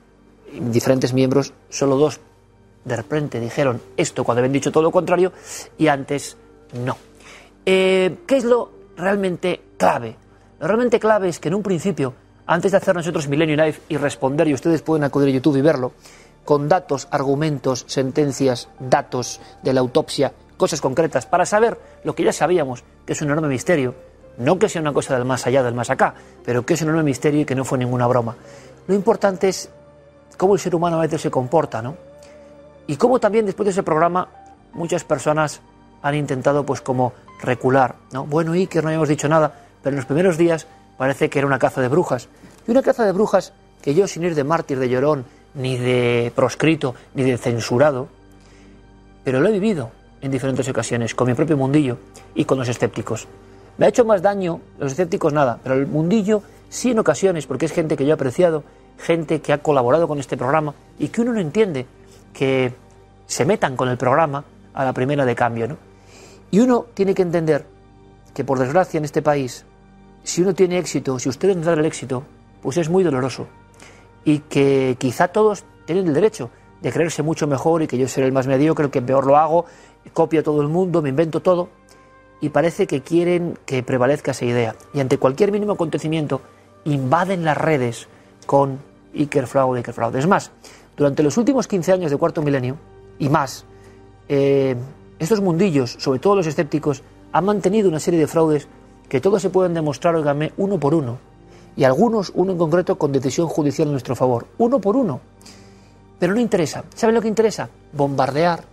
diferentes miembros, solo dos de repente dijeron esto cuando habían dicho todo lo contrario y antes no. Eh, ¿Qué es lo realmente clave? Lo realmente clave es que en un principio, antes de hacer nosotros Millennium Life y responder, y ustedes pueden acudir a YouTube y verlo, con datos, argumentos, sentencias, datos de la autopsia, cosas concretas, para saber lo que ya sabíamos, que es un enorme misterio, no que sea una cosa del más allá, del más acá, pero que es un enorme misterio y que no fue ninguna broma. Lo importante es cómo el ser humano a veces se comporta, ¿no? Y cómo también después de ese programa muchas personas han intentado pues como recular, ¿no? Bueno, Iker, no habíamos dicho nada, pero en los primeros días parece que era una caza de brujas. Y una caza de brujas que yo, sin ir de mártir, de llorón, ni de proscrito, ni de censurado, pero lo he vivido en diferentes ocasiones, con mi propio mundillo y con los escépticos. Me ha hecho más daño, los escépticos nada, pero el mundillo sí en ocasiones, porque es gente que yo he apreciado, gente que ha colaborado con este programa y que uno no entiende que se metan con el programa a la primera de cambio. ¿no? Y uno tiene que entender que, por desgracia, en este país, si uno tiene éxito, si ustedes no dan el éxito, pues es muy doloroso y que quizá todos tienen el derecho de creerse mucho mejor y que yo seré el más mediocre, el que peor lo hago, copio a todo el mundo, me invento todo y parece que quieren que prevalezca esa idea. Y ante cualquier mínimo acontecimiento invaden las redes con Iker Fraude, Fraude. Es más, durante los últimos 15 años de cuarto milenio y más, eh, estos mundillos, sobre todo los escépticos, han mantenido una serie de fraudes que todos se pueden demostrar, oígame, uno por uno y algunos, uno en concreto, con decisión judicial en nuestro favor, uno por uno. Pero no interesa. ¿Saben lo que interesa? Bombardear,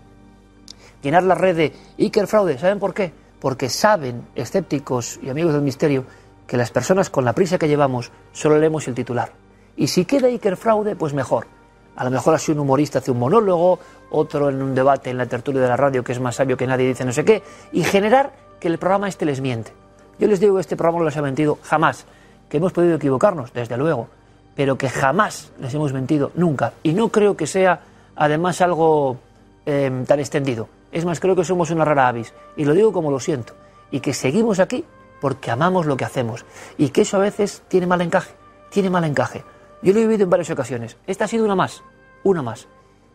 llenar la red de Iker Fraude. ¿Saben por qué? Porque saben, escépticos y amigos del misterio, que las personas con la prisa que llevamos solo leemos el titular. Y si queda Iker Fraude, pues mejor. A lo mejor así un humorista hace un monólogo, otro en un debate en la tertulia de la radio que es más sabio que nadie dice no sé qué, y generar que el programa este les miente. Yo les digo que este programa no les ha mentido jamás que hemos podido equivocarnos, desde luego, pero que jamás les hemos mentido, nunca. Y no creo que sea, además, algo em, tan extendido. Es más, creo que somos una rara avis. Y lo digo como lo siento. Y que seguimos aquí porque amamos lo que hacemos. Y que eso a veces tiene mal encaje. Tiene mal encaje. Yo lo he vivido en varias ocasiones. Esta ha sido una más. Una más.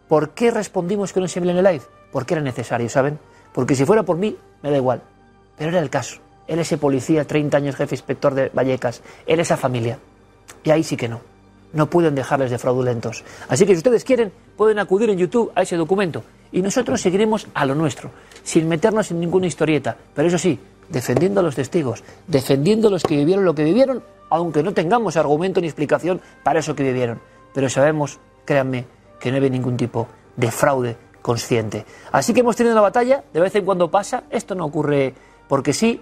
¿Por qué respondimos que no se en el live? Porque era necesario, ¿saben? Porque si fuera por mí, me da igual. Pero era el caso. Él ese policía, 30 años jefe inspector de Vallecas, él esa familia. Y ahí sí que no. No pueden dejarles de fraudulentos. Así que si ustedes quieren, pueden acudir en YouTube a ese documento. Y nosotros seguiremos a lo nuestro, sin meternos en ninguna historieta. Pero eso sí, defendiendo a los testigos, defendiendo a los que vivieron lo que vivieron, aunque no tengamos argumento ni explicación para eso que vivieron. Pero sabemos, créanme, que no hay ningún tipo de fraude consciente. Así que hemos tenido una batalla, de vez en cuando pasa, esto no ocurre porque sí,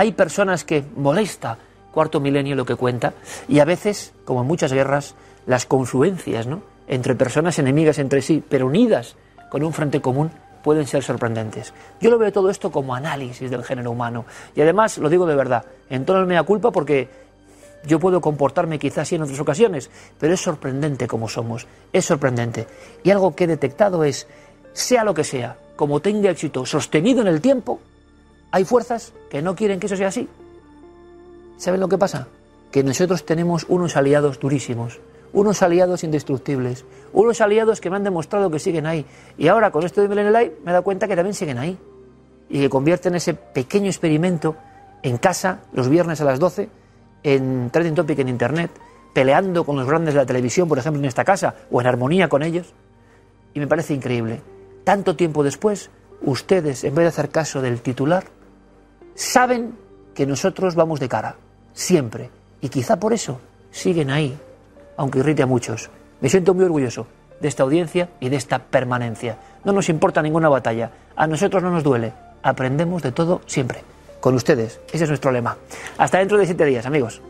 hay personas que molesta cuarto milenio lo que cuenta y a veces, como en muchas guerras, las confluencias ¿no? entre personas enemigas entre sí, pero unidas con un frente común, pueden ser sorprendentes. Yo lo veo todo esto como análisis del género humano y además lo digo de verdad, en tono de mea culpa porque yo puedo comportarme quizás así en otras ocasiones, pero es sorprendente como somos, es sorprendente. Y algo que he detectado es, sea lo que sea, como tenga éxito sostenido en el tiempo, hay fuerzas que no quieren que eso sea así. ¿Saben lo que pasa? Que nosotros tenemos unos aliados durísimos, unos aliados indestructibles, unos aliados que me han demostrado que siguen ahí. Y ahora con esto de Live me he dado cuenta que también siguen ahí. Y que convierten ese pequeño experimento en casa, los viernes a las 12, en Trading Topic en Internet, peleando con los grandes de la televisión, por ejemplo, en esta casa, o en armonía con ellos. Y me parece increíble. Tanto tiempo después, ustedes, en vez de hacer caso del titular, saben que nosotros vamos de cara, siempre. Y quizá por eso siguen ahí, aunque irrite a muchos. Me siento muy orgulloso de esta audiencia y de esta permanencia. No nos importa ninguna batalla. A nosotros no nos duele aprendemos de todo siempre. Con ustedes. Ese es nuestro lema. Hasta dentro de siete días, amigos.